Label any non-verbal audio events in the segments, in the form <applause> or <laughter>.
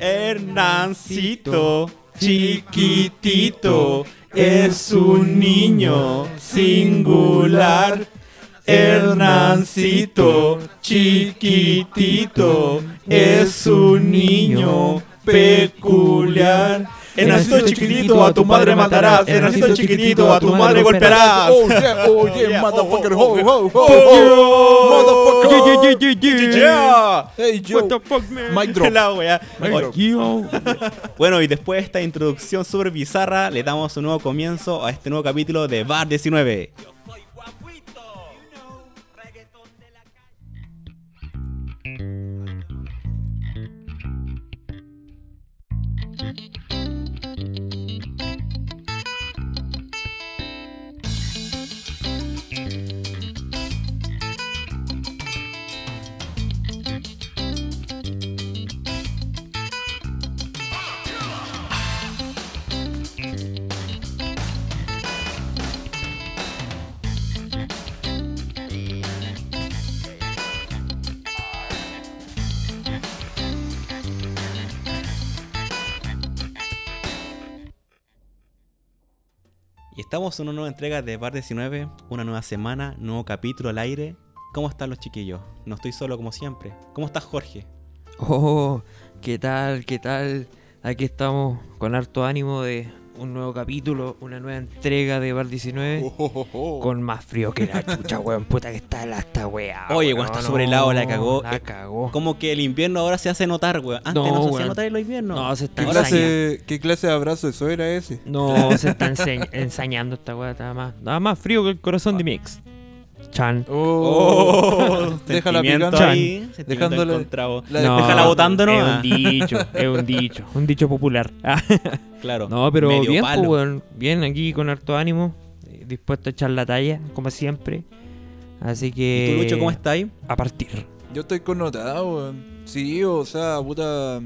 Hernancito, chiquitito, es un niño singular. Hernancito, chiquitito, es un niño peculiar. Hernancito chiquitito, a tu madre matarás. Hernancito chiquitito, a tu madre golpearás. Oh yeah, oh yeah, motherfucker, ho, ho, ho, Oh, motherfucker. Yeah. Hey, yo. What the fuck, man? Mic drop. <laughs> La wea. Bueno, y después de esta introducción súper bizarra, le damos un nuevo comienzo a este nuevo capítulo de Bar 19. Estamos en una nueva entrega de Bar 19, una nueva semana, nuevo capítulo al aire. ¿Cómo están los chiquillos? No estoy solo como siempre. ¿Cómo estás, Jorge? Oh, ¿qué tal? ¿Qué tal? Aquí estamos con harto ánimo de un nuevo capítulo, una nueva entrega de Bar 19. Oh, oh, oh, oh. Con más frío que la chucha, <laughs> weón. Puta que está la esta weá. Oye, weón, está sobre el lado, la cagó. La Eh, cagó. Como que el invierno ahora se hace notar, weón. Antes no, No, se hacía notar el invierno. No, se está ¿Qué clase, ¿Qué clase de abrazo de eso era ese? No, se está <laughs> ensañando esta weá. Está más, está más frío que el corazón de mi ex. Chan. Oh, <laughs> déjala sentimiento picando. ahí, Dejándole- la- No, déjala botando, ¿no? Es un dicho, es un dicho, un dicho popular. Ah, <laughs> Claro. no, pero medio bien, palo. pues, bien aquí con harto ánimo, eh, dispuesto a echar la talla, como siempre. Así ¿Y que. tú, Lucho, cómo estás ahí? A partir. Yo estoy connotado, weón. Sí, o sea, puta,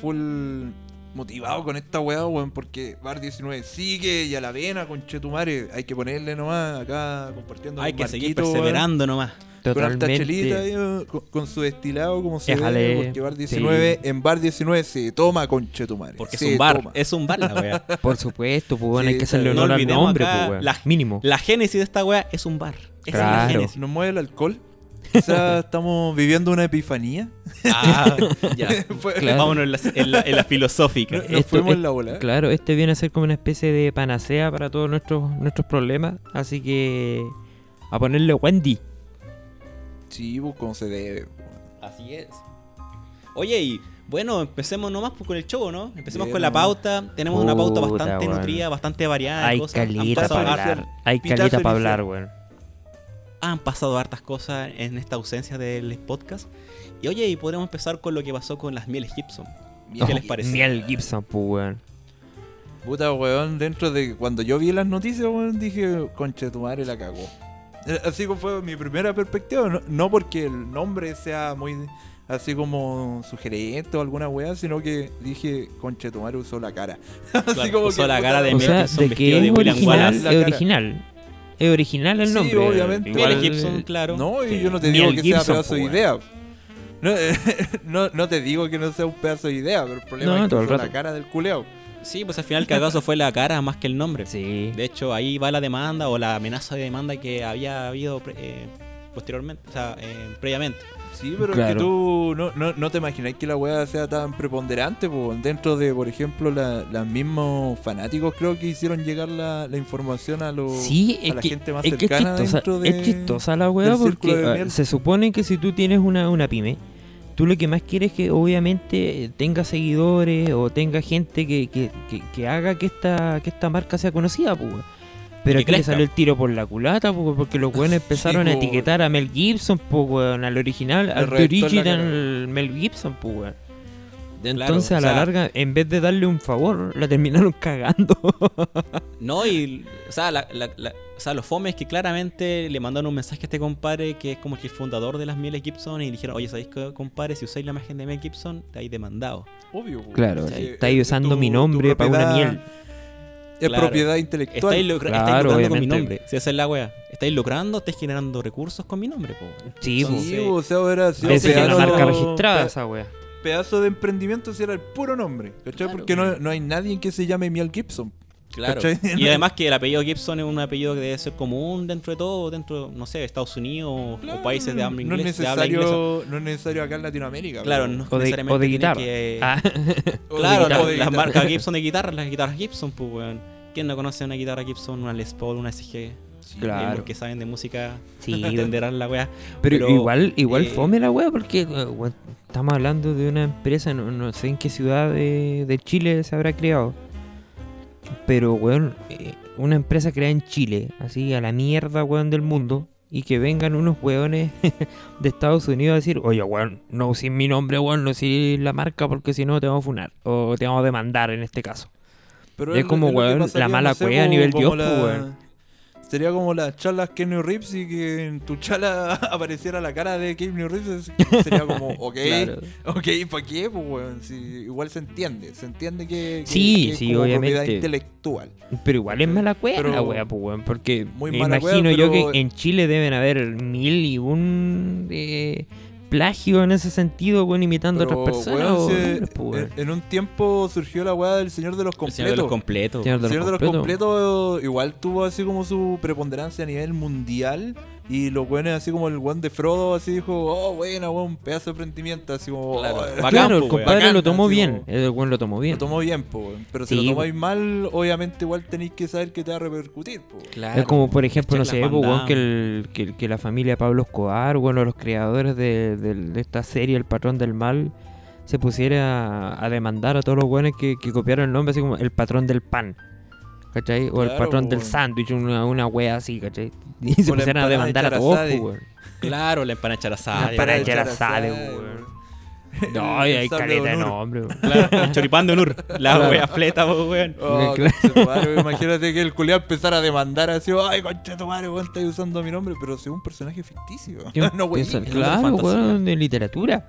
full motivado con esta weá, weón, porque Bar 19 sigue y a la vena, con Chetumare, hay que ponerle nomás acá compartiendo Hay con que seguir Marquito, weón, perseverando nomás. Con Totalmente. chelita ahí, weón, con, con su destilado como se Éjale, debe, porque Bar 19, en Bar 19 se toma con Chetumare. Porque es un bar. toma. Es un bar la wea. <laughs> Por supuesto, pues Sí, hay que hacerle no honor al olvidemos nombre, acá pues weón. la- Mínimo. La génesis de esta wea es un bar. Esa es la génesis. ¿Nos mueve el alcohol? Quizás estamos viviendo una epifanía. Ah, <laughs> ya. Claro. Vámonos en la, en la- en la filosófica. Nos Esto- fuimos es- en la bola. Claro, este viene a ser como una especie de panacea para todos nuestros, nuestros problemas. Así que. A ponerle Wendy. Sí, pues como se debe. Así es. Oye, y bueno, empecemos nomás pues, con el show, ¿no? Empecemos Bien, con la pauta. Tenemos una pauta bastante nutrida, bastante variada. Hay cosas. Calita para hablar. Hay calita para hablar, weón. Han pasado hartas cosas en esta ausencia del podcast. Y oye, y podremos empezar con lo que pasó con las mieles Gibson. ¿Qué les parece? Miel Gibson, pues, weón. Puta, weón, dentro de cuando yo vi las noticias, weón, dije, conche, tu madre la cagó. Eh, Así como fue mi primera perspectiva, no, no porque el nombre sea muy así como sugerente o alguna weá, sino que dije, conche, tu madre usó la cara. <laughs> así Claro, usó la cara de O Mel sea, Gibson de que de es William original, Wallace. la es cara. original. Es original el Sí, nombre. obviamente. Igual- Mel Gibson, claro. No, y Sí. yo no te Mel digo que sea Gibson, pedazo de weón. idea. No, <laughs> no, no te digo que no sea un pedazo de idea, pero el problema No, es que usó la cara del culeo. Sí, pues al final el cagazo fue la cara más que el nombre. Sí. De hecho, ahí va la demanda o la amenaza de demanda que había habido pre- eh, posteriormente, o sea, eh, previamente. Sí, pero es que tú no, no, no te imagináis que la weá sea tan preponderante, po. dentro de, por ejemplo, la- los mismos fanáticos creo que hicieron llegar la, la información a los Sí, a la que, gente más es, que es cercana chistosa, dentro de es chistosa la weá porque ah, se supone que si tú tienes una, una pyme, tú lo que más quieres es que obviamente tenga seguidores o tenga gente que, que, que, que haga que esta, que esta marca sea conocida, pues. Pero que aquí le salió el tiro por la culata, porque los weones empezaron a etiquetar a Mel Gibson, pues, weón, al original, al original Mel Gibson, pues, weón. Claro, Entonces, a o la sea- larga, en vez de darle un favor, la terminaron <laughs> cagando. No, y, o sea, la, la- la- o sea, lo fome es que claramente le mandaron un mensaje a este compadre que es como que el fundador de las mieles Gibson y dijeron, oye, ¿sabéis qué, compadre? Si usáis la imagen de Mel Gibson, te habéis demandado. Obvio. Claro, Sí, estáis es usando tu- mi nombre para una miel. Es Claro. propiedad intelectual. Estáis, lucra- Claro, estáis lucrando con mi obviamente. nombre. Si esa es la wea. Estáis lucrando, estáis generando recursos con mi nombre, po. Sí, Entonces, Sí, o sea, Parece que es una pedazo- marca registrada pe- esa wea. pedazo de emprendimiento si era el puro nombre, ¿cachai? Claro, Porque no, no hay nadie que se llame Miel Gibson. Claro. ¿Cachai? Y <laughs> además que el apellido Gibson es un apellido que debe ser común dentro de todo, dentro, no sé, de Estados Unidos o- Claro, o países de habla no es inglés. de habla inglesa. necesario, no es necesario acá en Latinoamérica. Claro, no O de, necesariamente o de guitarra. que- Ah, <laughs> o de Claro, guitarra, la- de las marcas Gibson de guitarras, las guitarras Gibson, pues, weón. ¿Quién no conoce una guitarra Gibson, una Les Paul, una SG? Sí, Claro. Los que saben de música sí, <laughs> entenderán la weá. pero, pero, igual, igual eh, fome la wea porque eh, estamos hablando de una empresa, no, no sé en qué ciudad de, de Chile se habrá creado. Pero, weón, eh, una empresa creada en Chile, así a la mierda, weón, del mundo. Y que vengan unos weones <laughs> de Estados Unidos a decir, oye, weón, no uses mi nombre, weón, no uses la marca porque si no te vamos a funar. O te vamos a demandar en este caso. Pero Es como, weón, la mala sé, cueva a nivel Dios, po, la- weón. Sería como las charlas Kenny Reeves y que en tu charla <laughs> apareciera la cara de Kenny Reeves. Sería como, <laughs> ok, Claro. ok, ¿para qué? Pues, weón, si igual se entiende. Se entiende que, que- Sí, que es sí, como propiedad obviamente. intelectual. Pero igual es mala cueva la wea, pues, weón. Porque Muy me imagino yo que en Chile deben haber mil y un eh, plagio en ese sentido, weón, imitando a Pero, otras personas. weón, o pues, weón. en, en un tiempo surgió la weá del Señor de los El señor de los Completos. completos. Señor El Señor de los completos. completos igual tuvo así como su preponderancia a nivel mundial. Y los weones así como el weón de Frodo así dijo, oh buena weón, un pedazo de emprendimiento, así como Claro, "Oh, bacán, Claro, el po, compadre Bacán, lo tomó bien. como- El weón lo tomó bien. Lo tomó bien, po, weón. Pero si Sí, lo po. tomáis mal, obviamente igual tenéis que saber que te va a repercutir, po. Claro. Es como, por ejemplo, no sé, pues, weón, que, el, que, que la familia Pablo Escobar, bueno, los creadores de, de- de esta serie, El Patrón del Mal, se pusiera a, a demandar a todos los weones que, que copiaron el nombre, así como El Patrón del Pan. ¿Cachai? O el patrón del weón. sándwich, una, una wea así, ¿cachai? <laughs> Y se la pusieron a empanada de demandar a todos, weón. Claro, la empanada La charazada. empanada Charazade, weón. No, <laughs> y hay caleta de honor. nombre, weón. Claro, el <laughs> choripán de Onur. La Claro. wea fleta, weón. Oh, Claro. conchetumare, imagínate que el culiao empezara a demandar así, ay, concha tu madre, weón, estáis usando mi nombre, pero soy un personaje ficticio. no, es claro, weón, de literatura.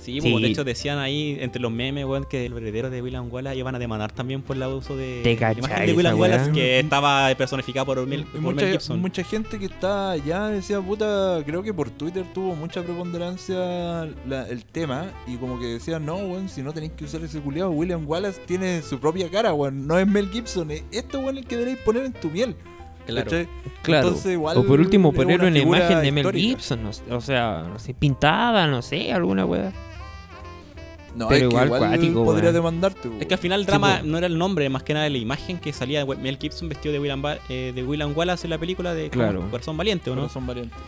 Sí, Sí. po, de hecho decían ahí entre los memes, weón, que el heredero de William Wallace iban a demandar también por el uso de ¿Te la imagen de William? Wallace que estaba personificado por Mel, por mucha, Mel Gibson. mucha gente que está allá decía, puta, creo que por Twitter tuvo mucha preponderancia la- el tema y como que decían, no, weón, si no tenéis que usar ese culiado, William Wallace tiene su propia cara, weón, no es Mel Gibson, es este weón el que deberéis poner en tu miel. Claro. Claro. Entonces, igual o por último es poner una una, figura imagen de Mel histórica. Gibson, no sé, o sea, no sé, pintada, no sé, alguna weá. No, Pero es que igual igual cuático, podría demandarte, Es que al final el drama no era el nombre, más que nada la imagen que salía de Mel Gibson vestido de William, eh, de William Wallace en la película de Claro. Corazón Valiente, ¿o no? son variantes.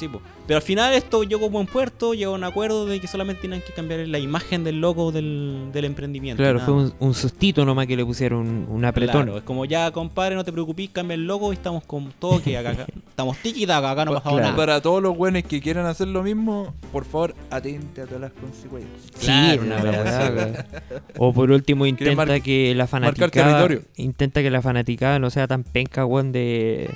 Sí, po. Pero al final esto llegó a buen puerto, llegó a un acuerdo de que solamente tenían que cambiar la imagen del logo del, del emprendimiento. Claro, nada fue un, un sustito nomás que le pusieron un, apretón. Claro, es como ya, compadre, no te preocupes, cambia el logo y estamos con todo que acá, acá- <laughs> estamos tiki acá, acá no ha pasado Claro. nada. Para todos los buenos que quieran hacer lo mismo, por favor, atente a todas las consecuencias. Sí, Claro, una weá. O por último intenta que la marcar fanaticada territorio. intenta que la fanaticada no sea tan penca, weón, de,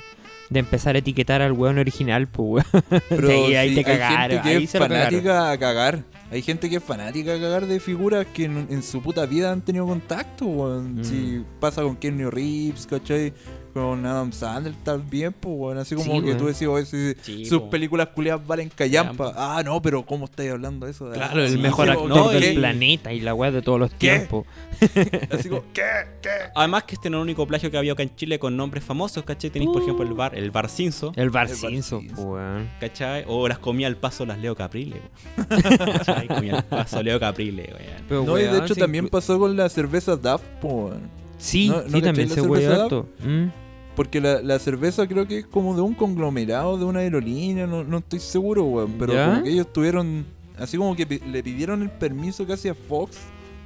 de empezar a etiquetar al weón original, pues weón. <laughs> Pero Sí, ahí te hay cagaron, gente que ahí es fanática a cagar. Hay gente que es fanática a cagar de figuras que en, en su puta vida han tenido contacto, weón. Mm. Si pasa con Kenny Reeves, ¿cachai? Con Adam Sandler también, pues, weón. Así como Sí, que weón. tú decís, oye, si- Sí, sus po. películas culiadas valen callampa. Ah, no, pero ¿cómo estáis hablando de eso? Claro, el Sí, mejor sí, actor no, del planeta y la weá de todos los ¿Qué? tiempos. <laughs> Así como, ¿qué? ¿Qué? Además que este no es el único plagio que había acá en Chile con nombres famosos, ¿cachai? Tenéis, por ejemplo, el bar, el bar Cinso, El Bar El weón. ¿cachai? O las comía al paso las Leo Caprile. <laughs> ¿cachai? Comía al paso Leo Caprile, weón. Pero, No, y de hecho sí, también pasó con la cerveza Duff, po. Sí, ¿No- no sí, también se Dab? harto. Mm. Porque la, la cerveza creo que es como de un conglomerado, de una aerolínea, no, no estoy seguro, weón. Pero ¿Ya? como que ellos tuvieron, así como que le pidieron el permiso casi a Fox,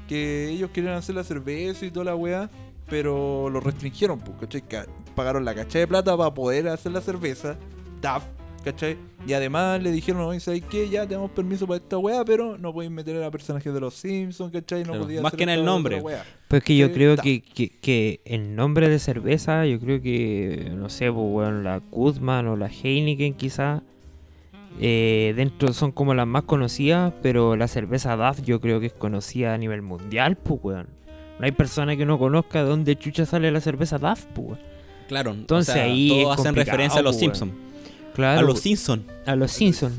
que ellos querían hacer la cerveza y toda la weá, pero lo restringieron, pues, ¿cachai? Ca- Pagaron la cacha de plata para poder hacer la cerveza, TAF, ¿cachai? Y además le dijeron, oye, ¿sabes qué? Ya tenemos permiso para esta weá, pero no podéis meter a personajes de los Simpsons, ¿cachai? No Claro, podía más hacer que en el nombre. Pues que yo creo que, que, que el nombre de cerveza, yo creo que, no sé, pues, weón, la Kuzman o la Heineken quizá, eh, dentro son como las más conocidas, pero la cerveza DAF yo creo que es conocida a nivel mundial, pues, weón. No hay persona que no conozca de dónde chucha sale la cerveza DAF, pues. Claro, Entonces o sea, ahí todos hacen referencia a los po, Simpsons. Claro. A los Simpsons. A los Simpsons.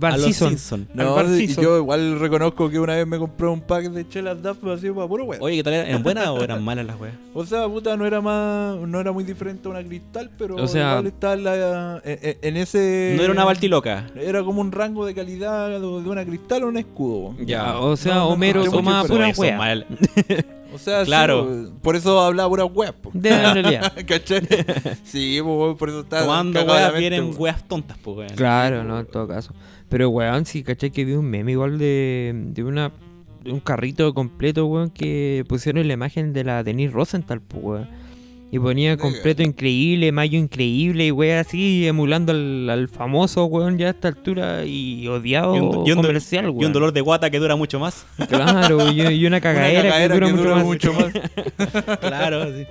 A los Simpson. Simpson. Al No, Bar y Simpson. yo igual reconozco que una vez me compré un pack de chelas Duff así para puro weón. Oye, ¿qué tal? ¿Eran <laughs> buenas o eran malas las weas? O sea, puta, no era más, no era muy diferente a una cristal, pero O sea- igual está en, la- en, en- en ese... No era una baltiloca. Era como un rango de calidad de una cristal o un escudo. Ya. O sea, No, no Homero encontré mucha toma pura wea. mal. <laughs> O sea, Claro. po, por eso hablaba pura wea, po. De la realidad. <laughs> ¿Cachai? <laughs> Sí, po, por eso está la weas vienen weas tontas, pues weón. Claro, no, en todo caso. Pero, weón, sí, ¿cachai? Que vi un meme igual de, de una de un carrito completo, weón, que pusieron la imagen de la Denise Rosenthal, pues, weón. Y ponía completo increíble, mayo increíble, y weón, así, emulando al, al famoso, weón, ya a esta altura, y odiado Y un- y un do- comercial, weón. Y un dolor de guata que dura mucho más. Claro, y, y una <laughs> Una cagadera, que dura mucho más. más. <laughs> claro, sí.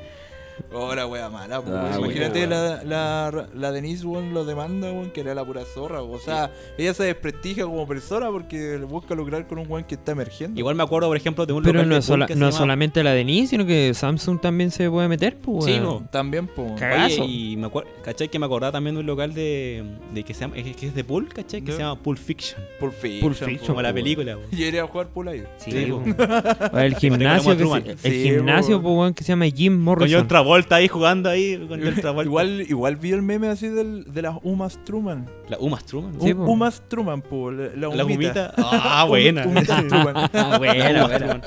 Ahora, wea mala. Ah, Imagínate weón. la, la, la Denise, weón, lo demanda, weón, que era la pura zorra. O sea, ella se desprestigia como persona porque busca lucrar con un weón que está emergiendo. Igual me acuerdo, por ejemplo, de un Pero local no, sola- pool no llama- solamente la Denise, sino que Samsung también se puede meter, pues, Sí, weón. po. También, Oye, Cagazo. y me acuerdo, ¿cachai? Que me acordaba también de un local de, de que se llama, es, que es de pool, ¿cachai? Que se llama Pulp Fiction. Pulp Fiction. Pulp. Fiction. Como la película, po. Y iría a jugar pool ahí. Sí, Sí, po. po. <laughs> O el <laughs> gimnasio, que se- el Sí, gimnasio, po, weón, que se llama Jim Con Morrison. John Travolta ahí jugando ahí. Con <laughs> Travolta. Igual, igual vi el meme así del, de las Umas Truman. La Uma Truman. Sí. Umas Truman, po. La, la La humita. <laughs> <laughs> Ah, buena. Umitas Truman. Ah, buena, Uma buena.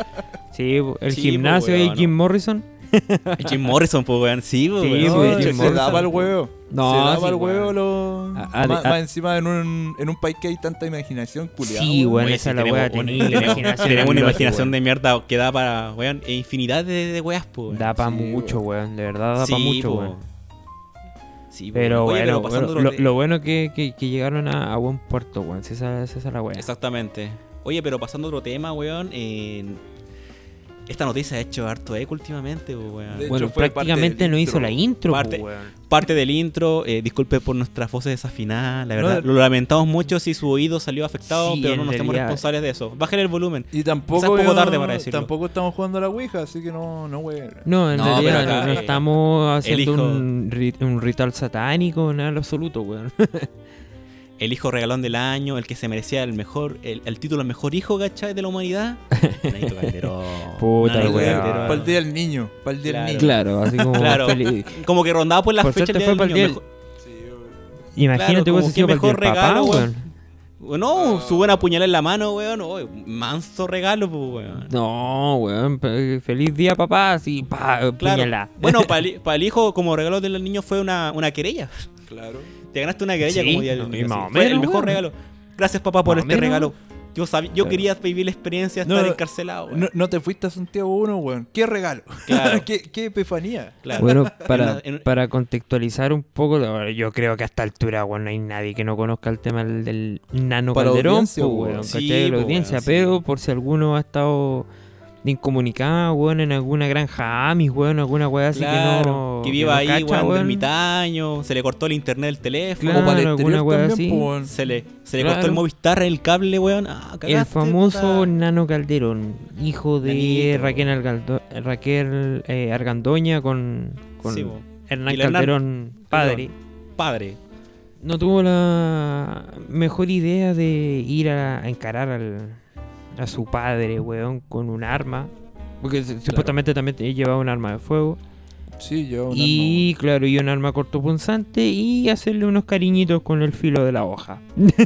Sí, el Sí, gimnasio po, ahí, weón, Jim no. Morrison. <laughs> Jim Morrison, pues, weón. Sí, po, Sí, weón. Jim se daba el huevo. No, se daba sí, el huevo weón. lo... A- a- más, a- más encima en un, en un país que hay tanta imaginación culiada. Sí, weón, Oye, esa sí, la tenía tenemos- imaginación. Tenemos una imaginación weón. de mierda que da para, weón, e infinidad de, de weas, pues. weón. Da pa' Sí, mucho, weón. weón. De verdad, da Sí, pa' mucho, po. weón. Sí, po, Pero weón. Oye, bueno, pero pasando bueno, lo, de- lo bueno que, que, que llegaron a, a buen puerto, weón. Esa, esa es la wea. Exactamente. Oye, pero pasando a otro tema, weón. eh, esta noticia ha hecho harto eco últimamente, po, weón. De Bueno, prácticamente no hizo la intro, po, Parte- weón. Parte del intro, eh, disculpe por nuestra voz desafinada, la No, verdad. de- lo lamentamos mucho si su oído salió afectado, Sí, pero no nos hacemos responsables de eso. Bájale el volumen. Y tampoco, Quizás poco yo- tarde para decirlo. tampoco estamos jugando a la Ouija, así que no, no, wey. No, en No, realidad acá, no, no eh, estamos haciendo un, un ritual satánico, nada en absoluto, weón. <laughs> El hijo regalón del año, el que se merecía el mejor, el, el título el mejor hijo, ¿cachai? De la humanidad. <laughs> Calderón. Puta. Calderón. Para el día del niño. Para el día Claro. del niño. Claro, así como Claro. feliz. Como que rondaba por las Por fechas del fue el del niño. Sí, wey. Imagínate Claro, como el mejor papá, regalo, weón. Mejor- No, su buena puñalada en la mano, weón. Oh, manso regalo, pues, weón. No, weón. Feliz día, papá. Así, pa, Claro. puñalá. Bueno, <laughs> para el, pa' el hijo, como regalo del niño, fue una, una querella. Claro. Te ganaste una querella Sí, como día del y niño. más sí. o Fue el mejor regalo. Gracias, papá, por este menos. regalo. Yo sabía, yo quería vivir la experiencia de No, estar encarcelado. No, no te fuiste a Santiago 1, weón. ¿Qué regalo? Claro. <laughs> ¿Qué, ¿Qué epifanía? Claro. Bueno, <laughs> para, para contextualizar un poco, yo creo que a esta altura, weón, no hay nadie que no conozca el tema del, del nano Para calderón, audiencia, po, weón. Sí, ¿cachai? De la po, audiencia, weón, sí. pero por si alguno ha estado incomunicado, weón, en alguna granja Amis, weón, alguna weá así Claro, que no. que viva no ahí, cacha, weón, de weón. ermitaño, se le cortó el internet del teléfono, Claro, o para el alguna también, así. weón. se le, se le Claro. cortó el Movistar, el cable, weón. Ah, El cagaste, famoso puta. Nano Calderón, hijo de Nanito. Raquel, Argaldo- Raquel eh, Argandoña con, con Sí. Hernán el Calderón, padre. Padre. No tuvo la mejor idea de ir a, a encarar al, a su padre, weón, con un arma. Porque supuestamente también llevaba un arma de fuego. Sí, yo. un y claro, y un arma cortopunzante y hacerle unos cariñitos con el filo de la hoja.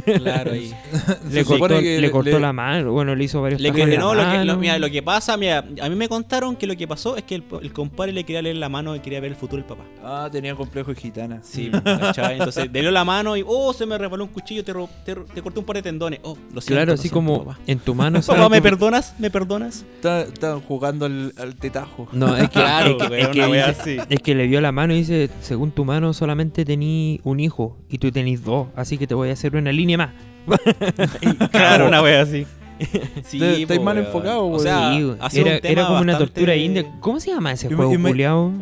Claro, y. <laughs> <laughs> Le cortó, le le- cortó le- la mano, bueno, le hizo varios Le que, no, lo que, lo- mira, lo que pasa, mira, a mí me contaron que lo que pasó es que el, el compadre le quería leer la mano y quería ver el futuro del papá. Ah, tenía complejo de gitana. Sí. <laughs> Entonces le dio la mano y, oh, se me resbaló un cuchillo, te, te, ro- te corté un par de tendones. Oh, lo siento. Claro, así como papá. en tu mano Papá, ¿me perdonas? ¿Me perdonas? Está- Estaban jugando al, al tetajo. No, es que, Claro, es que- es que una así. es que le vio la mano y dice, según tu mano solamente tení un hijo y tú tenés dos, así que te voy a hacer una línea más. <laughs> Claro, una wea así. <laughs> Sí, po, mal enfocado, O weón. sea, Sí, era, era como una bastante- tortura india. ¿Cómo se llama ese juego culiao?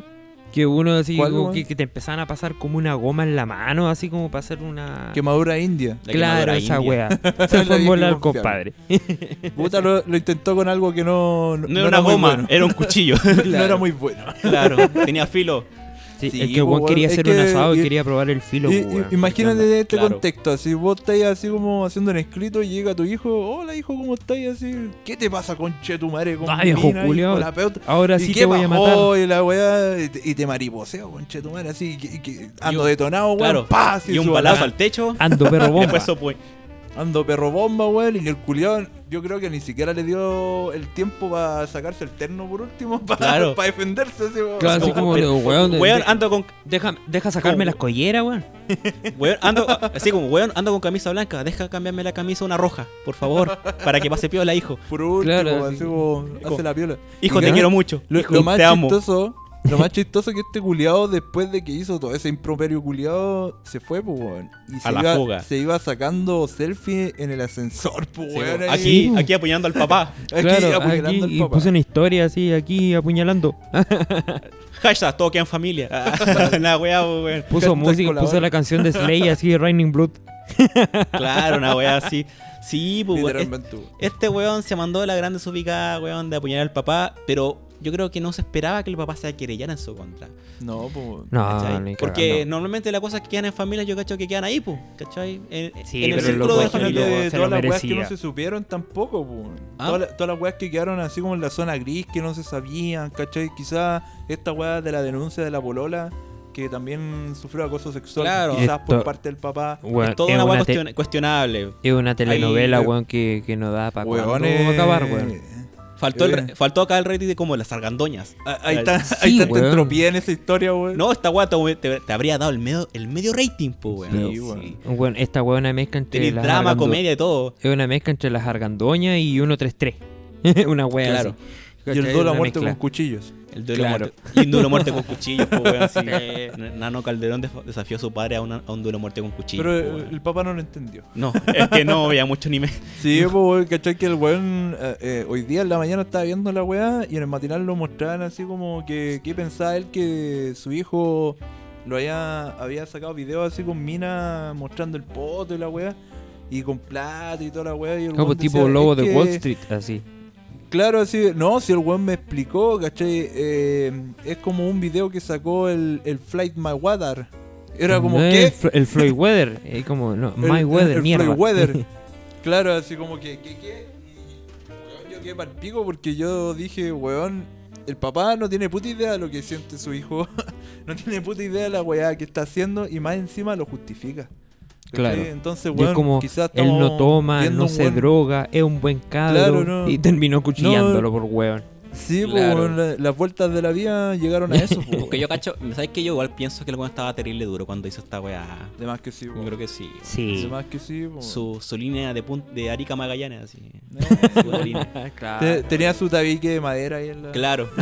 Que uno así, ¿Cuál, como que, que te empezaban a pasar como una goma en la mano, así como para hacer una... Quemadura india. La Claro, quemadura esa india. wea. <laughs> Se fue confiable. compadre. <laughs> Puta, lo, lo intentó con algo que no. No era una goma, bueno. era un cuchillo. <laughs> No era muy bueno. claro, tenía filo. Sí, Sí, el que weón weón, quería es hacer que- un asado y y- quería probar el filo, i- weón. imagínate de este Claro. contexto, así vos estáis así como haciendo un escrito y llega tu hijo, hola hijo, ¿cómo estáis? Así, ¿qué te pasa conche tu madre? Con Ah, y culiao. la peota? Ahora ¿Y sí te voy a matar. Y la weá, y te, y mariposeo, conche tu madre, así, y que, y que ando detonado, weón, Claro. y un balazo balazo. al techo. <laughs> Ando perro y bomba. Ando perro bomba, weón, y el culiao, yo creo que ni siquiera le dio el tiempo para sacarse el terno por último, <laughs> para Claro. defenderse, así, weón. Claro, así como, pero- weón, Weón, ando con. deja, deja sacarme ¿Cómo? las colleras, weón. <laughs> Weón, ando. Así como, weón, ando con camisa blanca. Deja cambiarme la camisa a una roja, por favor. Para que pase piola, hijo. Por último, Claro, así así. como, hace la piola. Hijo, Y te quiero mucho. Lo, Hijo, lo más te amo. chistoso, lo más chistoso que este culiado después de que hizo todo ese improperio culiado se fue, pues weón. Y se A la iba, fuga. se iba sacando selfie en el ascensor, pues Sí, weón. ahí. Aquí, aquí apoyando al papá. <laughs> Aquí, claro, apuñalando aquí, al y papá. puse una historia así, aquí apuñalando. <laughs> Hashtag, todo queda en familia. <laughs> Una weá, weón. Puso Hashtag música, colabora. puso la canción de Slay así, Raining Blood. Claro, una weá así. Sí, pues, weón. Literalmente, weón. Este weón se mandó la grande desubicada, weón, de apuñalar al papá, pero yo creo que no se esperaba que el papá se querellara en su contra. No, pues. No, ni Porque normalmente las cosas que quedan en familia, yo cacho que quedan ahí, pues, ¿cachai? En, Sí, en el pero el círculo de familia. todas lo las weas que no se supieron tampoco, pues. ¿Ah? Todas, las- todas las weas que quedaron así como en la zona gris que no se sabían, ¿cachai? Quizás esta wea de la denuncia de la polola que también sufrió acoso sexual, Claro. quizás por parte del papá. Weón, es toda una weá una cuestionable. Es una telenovela, Ahí, weón, que, que no da para eh, acabar, weón. Faltó, el re- faltó acá el rating de como las argandoñas. Ah, Ahí Sí, está, ahí está weón. entropía en esa historia, weón. No, esta weá te, te- te habría dado el medio, el medio rating, pues, weón. Sí, weón. Weón, esta weón es una mezcla entre las drama, argando- comedia y todo. Es una mezcla entre las argandoñas y 133. <laughs> una wea Claro. así. Y el duelo a muerte mezcla. con cuchillos. El duelo Claro. muerte. Y un duelo muerte con cuchillos, pues, weón. Así. <laughs> Nano Calderón desafió a su padre a, una- a un duelo muerte con cuchillos. Pero pues, el papá no lo entendió. No, es que no veía mucho anime. <laughs> Sí, pues, weón, ¿cachai? Que el weón eh, eh, hoy día en la mañana estaba viendo la weá y en el matinal lo mostraban así como que, que pensaba él que su hijo lo había, había sacado videos así con mina mostrando el poto y la weá. Y con plata y toda la weá. Y el Como weón tipo decía, lobo "Es de que- Wall Street, así. Claro, así, no, si el weón me explicó, ¿cachai? Eh, es como un video que sacó el, el Flight My Water. Era como, No ¿qué? El, el Floyd Weather. <laughs> Es como, no, El- My Weather, el mierda. Floyd Weather. <laughs> Claro, así como que, ¿qué, qué? Y, yo quedé pa'l pico porque yo dije, weón, el papá no tiene puta idea de lo que siente su hijo. <laughs> no tiene puta idea de la weá que está haciendo y más encima lo justifica. Claro. Entonces, weón, como, quizás él no toma, no se droga, es un buen cabro. Claro, no. Y terminó cuchillándolo por weón. Sí, pues, Claro. las vueltas de la vida llegaron a eso. pues, <laughs> Porque yo cacho, ¿sabes que Yo igual pienso que el weón estaba terrible duro cuando hizo esta weá. De más que sí, Yo weón. creo que sí. weón. De más que sí, weón. Su, su línea de, pun- de Arica Magallanes, así. Eh, Su línea. <laughs> te- Tenía su tabique de madera ahí en la. Claro. <laughs>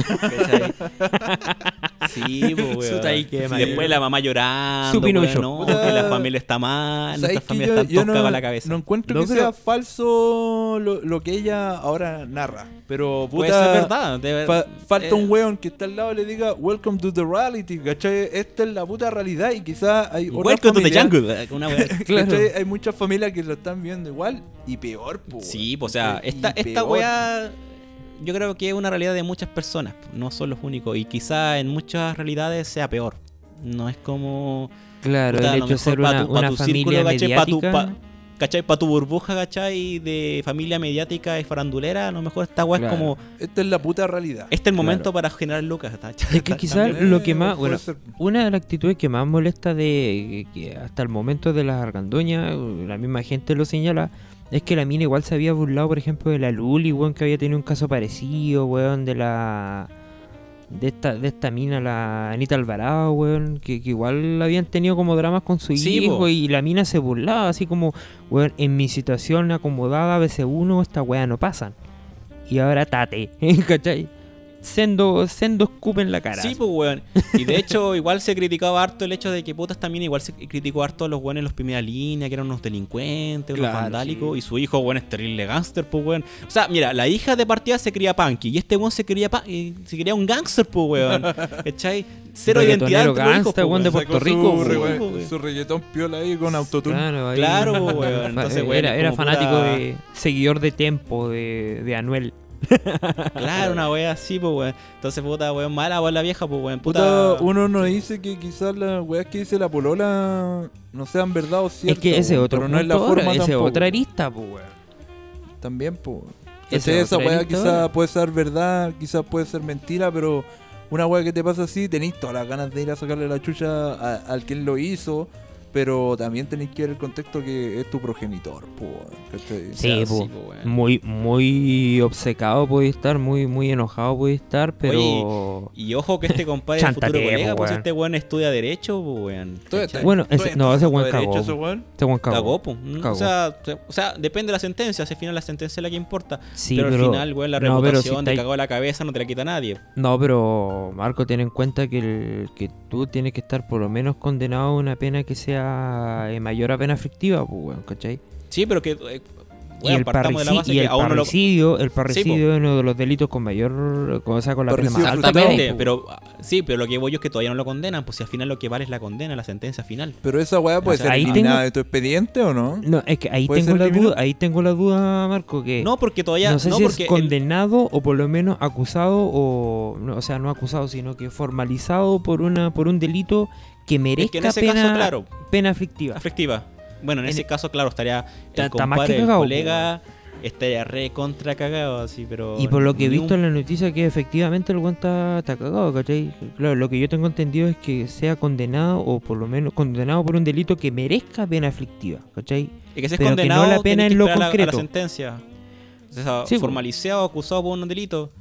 Sí, pues, weón. Su tabique de madera. Después la mamá llorando. Su Pinocho. no, que la familia está mal. ¿Sabes Nuestras que familias yo, están yo todas no, la cabeza. no encuentro No, que pero- sea falso lo, lo que ella ahora narra. Pero Puede puta, ser verdad. de ver- fa- falta eh, un weón que está al lado y le diga Welcome to the reality, ¿cachai? Esta es la puta realidad y quizás hay Welcome to the jungle. eh, Una. <laughs> Claro. ¿cachai? Hay muchas familias que lo están viendo igual y peor, po, Sí, pues, o sea, esta, Y esta peor. weá yo creo que es una realidad de muchas personas, no son los únicos. Y quizá en muchas realidades sea peor. No es como... Claro, puta, el hecho de ser una, tu- pa' una tu familia círculo, ¿cachai? Pa' tu- mediática. pa- ¿Cachai? Para tu burbuja, ¿cachai? De familia mediática y farandulera, a lo mejor esta weá Claro. es como... Esta es la puta realidad. Este es el momento para generar lucas. ¿está? Es que <laughs> quizás lo que más, bueno, ser. una de las actitudes que más molesta de que hasta el momento de las argandoñas, la misma gente lo señala, es que la mina igual se había burlado, por ejemplo, de la Luli, weón, que había tenido un caso parecido, weón, de la de esta, de esta mina, la Anita Alvarado, weón, que, que igual habían tenido como dramas con su Sí, hijo po. y la mina se burlaba, así como, weón, en mi situación acomodada, a veces uno, esta weá no pasan. Y ahora tate, <laughs> ¿cachai? Sendo, sendo escupe en la cara. Sí, pues, weón. Y de hecho, <laughs> igual se criticaba harto el hecho de que putas también igual se criticó harto a los weones en los primera línea, que eran unos delincuentes, unos Claro, vandálicos, sí. y su hijo, weón, es terrible gangster, pues, weón. O sea, mira, la hija de partida se cría punky, y este weón se quería, pa- eh, se quería un gangster, pues, weón. <laughs> ¿Cachai? Cero identidad. Gangsta, pues, weón, de weón. Puerto Rico, Su, weón. weón. su reggaetón piola ahí con autotune. Claro, ahí- Claro, weón. <laughs> Entonces, weón, era, fanático pura- de seguidor de Tempo, de, de Anuel. <laughs> Claro, una wea así, pues, weón. Entonces, puta, weón, mala, weón, la vieja, pues, weón. Puta, Puta, uno no dice que quizás las weas que dice la polola no sean verdad o Es ciertas. que ese weón, otro pero no es la forma ese tampoco. otra arista, pues, weón. También, pues. Ese esa wea quizás puede ser verdad, quizás puede ser mentira, pero una wea que te pasa así, tenéis todas las ganas de ir a sacarle la chucha a- al quien lo hizo, pero también tenéis que ver el contexto que es tu progenitor, pues. po. sí, po. Muy, muy obcecado puede estar, muy, muy enojado puede estar, pero... Y ojo que este compadre es futuro colega, po, pues este weón estudia Derecho, weón. Bueno, ese- no, ese weón derecho, cagó, ese weón. Este cagó. Cagó. Mm, Cagó. O, sea, se- o sea, depende de la sentencia. Si al final la sentencia es la que importa. Sí, pero, pero, al final, weón, la no, pero si reputación de estáis- cagó la cabeza no te la quita nadie. No, pero Marco, ten en cuenta que, el, que tú tienes que estar por lo menos condenado a una pena que sea eh, mayor a pena aflictiva, pues, weón, ¿cachai? Sí, pero que. eh, y weón, el, partamos de la parrici- base y que el a uno lo. parricidio, el parricidio es uno de los delitos con mayor, o sea, con la pena más alta pues, pero sí, pero lo que voy yo es que todavía no lo condenan, pues si al final lo que vale es la condena, la sentencia final. Pero esa weá puede O sea, ser ahí eliminada tengo- de tu expediente o no? No, es que ahí ¿Puede tengo la eliminado? duda, ahí tengo la duda, Marco, que No, porque todavía. no sé no, si porque es el- condenado o por lo menos acusado o, no, o sea, no acusado, sino que formalizado por una por un delito que es merezca que en ese pena, caso, claro, pena aflictiva. afectiva. Bueno, en, En- ese caso, claro, estaría el compadre, el colega, estaría re contra cagado, así, pero. Y por lo que he visto un- en la noticia que efectivamente el weón está, cagado, ¿cachai? Claro, lo que yo tengo entendido es que sea condenado o por lo menos condenado por un delito que merezca pena aflictiva, ¿cachai? Y que si es pero que no condenado, la pena en lo esperar a la- a la, concreto. sentencia. O sea, Sí, formalizado, acusado por un delito.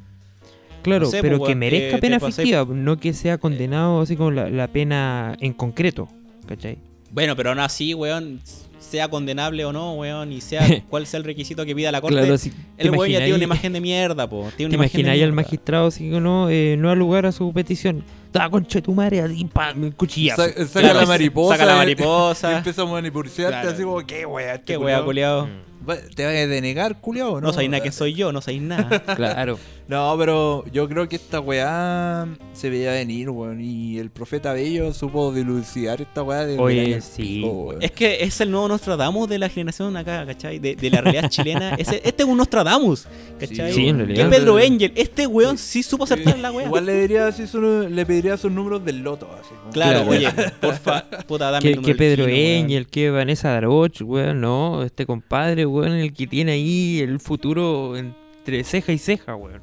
Claro, No sé, pero pues, que weón, merezca que pena te aflictiva, no que sea condenado así como la, la pena en concreto, ¿cachai? Bueno, pero aún así, weón, sea condenable o no, weón, y sea <laughs> cuál sea el requisito que pida la corte. Claro, si el weón ya tiene una imagen de mierda, po. Tiene ¿Te una de imagináis al magistrado así que no, eh, no da lugar a su petición? Da concha de tu madre, así, pam, cuchillazo. Sa- saca Claro, la mariposa. Saca la eh, <laughs> mariposa. Y empieza a manipularte Claro. así como, ¿qué wea? este Qué wea, culiao? culiao. ¿Te vas a denegar, culiao? No, sabéis nada que soy yo, no sabéis nada. <laughs> Claro. No, pero yo creo que esta weá se veía venir, weón. Y el profeta Bello supo dilucidar esta weá de. Oye, sí, es que es el nuevo Nostradamus de la generación acá, ¿cachai? De, de la realidad chilena. Ese- este es un Nostradamus, ¿cachai? Sí, en ¿Qué realidad. Pedro Angel? Este weón sí supo acertar la wea. Igual le diría así su- le pediría sus números del loto, así. como- Claro, Claro. oye, porfa, puta, dame el Que, número que Pedro. Engel, que Vanessa Daroch, weón, no, este compadre, weón, el que tiene ahí el futuro entre ceja y ceja, weón.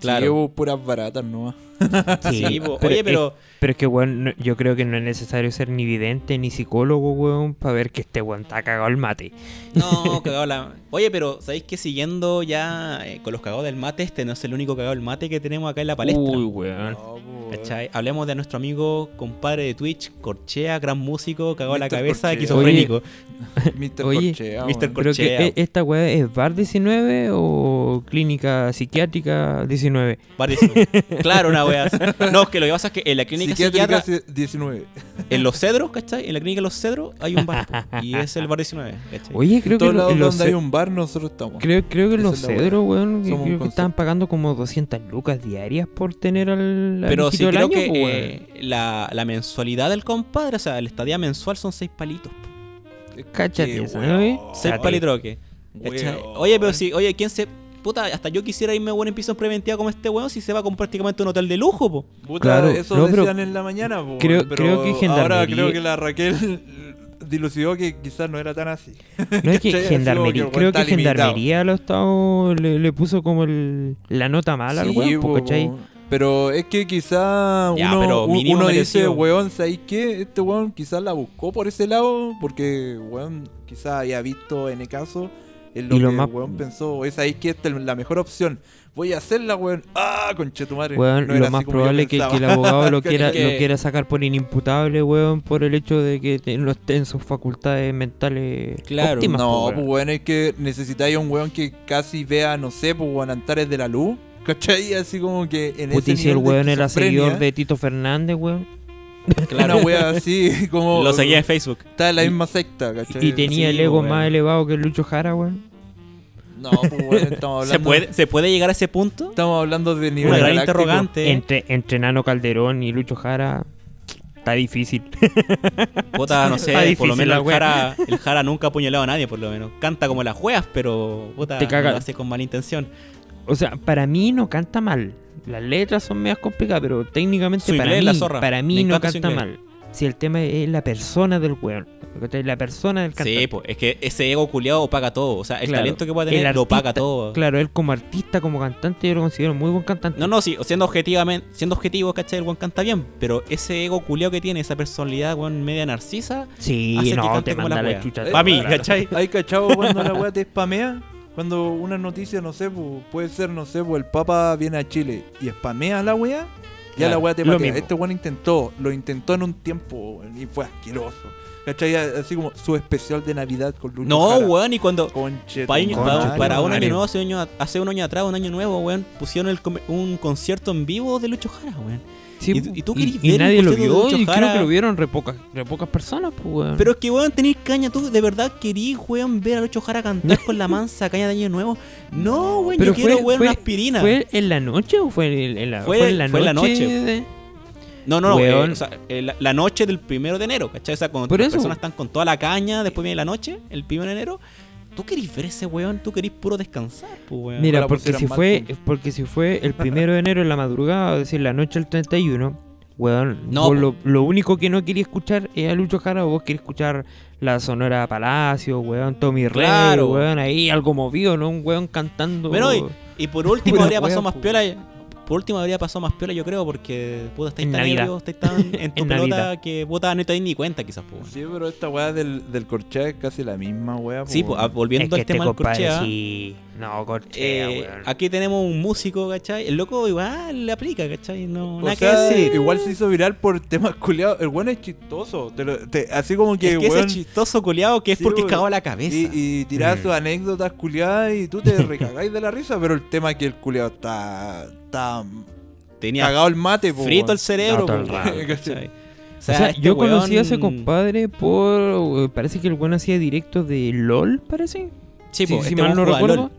Claro. Sí, hubo puras baratas nomás. <laughs> Sí. Oye, es- pero pero es que, weón, no- yo creo que no es necesario ser ni vidente ni psicólogo, weón, para ver que este weón está cagado el mate. No, <laughs> cagado la. Oye, pero ¿sabéis que siguiendo ya eh, con los cagados del mate, este no es el único cagado del mate que tenemos acá en la palestra? Uy, weón. No, weón. ¿Cachai? Hablemos de nuestro amigo, compadre de Twitch, Corchea, gran músico, cagado la Mr. cabeza, Corchea. esquizofrénico. <laughs> Mr. Oye, Corchea, Mr. weón. Pero que Corchea. e- esta weá es bar 19 o clínica psiquiátrica 19. Varios- claro, una No, es que lo que pasa es que en la clínica Psiquiátrica psiquiatra, 19. en Los Cedros, ¿cachai? En la clínica Los Cedros hay un bar. po, y <laughs> es el bar 19, ¿cachai? Oye, creo que todos lados en los donde hay ce- un bar, nosotros estamos. Creo, creo que en Esa los es la cedros, weón, que Somos un creo que concepto. estaban pagando como 200 lucas diarias por tener al, al Pero sí hijito del creo año, que po, weón. eh, la, la mensualidad del compadre, o sea, el estadía mensual son 6 palitos. po. Cáchate Qué esa, weón. ¿no? 6 Cáchate. palitroques. ¿cachai? Oye, pero si, oye, ¿quién se. Puta, hasta yo quisiera irme a buena en prisión preventiva como este weón si se va con prácticamente un hotel de lujo, po. Puta, Claro, eso no, pero decían en la mañana, po, creo- pero creo que ahora Gendarmería- creo que la Raquel dilucidó que quizás no era tan así. No es que <laughs> gendarmería, weón creo que gendarmería lo estado, le, le puso como el, la nota mala al Sí, weón, po, po, ¿cachai? Pero es que quizá Ya, uno, uno dice, weón, ¿sabes qué? Este weón quizás la buscó por ese lado, porque, weón, quizás haya visto en el caso en lo Y lo que más- el weón pensó, es ahí que esta es la mejor opción. Voy a hacerla, weón. ¡Ah, conchetumare! Weón, No era lo así más probable es que, que el abogado lo <laughs> quiera, que- lo quiera sacar por inimputable, weón, por el hecho de que no esté en sus facultades mentales Claro, óptimas, No, weón. pues bueno, es que necesitáis un weón que casi vea, no sé, pues weón, Antares de la Luz. ¿Cachai? Así como que en Puta, ese si el nivel de weón era seguidor de Tito Fernández, weón. <laughs> Una wea así <laughs> como... Lo seguía en Facebook. Está en la misma secta, ¿cachai? Y tenía Sí, el ego weón. más elevado que Lucho Jara, weón. No, pues bueno, estamos <laughs> hablando... ¿Se puede, ¿Se puede llegar a ese punto? Estamos hablando de nivel Una gran galáctico. interrogante. Entre, entre Nano Calderón y Lucho Jara. Está difícil. Puta, no sé, Está por lo menos la el. Jara, el Jara nunca ha apuñalado a nadie, por lo menos. Canta como las juegas, pero puta, Te caga. lo hace con mala intención. O sea, para mí no canta mal. Las letras son medias complicadas, pero técnicamente Su para mí, la zorra. para Me mí no canta mal. Si el tema es la persona del weón. La persona del cantante. Sí, pues, es que ese ego culiado paga todo. O sea, el Claro, talento que puede el tener lo paga todo. Claro, él como artista, como cantante, yo lo considero muy buen cantante. No, no, sí, siendo objetivamente, siendo objetivo, ¿cachai? El buen canta bien, pero ese ego culiado que tiene, esa personalidad, weón, media narcisa, Sí, hace que no, cante te como manda la la chucha. Pa' mí, Claro. ¿cachai? ¿Hay cachado cuando la weá te spamea? Cuando una noticia, no sé, pu, puede ser, no sé, pues el Papa viene a Chile y spamea la weá, ya Claro, la weá te patea. Este weón intentó, lo intentó en un tiempo y fue asqueroso. ¿Cachai? Así como su especial de Navidad con Lucho No, Jara. weón, y cuando. Conche para un año nuevo, hace un año, hace un año atrás, un año nuevo, weón, pusieron el un concierto en vivo de Lucho Jara, weón. Sí, ¿Y- y tú querís y ver nadie un lo vio y creo que lo vieron re pocas, re pocas personas, pues, weón. Pero es que, weón, tenéis caña, tú de verdad querís, weón, ver a Lucho Jara cantar <laughs> con la mansa caña de año nuevo. No, weón, Pero yo quiero, fue- weón, fue- una aspirina. ¿Fue en la noche o fue en, en la, Fue- fue en la fue en la noche? noche. de- No, no, no, eh, o sea, eh, la, la noche del primero de enero, ¿cachai? O sea, cuando las personas están con toda la caña, después viene la noche, el primero de enero. Tú querís ver ese weón, tú querís puro descansar, pues weón. Mira, porque si fue porque si fue el primero de enero en la madrugada, es decir, la noche del 31, weón, No, lo, lo único que no quería escuchar es a Lucho Jara, vos querés escuchar la Sonora Palacio, weón, Tommy Rey, Claro. weón, ahí algo movido, ¿no? Un weón cantando. Bueno, y, y por último <laughs> habría pasado más piola. Por último habría pasado más piola, yo creo, porque puta, estáis En tan Navidad. ebrio, estáis tan <laughs> en tu En pelota Navidad. que puta, no te dais ni cuenta quizás, pues. weón. Sí, pero esta weá del, del corchea es casi la misma weá. Sí, po, pues, ah, weón. volviendo es que al este tema del corchea. sí. No, corchea, eh, weón. aquí tenemos un músico, ¿cachai? El loco igual le aplica, ¿cachai? No, O nada sea, que decir. igual se hizo viral por temas culiados. El weón es chistoso. te lo- te- así como que, es que weón, ese chistoso culiado que es Sí, porque es weón. cagado a la cabeza. Y, y tirás Mm. sus anécdotas culiadas y tú te <laughs> recagáis de la risa, pero el tema es que el culiado está, está Tenía cagado el mate, po, frito el cerebro, No, po, <laughs> ¿cachai? O sea, este yo conocí a ese compadre por. Parece que el weón hacía directos de LOL, parece. Sí, si, po, si este mal no recuerdo.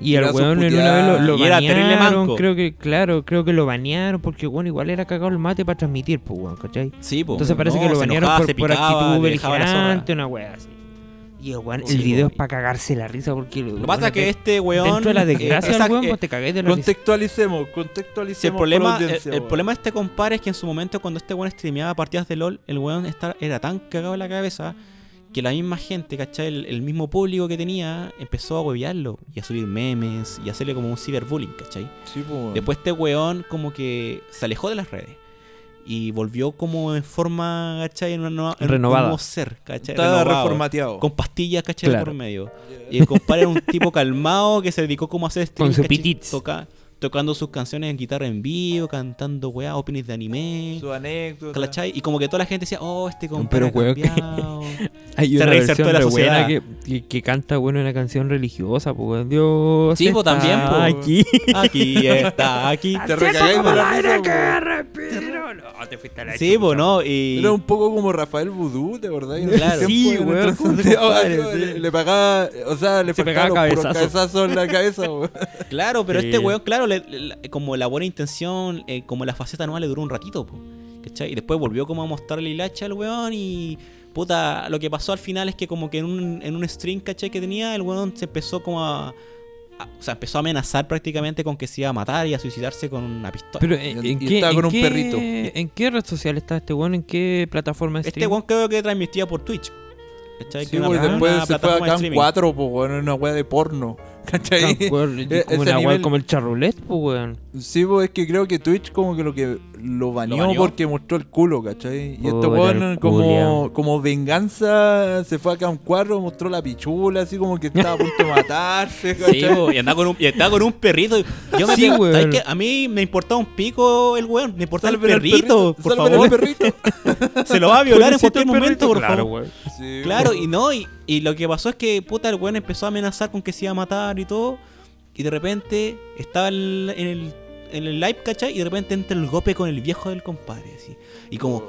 Y al weón en una vez lo, lo Y era terrible banearon, creo que, claro, creo que lo banearon porque bueno, igual era cagado el mate para transmitir, pues weón, ¿cachai? Sí, po. Entonces parece No, que lo banearon enojaba, por, se por picaba, actitud beligerante, una así. Y el, weón, Sí, el video po. es para cagarse la risa porque Lo que pasa es que este weón. dentro de la desgracia eh, del weón, eh, pues te cagáis de la risa. Contextualicemos, si contextualicemos. el problema, el, problema de este compadre es que en su momento cuando este weón streameaba partidas de LOL, el weón está- era tan cagado en la cabeza que la misma gente, ¿cachai? El, el mismo público que tenía empezó a huevearlo y a subir memes y a hacerle como un ciberbullying, ¿cachai? Sí, weón. Después este weón como que se alejó de las redes y volvió como en forma, ¿cachai? En una nueva, en un Renovada. nuevo ser, ¿cachai? Estaba Renovado, reformateado. Con pastillas, ¿cachai? Claro. Por medio. Y el compadre era un tipo calmado que se dedicó como a hacer streaming, su ¿cachai? pitits. Toca- tocando sus canciones en guitarra en vivo, cantando weá, openings de anime. Su anécdota. ¿cachai? Y como que toda la gente decía, oh, este compadre Pero, weón. <laughs> Hay se una reinsertó en la sociedad. que, que, que canta bueno una canción religiosa, pues. Dios Sí, pues, está también, pues. aquí. Aquí está, aquí. <laughs> Te recagáis de la risa, te fuiste a la Sí, pues, ¿no? Y... Era un poco como Rafael Vudú, ¿de verdad? En Claro. Sí, <laughs> sí. le, le pagaba, o sea, le Se pegaba cabezazos. cabezazos en la cabeza, <laughs> weón. Claro, pero Sí. este weón, claro, le- le- como la buena intención, eh, como la faceta nueva le duró un ratito, po, ¿cachai? Y después volvió como a mostrarle el hacha al weón y... Puta, lo que pasó al final es que como que en un, en un stream, ¿cachai? Que tenía, el weón se empezó como a... o sea, empezó a amenazar prácticamente con que se iba a matar y a suicidarse con una pistola. Pero ¿en, Y en qué, estaba con en un qué- perrito. ¿En qué red social está este weón? ¿En qué plataforma este weón creo que transmitía por Twitch. ¿Cachai? Sí, Que una- porque una después se fue acá en streaming. 4, pues, weón, en una weá de porno. ¿Cachai? Weón, <laughs> E- como una nivel- como el charroulette, pues weón. Sí, pues es que creo que Twitch como que lo que lo baneó, ¿Lo baneó? porque mostró el culo, ¿cachai? Y este Puta, weón el como, como venganza se fue acá a un cuadro, mostró la pichula, así como que estaba a punto de matarse, <laughs> Sí, ¿cachai? po, y andaba con un, y andaba con un perrito. Yo me Sí. ¿sabes? A mí me importaba un pico el weón. Me importaba el Salven al perrito, por favor. perrito. <laughs> Se lo va a violar en cualquier el momento, perrito, por claro, favor. Sí, Claro, y no, y, y lo que pasó es que puta el weón empezó a amenazar con que se iba a matar y todo. Y de repente estaba el- en el, en el live, ¿cachai? Y de repente entra el golpe con el viejo del compadre, así. Y como,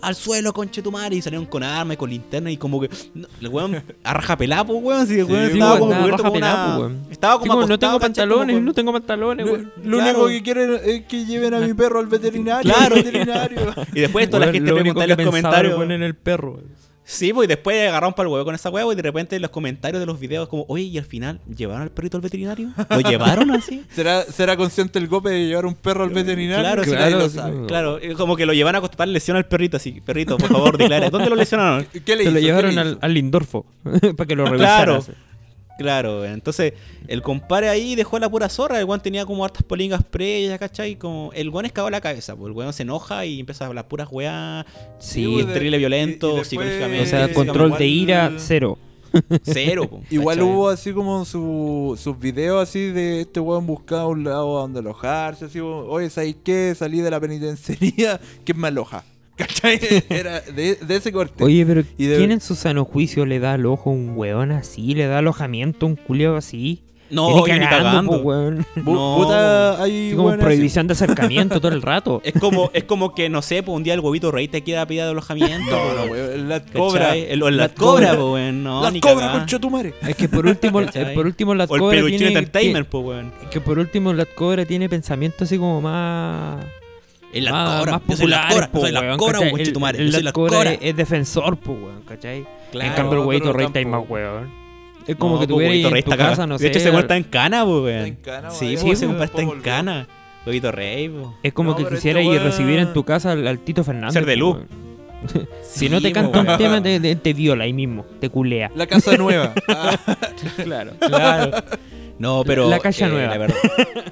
al suelo, conchetumare, y salieron con armas y con linterna y como que no, el weón <laughs> a raja pelá, pues, weón, si el weón Sí, estaba como cubierto pelá, una- weón. Estaba Sí, como como, no tengo pantalones, Como no tengo pantalones, Lo, weón. lo Claro. único que quieren es que lleven a mi perro al veterinario. <laughs> Claro. al veterinario. <laughs> Y después toda la gente lo preguntaba en los comentarios. era poner el perro. weón. Sí, pues y después agarraron para el huevo con esa huevo y de repente en los comentarios de los videos como, oye, y al final, ¿llevaron al perrito al veterinario? ¿Lo <laughs> llevaron así? ¿Será, ¿Será consciente el golpe de llevar un perro al veterinario? Claro, sí, claro, lo sí, sabe. Claro, como que lo llevan a constatar lesión al perrito así. Perrito, por favor, declara. ¿Dónde lo lesionaron? ¿Qué le Se hizo? lo ¿Qué llevaron le al, hizo? al Lindorfo <laughs> para que lo revisara. Claro. Claro, entonces el compadre ahí dejó la pura zorra, el weón tenía como hartas polingas previas, ¿cachai? Como el weón es cagado la cabeza, pues el weón se enoja y empieza a hablar puras weas, Sí, pues, es y- y violento, después- psicológicamente. o sea, Sí, control igual- de ira, cero. cero, po, <laughs> Igual ¿cachai? hubo así como su- sus videos así de este weón buscaba un lado donde alojarse, así, oye, ¿sabes qué? Salí de la penitenciaría, <laughs> ¿quién me aloja? ¿Cachai? Era de, de ese corte. Oye, pero Y de- ¿quién en su sano juicio le da al ojo a un weón así? ¿Le da alojamiento a un culiao así? No, Ni ni cagando, po, weón. No. puta, hay como así. prohibición de acercamiento todo el <laughs> rato. Es como, es como que, no sé, pues un día el huevito rey te quiera pedir de alojamiento. No, no, po, weón, el ¿cachai? Cobra. El, el Lat Lat Cobra, Cobra. po, weón. No, Cobra, concha tu madre. Es que por último, ¿Cachai? por último la O el cobra tiene, Entertainment, pues, weón. que por último la cobra tiene pensamiento así como más El Lat más, Cobra. más Yo soy Lat populares, Cobra. po, Yo soy Lat weón, Cobra, ¿cachai? concha El- el soy Cobra. es, es defensor, pues, weón, ¿cachai? Claro, en cambio el huevito rey está más weón. Es como No, que tuviera Huevito en Rey tu está casa, cagado. no De sé. hecho, ese weón está en cana, po, weón. Está en cana, Sí, weón. Sí, ese compadre está en cana. Huevito Rey, po. Es como que quisiera este ir weón- recibir en tu casa al, Tito Fernández. Ser de luz. weón. <laughs> Si no te canta un weón. tema, te, te- te viola ahí mismo, te culea. La casa nueva. Ah, <laughs> Claro. <laughs> Claro. No, pero. La calle eh, nueva. la verdad,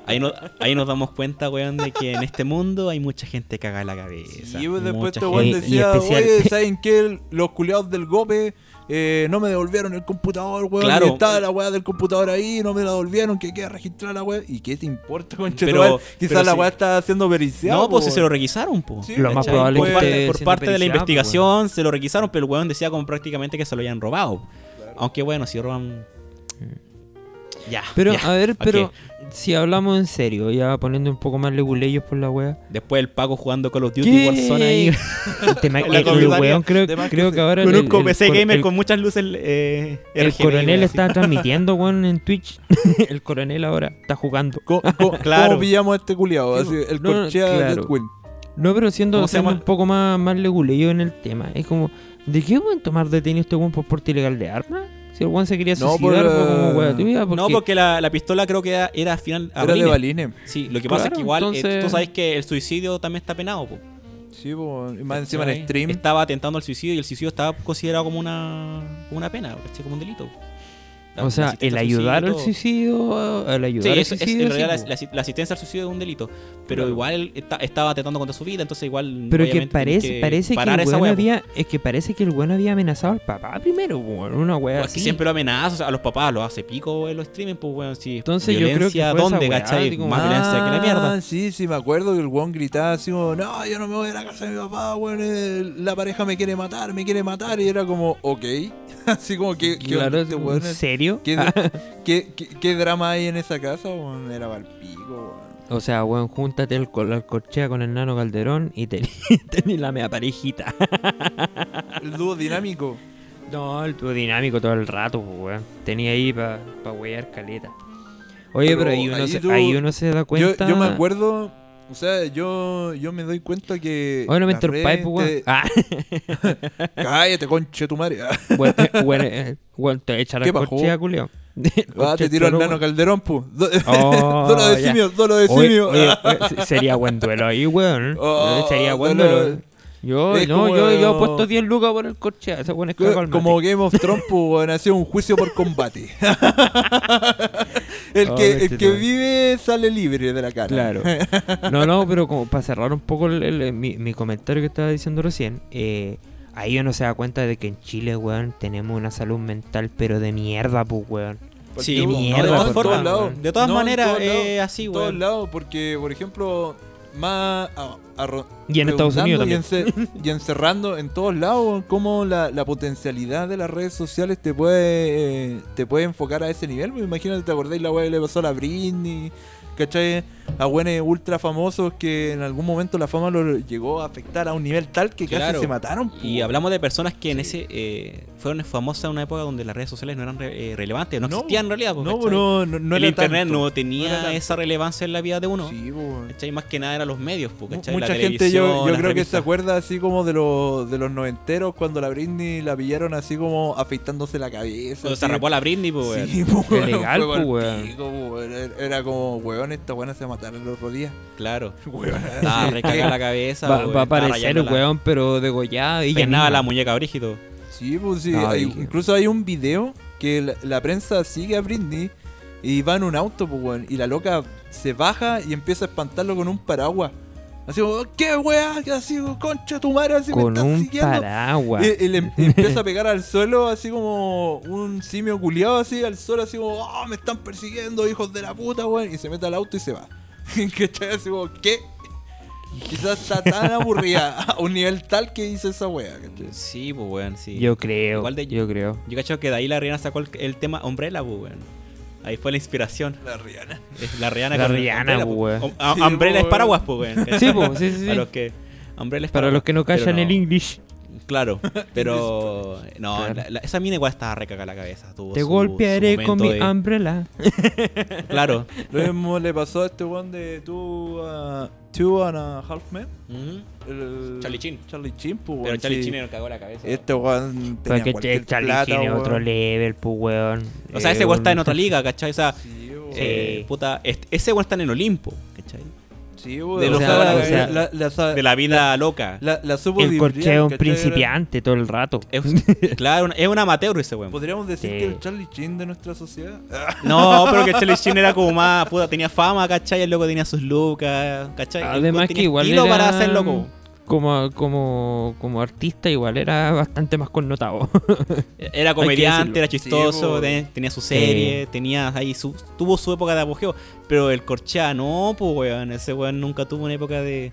ahí, no- ahí nos damos cuenta, weón, de que en este mundo hay mucha gente cagada en la cabeza. Sí, pues después este weón decía, oye, ¿saben qué? Los culiados del GOPE eh, no me devolvieron el computador, weón. Claro. y estaba la weá del computador ahí, no me la devolvieron, que queda registrar la weá. ¿Y qué te importa, concha? Pero- Quizás pero la sí. weá está siendo periciada. No, pues si se lo requisaron, po. Sí, Lo más probable por es que parte, por parte de la po, investigación se lo requisaron, pero el weón decía como prácticamente que se lo habían robado. Claro. Aunque bueno, si roban. Ya. Pero, ya, a ver, pero si hablamos en serio, ya poniendo un poco más leguleyos por la wea. Después el Paco jugando Call of Duty Warzone ahí. El, tema- <laughs> En la el- el comisaría, weón creo, creo que que ahora Con un PC gamer el- con muchas luces eh, El RGB, coronel está transmitiendo, weón, en Twitch. <laughs> el coronel ahora está jugando. ¿Cómo, cómo- <laughs> Claro. cómo pillamos a este culiado? Así, el no, no, corchea claro. de Queen. No, pero siendo, un poco más, más leguleyo en el tema. Es como, ¿de qué pueden tomar detenido este weón por porte ilegal de armas? Si el weón se quería No, suicidar, por, fue como, eh, wea tuya, porque... No, porque la, la pistola creo que era, era al final. a Era de balines. balines. Sí, lo que pasa es que igual eh, entonces- tú sabes que el suicidio también está penado, po. Sí, po, y más encima en stream. Estaba atentando al suicidio y el suicidio estaba considerado como una, como una pena, como un delito. La- O sea, el ayudar al suicidio, el Sí, ayudar al eso es, suicidio, en sí, realidad la, la- la asistencia al suicidio es un delito. Pero Claro. igual está- estaba atentando contra su vida, entonces igual. Pero que parece, tienen parece que el esa po. había, es que parece que el weón había amenazado al papá primero, weón, una wea Pues así. que siempre lo amenaza, o sea, a los papás los hace pico en los streaming, pues weón, sí. Entonces yo creo que violencia, fue esa ¿dónde, weá, cachai? como- Más violencia que la mierda. Ah, Sí, sí, me acuerdo que el weón gritaba así como, no, yo no me voy a la casa de mi papá, weón, eh, la pareja me quiere matar, me quiere matar, y era como, ok. <laughs> así como que, que Claro, ¿en weón es- serio? ¿Qué, <laughs> qué, qué- qué drama hay en esa casa, weón? Era pa'l pico, weón. O sea, weón, júntate el, el corchea con el nano Calderón y tení, <laughs> tení la mea parejita. <laughs> El dúo dinámico. No, el tubo dinámico todo el rato, pues, weón. Tenía ahí para pa wear caleta. Oye, pero, Pero ahí, uno se, tú- ahí uno se da Yo, cuenta. yo me acuerdo, o sea, yo, yo me doy cuenta que... Oye, no me la interrumpáis, <laughs> pues, Ah, Cállate, conche tu madre. <laughs> weón, eh, weón, te echar ¿Qué el bajó? corchea, culio. <laughs> Ah, te tiro el nano calderón, pu. Oh, Duelo de simio, duelo de simio. oye, oye, sería buen duelo ahí, weón. Oh, sería buen duelo- duelo. Yo, Es no, como- yo, yo he puesto 10 lucas por el corchea. Ese weón es Como mate. Game of Thrones, pues, weón, hacía un juicio por combate. <laughs> el, Oh, que, el que vive sale libre de la cara. Claro. <laughs> No, no, pero como para cerrar un poco el- el- mi, mi comentario que estaba diciendo recién, eh, ahí uno se da cuenta de que en Chile, weón, tenemos una salud mental, pero de mierda, pues, weón. Sí, no, mierda, de todas formas, lados. de todas No, maneras todos lados, es así, En todos weón. lados, porque, por ejemplo, más a- Y en Estados Unidos y, ence- y encerrando en todos lados cómo la, la potencialidad de las redes sociales te puede eh, te puede enfocar a ese nivel. Imagínate, ¿te acordáis la weá que le pasó a la Britney? ¿Cachai? A buenos ultra famosos que en algún momento la fama lo llegó a afectar a un nivel tal que Claro. casi se mataron. pues. Y hablamos de personas que en ese eh, fueron famosas en una época donde las redes sociales no eran re- eh, relevantes, no, No, existían en realidad. po, no, no, no, no el era internet tanto. no tenía esa relevancia en la vida de uno. Sí, pues. ¿cachai? Más que nada eran los medios, po, ¿cachai? La Mucha gente yo, televisión, yo creo que se acuerda así como de los de los noventeros cuando la Britney la pillaron así como afeitándose la cabeza. Cuando se rapó a la Britney. Sí, pues, weón, legal, pues, pico, pues, Era como, weón, esta buena se va a matar en los otros días. Claro. <laughs> Weón. Estaba recagada la cabeza. Va, weón, va a aparecer el rayándola. weón, pero degollada. Y Peinaba la muñeca brígido. Sí, pues sí. No, hay- dije. incluso hay un video que la, la prensa sigue a Britney y va en un auto, pues, weón. Y la loca se baja y empieza a espantarlo con un paraguas. Así como, ¿qué weá? Así como, concha tu madre, así me Con estás un siguiendo. paraguas. Y, y le <laughs> em- empieza a pegar al suelo así como un simio culiado así al suelo así como oh, me están persiguiendo hijos de la puta weón y se mete al auto y se va <laughs> ¿Cachai? así como ¿qué? quizás está tan aburrida <laughs> a un nivel tal que hizo esa wea ¿cachai? Sí, pues, weón, sí. Yo creo, Igual de- yo creo. Yo cacho que de ahí la Rihanna sacó el, el tema Umbrella, pues, weón. Ahí fue la inspiración. la Rihanna Es La Rihanna La con Rihanna, Umbrella, pues. Um- a- Sí, Umbrella es paraguas, pues, weón. Sí, pues, sí, sí. Para los que... Umbrella es Para los que no callan el English, Claro, <laughs> pero... No, Claro. la- la- esa mina igual estaba recaga la cabeza. Tuvo te su- golpearé su con mi de- umbrella. <laughs> Claro. lo mismo le pasó a este weón de Two, uh, two and a Half Men el- Charlie Chin. Charlie Chin pues, Pero Charlie sí. Chin nos cagó la cabeza. este weón tenía Porque cualquier Charlie plata, tiene weón. otro level, pues, weón. O sea, ese Eh, weón está en un- otra liga, ¿cachai? O sea, sí, eh, puta, este- ese weón está en el Olimpo, ¿cachai? Sí, de o los sea, la- o sea, la- la- la- De la vida loca. La, la supo El corcheo es un principiante todo el rato. Es, <laughs> claro, es un amateur ese weón. Podríamos decir Sí. que el Charlie Chin de nuestra sociedad. <laughs> No, pero que Charlie Sheen era como más, puta, tenía fama, ¿cachai? El loco tenía sus lucas, ¿cachai? El Además que igual era- para hacer loco. Como, como, como artista igual era bastante más connotado. <laughs> Era comediante, era chistoso, Sí, tenía, su serie, tenía ahí su, tuvo su época de apogeo, pero el Corchea no, pues weón, ese weón nunca tuvo una época de...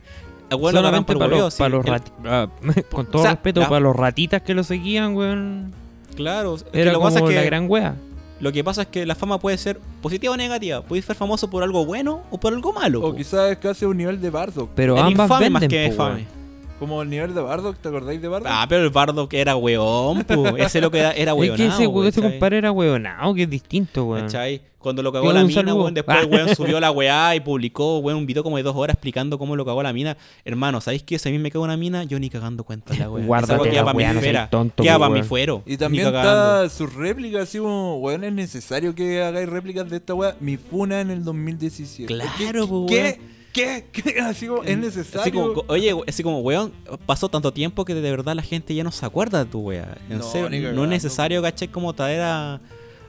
Agarran Solamente por para los, sí. para los El- rati- ah, <laughs> Con todo O sea, respeto, para los ratitas que lo seguían, weón. Claro, es que Era lo, que como pasa es que, la gran wea. lo que pasa es que la fama puede ser positiva o negativa. Puedes ser famoso por algo bueno o por algo malo. o po. quizás es casi un nivel de Bardock. Pero El ambas infame venden, más que po, fame. Como el nivel de Bardock, ¿te acordáis de Bardock? Ah, pero el bardo que era weón, pues. <laughs> Ese lo que era, era Es que ese, weón, ese compadre era weonado, que es distinto, weón. ¿Cachai? Cuando lo cagó la mina, saludo. weón, después el Ah. weón <laughs> subió la weá y publicó, weón, un video como de dos horas explicando cómo lo cagó la mina. Hermano, ¿sabéis qué? Si a mí me cago una mina, yo ni cagando cuenta la weá. <laughs> Guárdate Esa la pa' mi weá, no esfera, tonto, Queda para mi fuero. Y también está su réplica, así como, weón, es necesario que hagáis réplicas de esta weá. Mi funa en el 2017. Claro, ¿Qué? po, ¿Qué? ¿Qué? ¿Qué? <laughs> Así como, es necesario. Así como, oye, así como, weón, pasó tanto tiempo que de verdad la gente ya no se acuerda de tu weá. En No, serio, no es necesario, ¿cachai? Como traer a,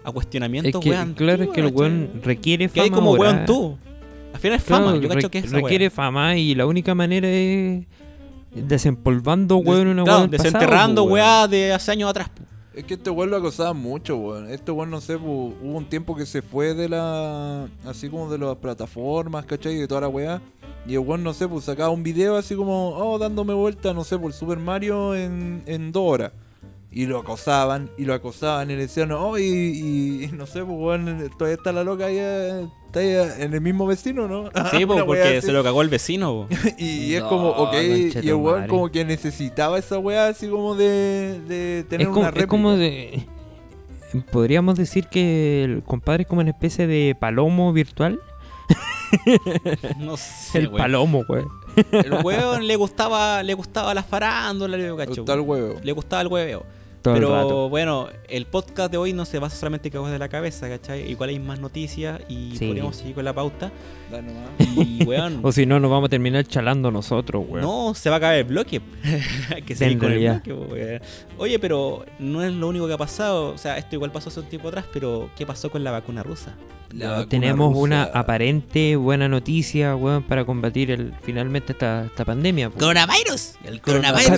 a cuestionamiento, Es que, weón. claro, es que el weón requiere Que fama. hay como ahora. weón tú. Al final es fama, Claro, yo cacho que es requiere fama y la única manera es desempolvando, weón, una Claro, weón. desenterrando pasado, weá de hace años atrás. Es que este weón lo acosaba mucho, weón. Este weón, no sé, hubo un tiempo que se fue de la. Así como de las plataformas, ¿cachai? De toda la weá. Y el weón, no sé, pues sacaba un video así como, oh, dándome vuelta, no sé, por Super Mario en, en dos horas. Y lo acosaban, y lo acosaban, y le decían, oh, y, y- y no sé, pues weón, todavía está la loca ahí, está ahí en el mismo vecino, ¿no? Sí, <laughs> weá porque se lo cagó el vecino. <laughs> Y es No, como, ok, y el weón como que necesitaba esa weá así como de, de tener Es como, una es réplica. como de. Podríamos decir que el compadre es como una especie de palomo virtual. <laughs> No sé, el palomo, weón. El weón le gustaba, le gustaba la farándula, le. Está el huevo. Le gustaba el hueveo. Todo el Pero rato. bueno, el podcast de hoy no se basa solamente en cagos de la cabeza, ¿cachai? Igual hay más noticias y Sí. podríamos seguir con la pauta. Da nomás. Y weón, <laughs> O si no, nos vamos a terminar chalando nosotros, weón. no, se va a acabar el bloque. <laughs> Hay que seguir con el bloque, po, weón. Oye, pero no es lo único que ha pasado. O sea, esto igual pasó hace un tiempo atrás, pero ¿qué pasó con la vacuna rusa? La vacuna Tenemos rusa. una aparente buena noticia, weón, para combatir el, finalmente esta, esta pandemia. po. ¡Coronavirus! El Coronavirus.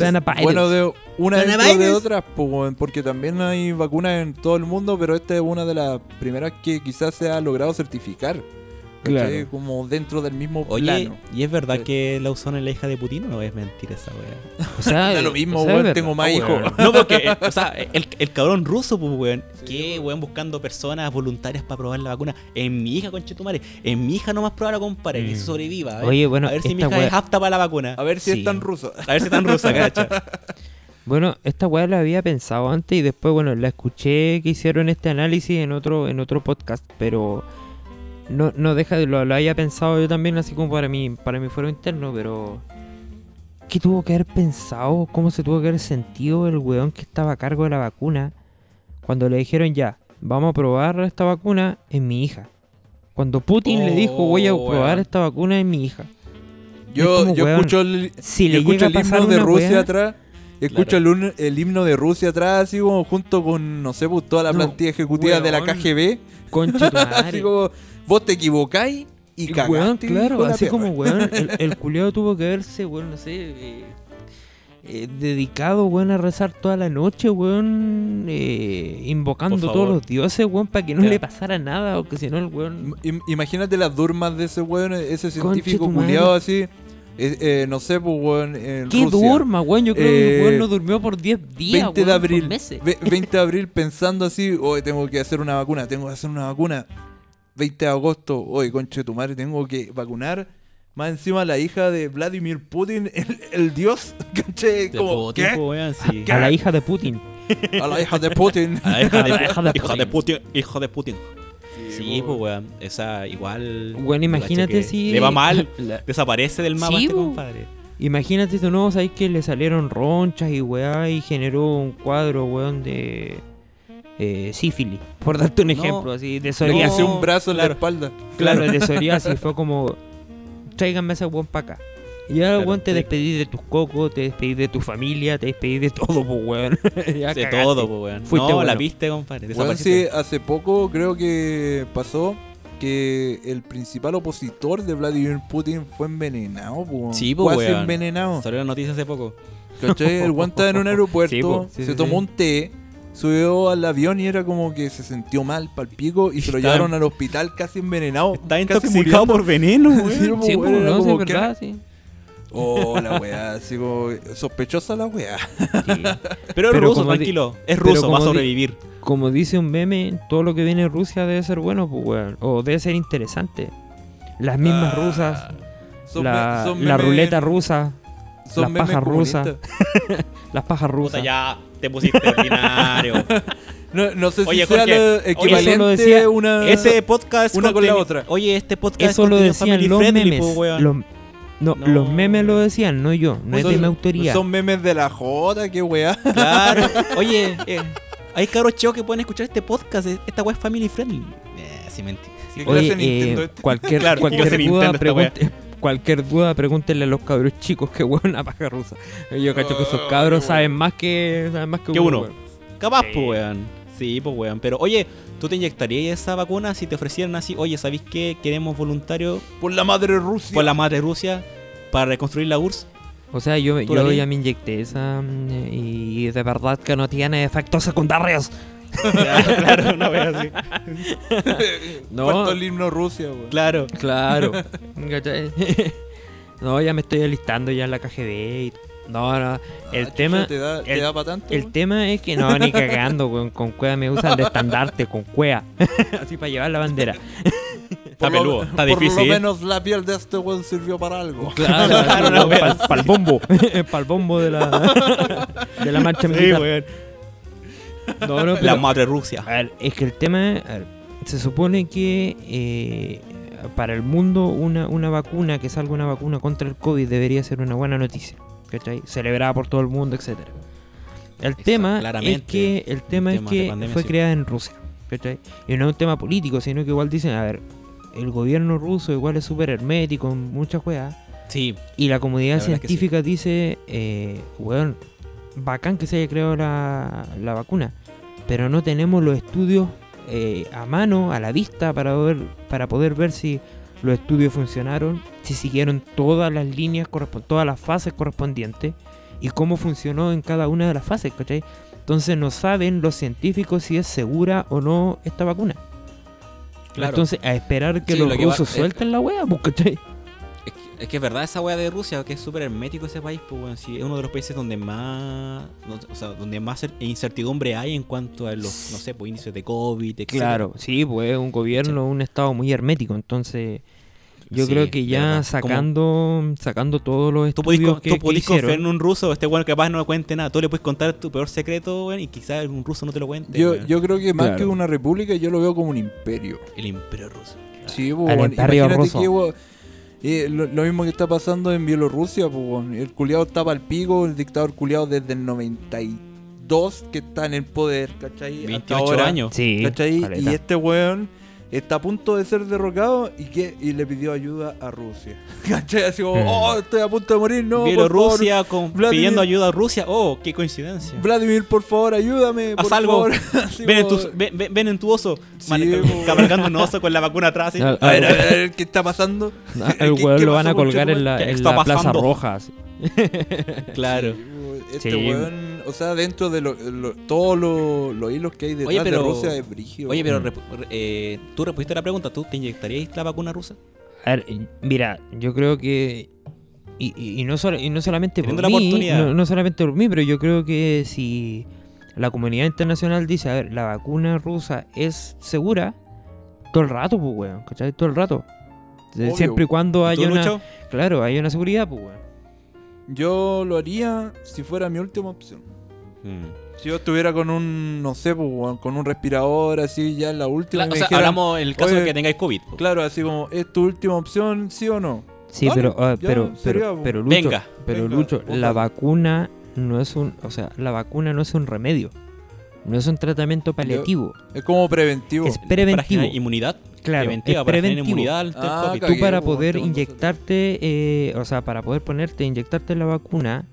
Bueno, de una de Coronavirus. otras, pues, porque también hay vacunas en todo el mundo, pero esta es una de las primeras que quizás se ha logrado certificar. Claro. Como dentro del mismo Oye, plano. ¿y es verdad Sí. que la Usona es la hija de Putin o no es mentira esa wea? <laughs> O sea, <laughs> Da lo mismo, o sea, weón, es tengo más hijos. weón. No, porque, o sea, el, el cabrón ruso, pues, weón. Sí, ¿Qué, weón. buscando personas voluntarias para probar la vacuna? En mi hija, conchetumare. En mi hija nomás probar, compadre, que Mm. se sobreviva. A ver, Oye, bueno, a ver si mi hija es apta para la vacuna. A ver si Sí. es tan ruso. A ver si tan rusa, <laughs> cacha. Bueno, esta weá la había pensado antes y después, bueno, la escuché que hicieron este análisis en otro, en otro podcast, pero no, no deja de lo, lo había pensado yo también, así como para mí, para mi fuero interno, pero ¿qué tuvo que haber pensado? ¿Cómo se tuvo que haber sentido el weón que estaba a cargo de la vacuna cuando le dijeron ya, vamos a probar esta vacuna en mi hija? Cuando Putin le dijo voy a Oh, probar weón. esta vacuna en mi hija. Yo, como, yo weón, escucho el, Si yo le escucho llega el himno de Rusia weá- atrás. Escucho el, un- el himno de Rusia atrás, así como junto con, no sé, pues, toda la No, plantilla ejecutiva de la. KGB. <laughs> Así como, vos te equivocáis y El cagaste. weón, claro, así perra. como weón, el, el <laughs> culiao tuvo que verse, weón, no sé, eh, eh, dedicado, weón, a rezar toda la noche, weón, eh, invocando todos los dioses, weón, para que no le pasara nada, o que si no el weón... Im- Imagínate las durmas de ese weón, ese científico culiado así. Eh, eh, no sé, pues weón, en ¿Qué Rusia. durma, weón? Yo creo que Eh, el weón no durmió por 10 días, 20 weón, de abril. meses. ve- 20 de abril pensando así, hoy tengo que hacer una vacuna, tengo que hacer una vacuna. 20 de agosto, hoy conche tu madre, tengo que vacunar. Más encima la hija de Vladimir Putin, <laughs> el, el dios, <laughs> conche, como, Putin, ¿qué? pues, weón, sí. A la hija de Putin. A la hija de Putin. <laughs> A la hija de, la hija de hija de Putin. Putin. Hijo de Putin. Sí, pues, weón. Esa igual. Weón, imagínate que si... Le va mal. <laughs> la- Desaparece del mapa Sí, este compadre. Imagínate de nuevo, ¿sabes que le salieron ronchas y weá y generó un cuadro, weón, de eh, sífilis? Por darte un No. ejemplo, así, de Le psoriasis. hice un brazo en claro. la espalda. Claro, de psoriasis. <laughs> Fue como, tráiganme a ese weón para acá. Y ya, Claro, weón, te sí. despedís de tus cocos, te despedís de tu familia, te despedís de todo, pues, weón. <laughs> Ya De cagaste. todo, pues, weón. Fuiste no, bueno. la viste, compadre. Weón, sí, hace poco creo que pasó que el principal opositor de Vladimir Putin fue envenenado, po. Sí, po, Cuasi weón. envenenado. Salió la noticia hace poco. ¿Cachai? El weón estaba en un <laughs> aeropuerto, Sí. Sí, se sí, tomó sí. un té, subió al avión y era como que se sintió mal pal pico y se lo llevaron al hospital casi envenenado. Está casi intoxicado muriendo. por veneno, <laughs> Sí, weón. po, Sí, pues, era no, sí, que- verdad, sí. Oh, la weá, así como sospechosa la weá. Sí. <laughs> Pero es Pero ruso, tranquilo. Es ruso, va a sobrevivir. Como dice un meme, todo lo que viene de Rusia debe ser bueno, pues, weón. O debe ser interesante. Las mismas Ah, rusas, son la, son ruleta rusa, son las pajas rusas. <laughs> las pajas rusas. ya te pusiste ordinario. <laughs> No, no sé Oye, si sea Jorge, lo oye, equivalente lo decía- una... Este podcast Una con la otra. Oye, este podcast Eso es lo decían los memes. po, weón. Los- no, No. los memes lo decían, no yo. No es de son, mi autoría. son memes de la Jota, qué weá. Claro. <laughs> Oye, eh, hay cabros chicos que pueden escuchar este podcast. eh, Esta weá es family friendly. Eh, sí, mentira. Sí, ¿Qué clase Oye, de Nintendo eh, este? cualquier, <laughs> Claro, ¿qué clase cualquier, de duda, pregunte- cualquier duda, pregúntenle a los cabros chicos que weón a paja rusa. Yo cacho que esos Oh, cabros saben más que saben más que, Que uno. weón. Capaz, pues, weón. Sí, pues, weón. Pero, oye, ¿tú te inyectarías esa vacuna si te ofrecieran así? Oye, ¿sabéis qué? Queremos voluntarios Por la madre Rusia. por la madre Rusia para reconstruir la URSS. O sea, yo, ¿Tú la yo ya me inyecté esa mm, y de verdad que no tiene efectos secundarios. <laughs> claro, una wea así. <laughs> No. Faltó el himno Rusia, weón. Claro. Claro. <laughs> No, ya me estoy alistando ya en la KGB. y- No, no. El Ah, tema... chucha, ¿Te da, te el- da pa' tanto? El weón? tema es que no, ni <laughs> cagando, weón. Con cueva me usan de estandarte, con cueva. <laughs> Así para llevar la bandera. <laughs> Está Por lo- peludo, está Por difícil. lo menos la piel de este weón sirvió para algo. Claro, Claro, una wea para el bombo. para el bombo de la, de la marcha Sí, militar. weón. No, no, La madre Rusia. A ver, es que el tema es, a ver, se supone que eh, para el mundo una, una vacuna, que salga una vacuna contra el COVID debería ser una buena noticia, ¿cachai? Celebrada por todo el mundo, etcétera. El Exacto, tema es que el tema es que pandemia, fue sí. creada en Rusia, ¿cachai? Y no es un tema político, sino que igual dicen, a ver, el gobierno ruso igual es súper hermético en muchas weas. Sí, Y la comunidad La verdad es que sí. científica dice, eh, weón, bacán que se haya creado la, la vacuna, pero no tenemos los estudios eh, a mano, a la vista, para, ver, para poder ver si los estudios funcionaron, si siguieron todas las líneas, todas las fases correspondientes y cómo funcionó en cada una de las fases, ¿cachai? Entonces no saben los científicos si es segura o no esta vacuna. claro. Entonces, a esperar que Sí, los lo que va- rusos eh, suelten la wea, pues, ¿cachai? Es que, es verdad esa weá de Rusia, que es súper hermético ese país, pues bueno, sí, es uno de los países donde más, o sea, donde más cer- incertidumbre hay en cuanto a los, no sé, pues índices de COVID, etc. Claro, sí, pues es un gobierno, un estado muy hermético, entonces yo Sí, creo que ya sacando sacando todos los Tú podés, estudios que, tú que podés confiar en un ruso, este weón capaz no cuente nada. Tú le puedes contar tu peor secreto, weón, y quizás un ruso no te lo cuente. Yo, yo creo que más Claro. que una república, yo lo veo como un imperio. El imperio ruso. Sí, Al weón. imperio Imagínate ruso. que, eh, lo, lo mismo que está pasando en Bielorrusia, pues, el culiado está al pico, el dictador culiado desde el 92 que está en el poder, ¿cachai? Hasta 28 ahora, años. sí, ¿cachai? caleta. Y este weón está a punto de ser derrocado y que y le pidió ayuda a Rusia. <laughs> ¿Cachai? Así como, Mm. oh, estoy a punto de morir, no. por Bielorrusia con- Vladimir- pidiendo ayuda a Rusia. Oh, qué coincidencia. Vladimir, por favor, ayúdame. Haz por algo. favor. <laughs> Ven en, tu, ven, en tu oso. Sí, Man, po. <laughs> cabalgando un oso con la vacuna atrás. ¿sí? A ver, a ver, a ver, ¿qué está pasando? El ¿Qué- weón lo van a colgar en la, ¿Qué en está la Plaza? Roja. así. Claro. Este Sí. weón, o sea, dentro de lo- lo- todos los los hilos que hay detrás Oye, pero- de Rusia es brígido. Oye, pero eh, tú respondiste la pregunta. ¿Tú te inyectarías la vacuna rusa? A ver, mira, yo creo que. Y, y- y no, solo- y no solamente por mí, oportunidad. no, no solamente por mí, pero yo creo que si la comunidad internacional dice, a ver, la vacuna rusa es segura, todo el rato, pues, weón, ¿cachai? Todo el rato. Obvio. Siempre y cuando ¿Tú, haya una... Lucho? Claro, hay una seguridad, pues, weón. Yo lo haría si fuera mi última opción. Mm. Si yo estuviera con un, no sé, pues, con un respirador así ya en la última. O sea, dijeran, hablamos en el caso de que tengáis COVID. po. Claro, así como, ¿es tu última opción, sí o no? Sí, Dale, pero, ah, pero, sería, pero, Lucho, Venga, pero venga, Lucho, la vacuna no es un, o sea, la vacuna no es un remedio, no es un tratamiento paliativo, Es como preventivo. es preventivo, inmunidad claro, preventiva, es para inmunidad al Ah, COVID. Tú Cagué, para po, poder inyectarte, eh, o sea, para poder ponerte, inyectarte la vacuna,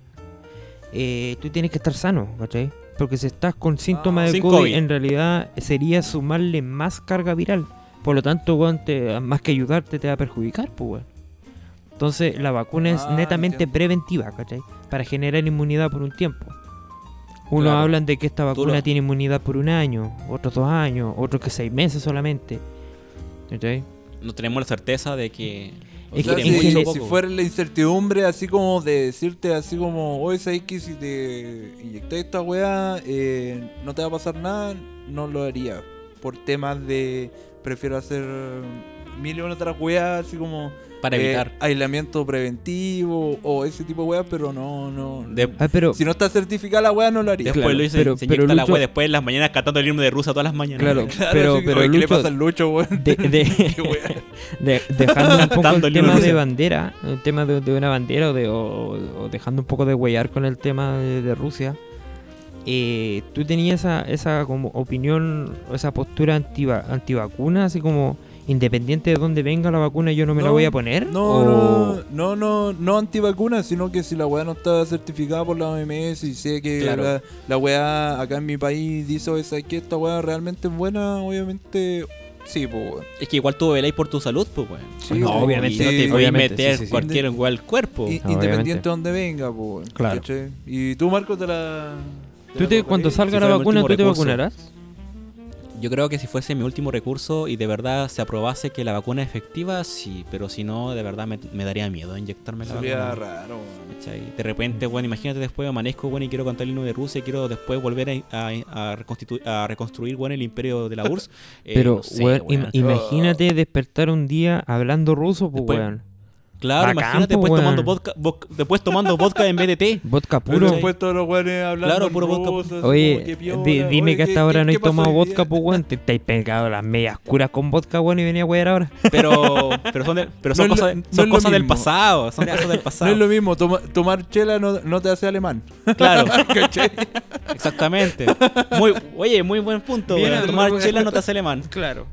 eh, tú tienes que estar sano, ¿cachai? Porque si estás con síntomas de Sin COVID, COVID. en realidad sería sumarle más carga viral. Por lo tanto, te- más que ayudarte, te va a perjudicar, pues. Entonces, la vacuna es Ah, netamente entiendo. preventiva, ¿cachai? Para generar inmunidad por un tiempo. Unos Claro. hablan de que esta vacuna tiene inmunidad por un año, otros dos años, otros que seis meses solamente. ¿Cachai? No tenemos la certeza de que. O Es sea, que si, fuera la incertidumbre, así como de decirte, así como, oye, sabes que si te inyecté esta weá, eh, no te va a pasar nada, no lo haría. Por temas de, prefiero hacer mil y una otras weas, así como Para eh, evitar. aislamiento preventivo o ese tipo de weas, pero no, no. De- Ah, pero, si no está certificada la wea, no lo haría. Después Claro, Luis se- pero- se pero inyecta la wea después en las mañanas cantando el himno de Rusia todas las mañanas. Claro, <laughs> Claro, pero, así, pero ¿qué le Lucho, pasa al Lucho, weón? de- <laughs> dejando un poco el tema de bandera, el tema de, de una bandera o, de, o, o dejando un poco de huellar con el tema de, de Rusia, eh, tú tenías esa, esa como opinión, o esa postura antiva, antivacuna, así como independiente de dónde venga la vacuna, yo no me la No, voy a poner. No, o- no, no, no, no antivacuna, sino que si la weá no está certificada por la OMS y sé que Claro. la, la weá acá en mi país dice oye, ¿sabes que esta weá realmente es buena, obviamente sí, pues. Es que igual tú veláis por tu salud, pues, weón. Sí, No, weón, obviamente, Y no sí, te voy a obviamente, meter sí, sí, sí. cualquier igual al cuerpo. i- obviamente. independiente de donde venga, pues Claro. Y tú, Marco, te la. ¿Tú te, cuando salga Si la vacuna, tú te recurso. vacunarás? Yo creo que si fuese mi último recurso y de verdad se aprobase que la vacuna es efectiva, sí, pero si no, de verdad me, me daría miedo inyectarme la Sería vacuna. raro, weón. ¿cachai? De repente, bueno, imagínate después amanezco, bueno, y quiero cantar el himno de Rusia y quiero después volver a, a- a reconstitu- a reconstruir, bueno, el imperio de la <laughs> URSS. Eh, Pero, no sé, weón, weón. im- imagínate despertar un día hablando ruso, pues, Después- weón. Claro, bacán, imagínate po, después weón. tomando, vodka, vodka- después tomando vodka en vez de té. Vodka puro. después todos los weones hablando Claro, puro vodka. ruso, así Oye, como, qué piola, di- dime oye, que ¿qué- hasta ahora qué- no he qué pasó tomado hoy vodka, día? pues, weón. Te, has pegado las medias curas con vodka, weón, y venía a wear ahora. <laughs> Pero, pero son, de- pero son No es lo- cosas, no son es lo cosas del mismo. pasado. Son cosas del <laughs> No pasado. es lo mismo, toma- tomar chela no, no te hace alemán. Claro, <laughs> ¿Cachai? exactamente. Muy, oye, muy buen punto. Bien, weón. muy tomar chela no te hace alemán. Claro.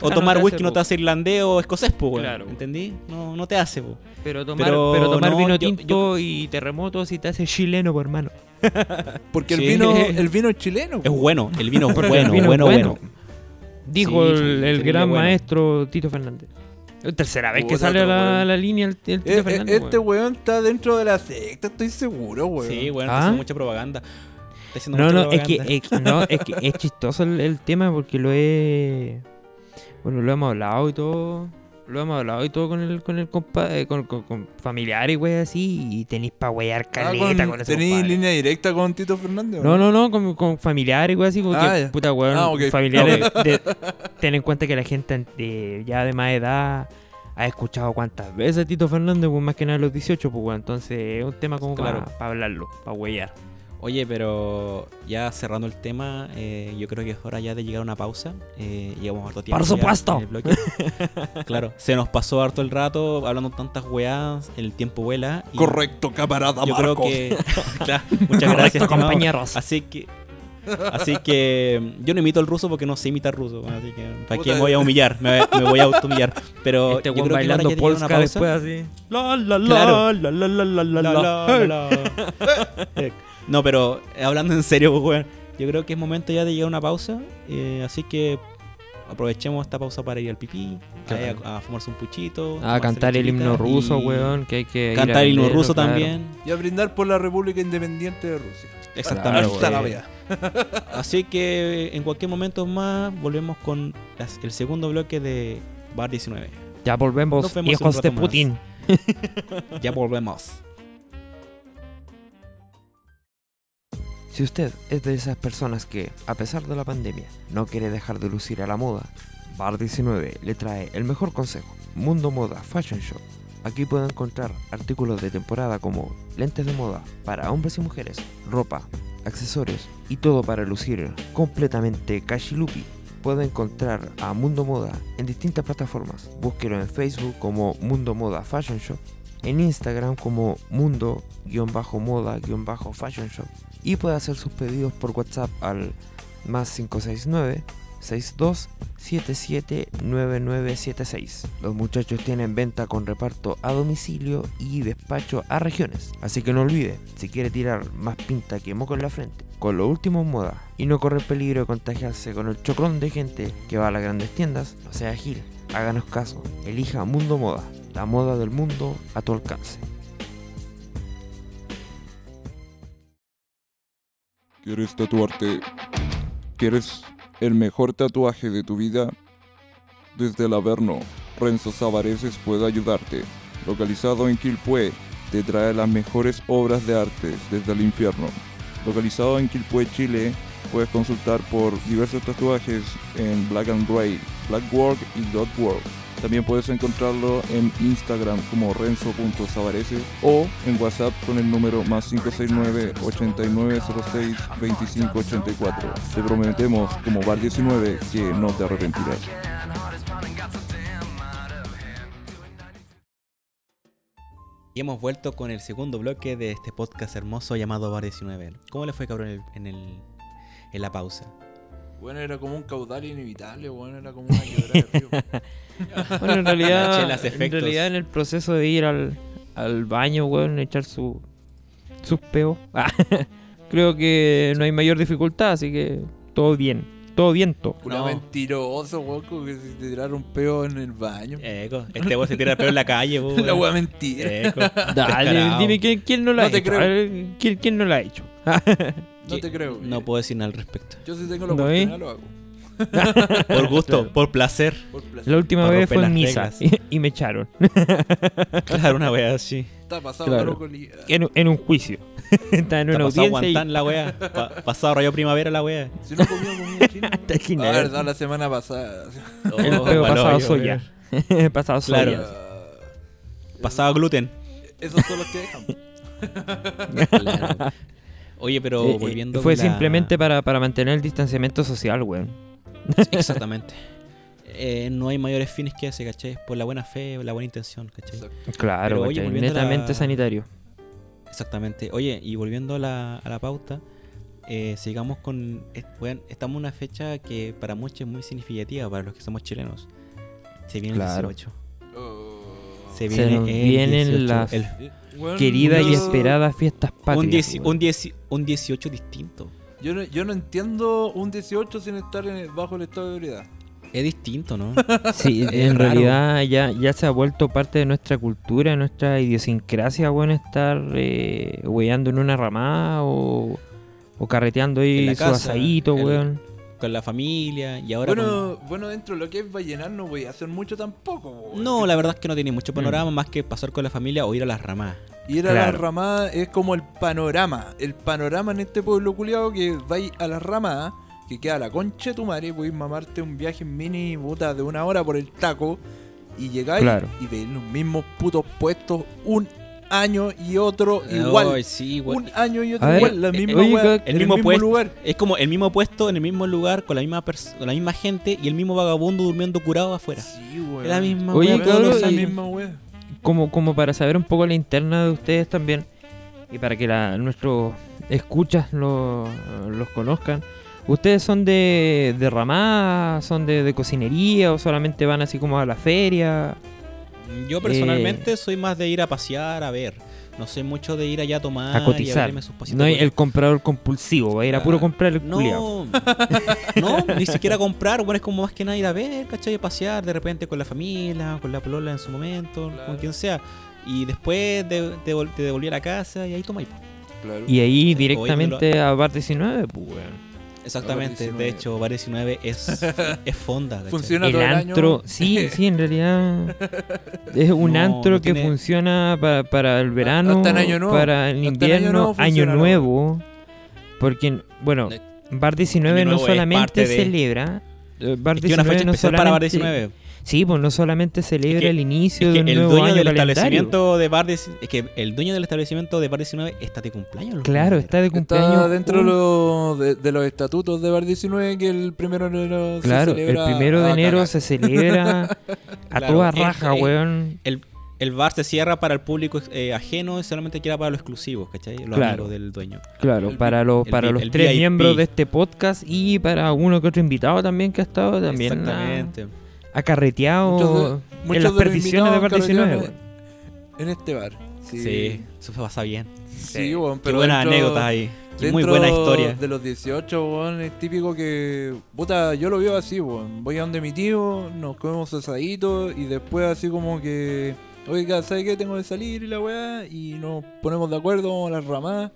O tomar whisky no te hace irlandés o escocés, pues, weón. Claro. ¿Entendí? No, no te hace, pues. Pero tomar, Pero pero tomar no, vino yo- tinto yo- y terremotos y te hace chileno, por hermano. <laughs> Porque el vino <laughs> el vino es chileno. Es bueno, el vino es bueno, bueno, bueno. bueno. Dijo Sí, el, gran bueno. maestro Tito Fernández. Es tercera vez que sale a la, weón. la línea el, el Tito Eh, eh, Fernández. este weón. weón está dentro de la secta, estoy seguro, weón. Sí, bueno, ¿Ah? haciendo mucha propaganda. No, no es, que, es, no, es que es chistoso el, el tema porque lo he Bueno, lo hemos hablado y todo. Lo hemos hablado y todo con el, con el compa, eh, con, con, con familiares, güey, así. Y tenéis pa' weyar Ah, caleta con- con, ese ¿Tenéis compadre. línea directa con Tito Fernández? o No, no, no, con, con familiares, güey, así, porque, Ah, puta, weón, Ah, ok. familiares, de- ten en cuenta que la gente de, ya de más edad ha escuchado cuántas veces a Tito Fernández, pues más que nada a los 18, pues, weón, entonces es un tema como Claro. para hablarlo, para huellar. Oye, pero ya cerrando el tema, eh, yo creo que es hora ya de llegar a una pausa. Eh, llegamos harto tiempo. ¡Por supuesto! en el bloque. <laughs> claro, se nos pasó harto el rato hablando tantas weas, el tiempo vuela. y Correcto, camarada Yo creo que. <laughs> <laughs> Claro, muchas gracias, estimado. compañeros. Así que. Así que yo no imito el ruso porque no sé imitar ruso. Así que, ¿para qué me voy a humillar? Me, me voy a auto-humillar. Pero Este yo creo que bailando una polska pausa. después así. La, la, la, Claro. la, la, la, la, la, La, la. la, la. Eh, No, pero hablando en serio, <laughs> pues, weón, yo creo que es momento ya de llegar a una pausa. eh, así que aprovechemos esta pausa para ir al pipí, Claro. a, a fumarse un puchito. A cantar el himno ruso, weón, que hay que ir Cantar el himno ruso claro. también. Y a brindar por la República Independiente de Rusia. Exactamente. Eh. <laughs> Así que en cualquier momento más volvemos con las- el segundo bloque de Bar 19. Ya volvemos, hijos de. Putin. <laughs> Ya volvemos. Si usted es de esas personas que, a pesar de la pandemia, no quiere dejar de lucir a la moda, Bar 19 le trae el mejor consejo, Mundo Moda Fashion Shop. Aquí puede encontrar artículos de temporada como lentes de moda para hombres y mujeres, ropa, accesorios y todo para lucir completamente cashilupi. Puede encontrar a Mundo Moda en distintas plataformas. Búsquelo en Facebook como Mundo Moda Fashion Shop, en Instagram como Mundo-Moda-Fashion Shop y puede hacer sus pedidos por WhatsApp al más 569 62 77 9976. Los muchachos tienen venta con reparto a domicilio y despacho a regiones. Así que no olvide, si quiere tirar más pinta que moco en la frente, con lo último en moda y no correr peligro de contagiarse con el chocrón de gente que va a las grandes tiendas, no sea gil, háganos caso, elija Mundo Moda, la moda del mundo a tu alcance. ¿Quieres tatuarte? ¿Quieres el mejor tatuaje de tu vida? Desde el Averno, Renzo Savareses puede ayudarte. Localizado en Quilpué, te trae las mejores obras de arte desde el infierno. Localizado en Quilpué, Chile, puedes consultar por diversos tatuajes en Black and Gray, Black Work y Dot Work. También puedes encontrarlo en Instagram como renzo.savarese o en WhatsApp con el número más 569-8906-2584. Te prometemos como Bar 19 que no te arrepentirás. Y hemos vuelto con el segundo bloque de este podcast hermoso llamado Bar 19. ¿Cómo le fue, cabrón, en, el- en la pausa? Bueno, era como un caudal inevitable, bueno, era como una quebrada de río. <laughs> Bueno, en La realidad, en realidad en el proceso de ir al, al baño, weón, echar su, sus peos, ah, <laughs> creo que no hay mayor dificultad, así que todo bien, todo viento. Una No. mentiroso, weón, como que se te tiraron un peo en el baño. Eco, este weón se tira el pelo en la calle, <laughs> la weón. wea mentira. Eco, Dale, descarado. dime ¿quién, quién no la No ha hecho. ver, ¿quién, quién no la ha hecho? No te creo. No puedo decir nada al respecto. Yo si tengo la ¿No, oportunidad eh? lo hago. <laughs> Por gusto, por placer. Por placer. La última Para vez fue en misa y, y me echaron <laughs> Claro, una wea así. Está pasado Claro. brócoli. en, en un juicio. <laughs> Estaba en Está una pasado audiencia y guantán la wea. Pa- pasado rayo primavera la wea. Si no comía comida china. Te Ah, imaginas. verdad, la semana pasada. el Oh, peo mal pasado soya. pasado Claro. soya. Ah, Pasado gluten. Esos son los que dejan. Claro. Oye, pero Eh, eh, volviendo fue la- simplemente para, para mantener el distanciamiento social, weón. <laughs> Exactamente. Eh, no hay mayores fines que ese, ¿cachai? Por la buena fe, la buena intención, ¿cachai? Claro, Pero, oye, ¿cachai? volviendo a la- netamente sanitario. Exactamente. Oye, y volviendo a la, a la pauta, eh, sigamos con. weón, estamos en una fecha que para muchos es muy significativa, para los que somos chilenos. Se viene Claro. el 18. Oh. Se viene el vienen 18, las el- Weón, Queridas y esperadas fiestas patrias. un, dieci- un, dieci- un 18 distinto. Yo no, yo no entiendo un 18 sin estar en el- bajo el estado de ebriedad. Es distinto, ¿no? <laughs> Sí, en raro. realidad ya, ya se ha vuelto parte de nuestra cultura, nuestra idiosincrasia, bueno, estar eh, en una ramada o, o carreteando ahí su casa, asadito, el- weón. Con la familia y ahora... Bueno, bueno, dentro de lo que es Vallenar no voy a hacer mucho tampoco. No, la verdad es que no tiene mucho Mm. panorama más que pasar con la familia o ir a las ramas. Ir a Claro. las ramadas es como el panorama. El panorama en este pueblo culiado que vais a las ramadas, que queda la concha de tu madre, podéis mamarte un viaje en mini puta de una hora por el taco y llegáis Claro. y veis los mismos putos puestos un año y otro igual. Sí, un año y otro ver, igual, la eh, misma oye, wea, el mismo puesto. lugar. Es como el mismo puesto, en el mismo lugar, con la misma con la misma gente y el mismo vagabundo durmiendo curado afuera. Sí. Es la misma Oye, wea, todos cabrón, los la misma wea. como, como para saber un poco la interna de ustedes también y para que la, nuestros escuchas lo- los conozcan. ¿Ustedes son de, de ramada, son de, de cocinería o solamente van así como a la feria? Yo personalmente soy más de ir a pasear, a ver. No soy mucho de ir allá a tomar a cotizar. y a sus pasitos No hay el comprador compulsivo, va a ir a puro comprar el culiao. No, <laughs> no, ni <laughs> siquiera comprar, bueno, es como más que nada ir a ver, ¿cachai? A pasear de repente con la familia, con la polola en su momento, Claro. con quien sea. Y después de, de, vol- te devolví a la casa y ahí tomáis. Claro. Y ahí directamente a Bar 19, pues weón. Exactamente, 19. de hecho, Bar 19 es, <laughs> es fonda, ¿cachai? Funciona El todo el antro, año. <laughs> sí, sí, en realidad <laughs> es un No, antro no que tiene- funciona para, para el verano, hasta en Año Nuevo. para el Hasta en Año invierno, Nuevo año nuevo, porque, bueno, Bar 19 Año no solamente celebra, eh, Bar Es que una 19 fecha no especial para Bar solamente- 19. Sí, pues no solamente celebra que- el inicio Es que de un el nuevo dueño año del calendario. establecimiento de Bar 19 es que el dueño del establecimiento de Bar 19 está de cumpleaños. los Claro, primeros. está de cumpleaños. Está dentro de, un- lo- de, de los estatutos de Bar 19 que el primero de enero Claro, se el celebra primero de enero se celebra <laughs> a Claro, toda es- raja, es- weón. El, el bar se cierra para el público eh, ajeno y solamente queda para los exclusivos, ¿cachai? Los Claro. amigos del dueño. Claro, el para los el para los el tres VIP. miembros de este podcast y para uno que otro invitado también que ha estado también ha, Exactamente. Ha carreteado Muchos de- muchos en las de perdiciones de invitados Bar 19. carretearon weón. En este bar. Sí, Sí, eso se pasa bien. Sí, Qué pero buenas dentro- anécdotas ahí. Qué muy buena historia. De los 18, weón, es típico que. Puta, yo lo veo así, weón. Voy a donde mi tío, nos comemos asaditos y después así como que. Oiga, ¿sabes qué? Tengo que salir y la weá. Y nos ponemos de acuerdo, vamos a las ramas.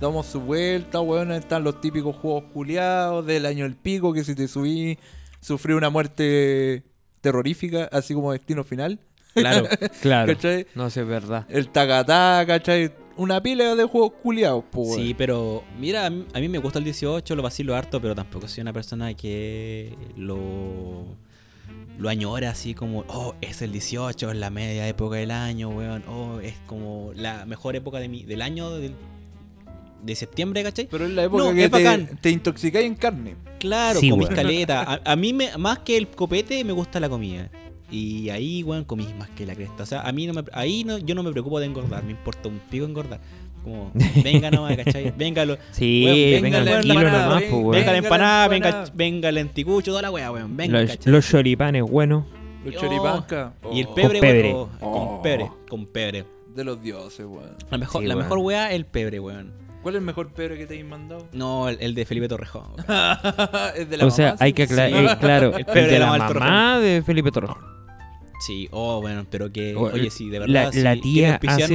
Damos su vuelta, weón. Están los típicos juegos culiados del año del pico. Que si te subí, sufrí una muerte terrorífica, así como destino final. Claro. <laughs> Claro. ¿Cachai? No sé, es verdad. El tacatá, ¿cachai? Una pila de juegos culiados, pues. Sí, pero mira, a mí, a mí me gusta el 18, lo vacilo harto, pero tampoco soy una persona que lo lo añora así como, oh, es el 18, es la media época del año, weón, oh, es como la mejor época de mi, del año del- de septiembre, ¿cachai? Pero es la época No, que es te, bacán. te intoxicáis en carne. Claro, Sí, comí weón. caleta. A, a mí, me, más que el copete, me gusta la comida. Y ahí, weón, comí más que la cresta. O sea, a mí no me, ahí no, yo no me preocupo de engordar, me importa un pico engordar. Como, venga nomás, ¿cachai? <laughs> Venga, lo, Sí, Weón, venga, la tranquilo empanada, nomás, pues, weón. venga la la empanada, venga, venga el anticucho, toda la weá, weón. Venga, Los, ¿cachai? los choripanes buenos. Los Oh. choripanca. Y el Oh, pebre, Con pebre. weón. oh, Oh. Con pebre, con pebre. De los dioses, weón. La mejor, Sí, la weón. mejor weá, el pebre, weón. ¿Cuál es el mejor pebre que te hayan mandado? <laughs> No, el, el de Felipe Torrejón. weón. <laughs> es de la O sea, hay sí. que aclarar, Sí. eh, claro, <laughs> El de de la la mamá de Felipe Torrejón. Sí, oh, bueno, pero que, O- oye, sí, de la- verdad. la si tía quiere hace-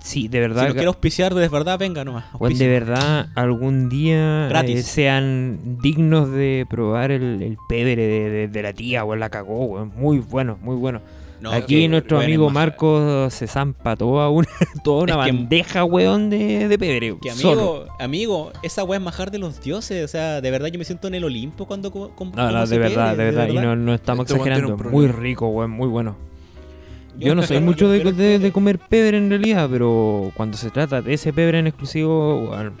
Sí, de Si verdad. nos quiere auspiciar de verdad, venga nomás. Weón, de verdad, algún día eh, sean dignos de probar el, el pebre de, de- de la tía, weón, la cagó, weón. Muy bueno, muy bueno. No, Aquí que, nuestro amigo Marco se zampa toda una, <laughs> toda una Es que- bandeja, weón, de, de pebre. Que solo. amigo, amigo, esa weá es majar de los dioses. O sea, de verdad yo me siento en el Olimpo cuando co- com- No, como no, ese de verdad, de verdad. Y no, no estamos Este exagerando. Muy rico, weón, muy bueno. Yo- Yo no soy mucho de, de- de comer pebre en realidad, pero cuando se trata de ese pebre en exclusivo, weón,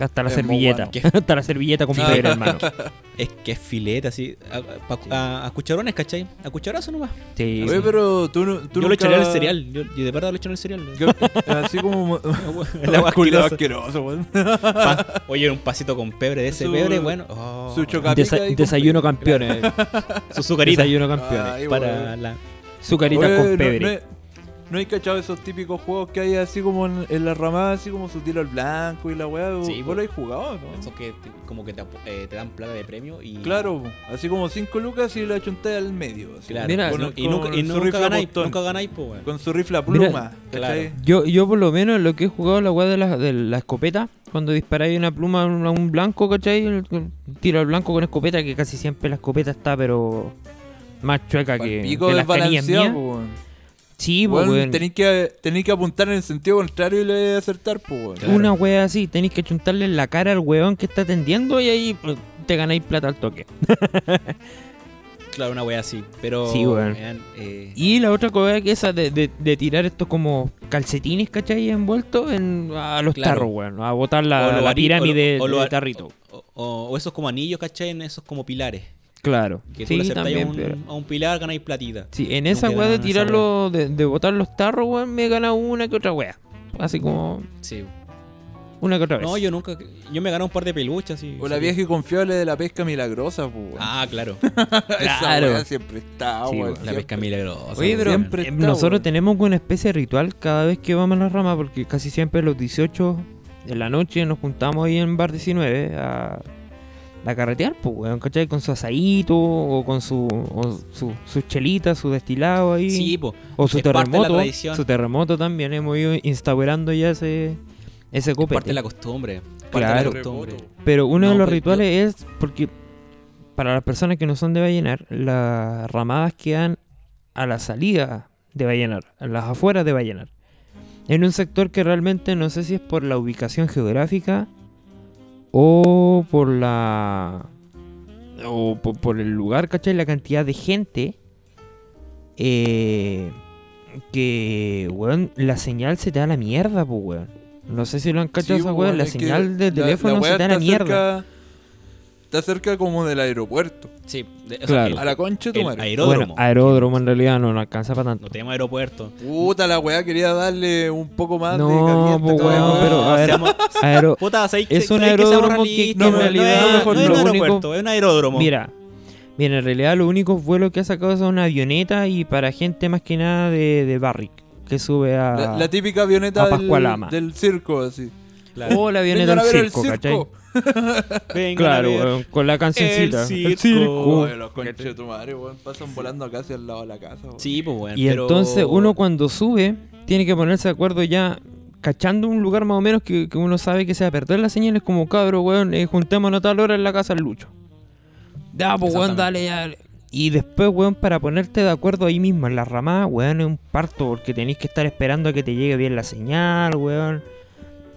hasta la Es servilleta. bueno. hasta <laughs> la servilleta con pebre, <laughs> hermano. Es que es filete así. A, pa- a- a cucharones, ¿cachai? A cucharazo nomás. Sí, Oye, sí. pero tú, no- tú yo lo nunca- echaría al cereal. Yo, yo de verdad lo echo en el cereal. que- Así como. <laughs> El agua Culiao asquerosa. asqueroso, weón. Pa- Oye, un pasito con pebre de ese Su- pebre, bueno. oh, Su Desa- desayuno campeones. su sucarita desayuno campeones. Ay, para la. Sucaritas Oye, con pebre. no ¿No hay cachado esos típicos juegos que hay así como en, en la ramada, así como su tiro al blanco y la weá? Sí, ¿Vos po. lo habéis jugado, no? Esos que te- como que te, eh, te dan plata de premio y. Claro, así como 5 lucas y la chuntáis al medio. así. Claro. Mira, y, no- y con nunca, y nunca ganáis, nunca ganáis, pues, weón. Con su rifle a Mira, pluma, ¿cachai? Yo, yo por lo menos lo que he jugado la weá de la, de la escopeta, cuando disparáis una pluma a un, blanco, ¿cachai? El- el tiro al blanco con escopeta, que casi siempre la escopeta está, pero más chueca que, pico que las canillas Sí, pues, Weón, weón. tenéis que, tenéis que apuntar en el sentido contrario y le acertar, pues, weón. Claro. Una wea así, tenéis que chuntarle en la cara al weón que está atendiendo y ahí pues, te ganáis plata al toque. <laughs> Claro, una wea así. Pero. Sí, weón. eh, Y la otra cosa que esa de, de, de tirar estos como calcetines, ¿cachai? Envueltos en, a los Claro. tarros, weón. A botar la, lo la ari- pirámide o lo- o lo de ar- tarrito. o, o- o esos como anillos, ¿cachai? En esos como pilares. Claro. Que tú Sí, le a, también. un, pero- a un pilar, ganáis platita. Sí, en No esa queda weá de tirarlo, de, de botar los tarros, weón, me he ganado una que otra weá. Así como Sí. una que otra vez. No, yo nunca. Yo me gané un par de peluchas y. O la sí. vieja y confiable de la pesca milagrosa, pues, weón. Ah, claro. <laughs> Esa claro. weá siempre está, Sí. La siempre. pesca milagrosa. Oye, pero siempre eh, está, nosotros weón. tenemos una especie de ritual cada vez que vamos a la rama, porque casi siempre los 18 de la noche nos juntamos ahí en Bar 19 a, a carretear, pues, weón, ¿cachai? Con su asadito o con su, o su, sus chelitas, su destilado ahí. Sí, o su es parte de la terremoto. tradición. Su terremoto también, hemos ido instaurando ya ese, ese copete. Parte de la costumbre. Parte Claro. de la costumbre. Pero uno de los pues, rituales es porque para las personas que no son de Vallenar, las ramadas quedan a la salida de Vallenar, a las afueras de Vallenar. En un sector que realmente no sé si es por la ubicación geográfica o por la o por, por el lugar, ¿cachai? La cantidad de gente eh, que, weón, la señal se te da la mierda, pues, weón. No sé si lo han cachado Sí, esa weón, la señal de teléfono la se te da la mierda. Está cerca como del aeropuerto. Sí. de- o sea, Claro. el- A la concha de tu el madre. aeródromo. Bueno, aeródromo en realidad no, no alcanza para tanto. No tenemos aeropuerto. Puta, la weá quería darle un poco más No, de caliente. weón, weá. pero, a ver, seamos- Aero- Puta, ¿sabéis Es que- un sabéis que seamos aeródromo que- realistas, que en weón? realidad no, es- no es un único- aeropuerto, es un aeródromo. Mira, mira, en realidad los únicos vuelos que ha sacado son una avioneta y para gente más que nada de, de Barrick, que sube a... La, la típica avioneta a del, Pascualama. del circo, así. Claro. o la avioneta Vengan a del el circo, ¿cachai? circo. <laughs> Claro, weón, con la cancioncita. El circo. Oye, los conches de tu madre, weón, pasan volando casi al lado de la casa, weón. Sí, pues bueno. Y entonces uno cuando sube tiene que ponerse de acuerdo ya cachando un lugar más o menos que, que uno sabe que se va a perder la señal. Es como, cabro, weón, eh, juntémonos a tal hora en la casa del Lucho. Ya, pues, weón, dale, ya. Y después, weón, para ponerte de acuerdo ahí mismo en la ramada, weón, es un parto porque tenéis que estar esperando a que te llegue bien la señal, weón.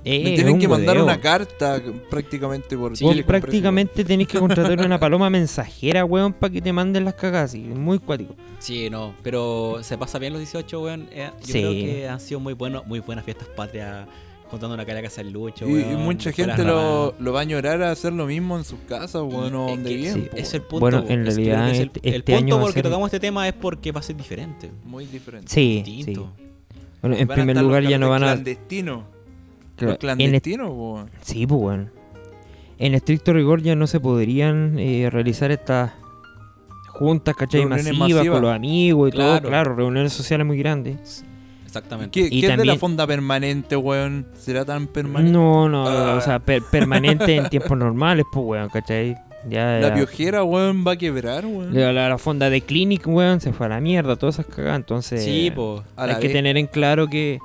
Eh, Me es tienen que mandar una carta prácticamente por Vos telecompresión. prácticamente tenés que contratar una <laughs> paloma mensajera, weón, para que te manden las cagas. así, Muy cuático. Sí, no, pero se pasa bien los 18, weón. Eh, yo Sí. creo que han sido muy buenos, muy buenas fiestas patrias, contando una cara a casa del Lucho, Y, y weón, mucha después gente lo, va a añorar a hacer lo mismo en sus casas, Y bueno, es donde que bien. sí, es el weón. punto. Bueno, en es- realidad que es el, este- el este punto año por el que ser- tocamos este tema es porque va a ser diferente. Muy diferente. Sí, sí. Bueno, en primer lugar ya no van a... Clandestinos. Claro, Los en clandestinos, po, weón. Sí, pues bueno. En estricto rigor ya no se podrían eh, realizar estas juntas, ¿cachai? Masivas, masivas. con los amigos y todo, Claro. reuniones sociales muy grandes. Exactamente. ¿Qué, Y qué es de la fonda permanente, weón? ¿Será tan permanente? No, no, Ah. o sea, per- permanente en tiempos normales, pues weón, ¿cachai? Ya, La ya- piojera, weón, va a quebrar, weón. la, la- la fonda de Clinic, weón, se fue a la mierda, todas esas cagadas, entonces Sí, pues. A hay la que vez. tener en claro que,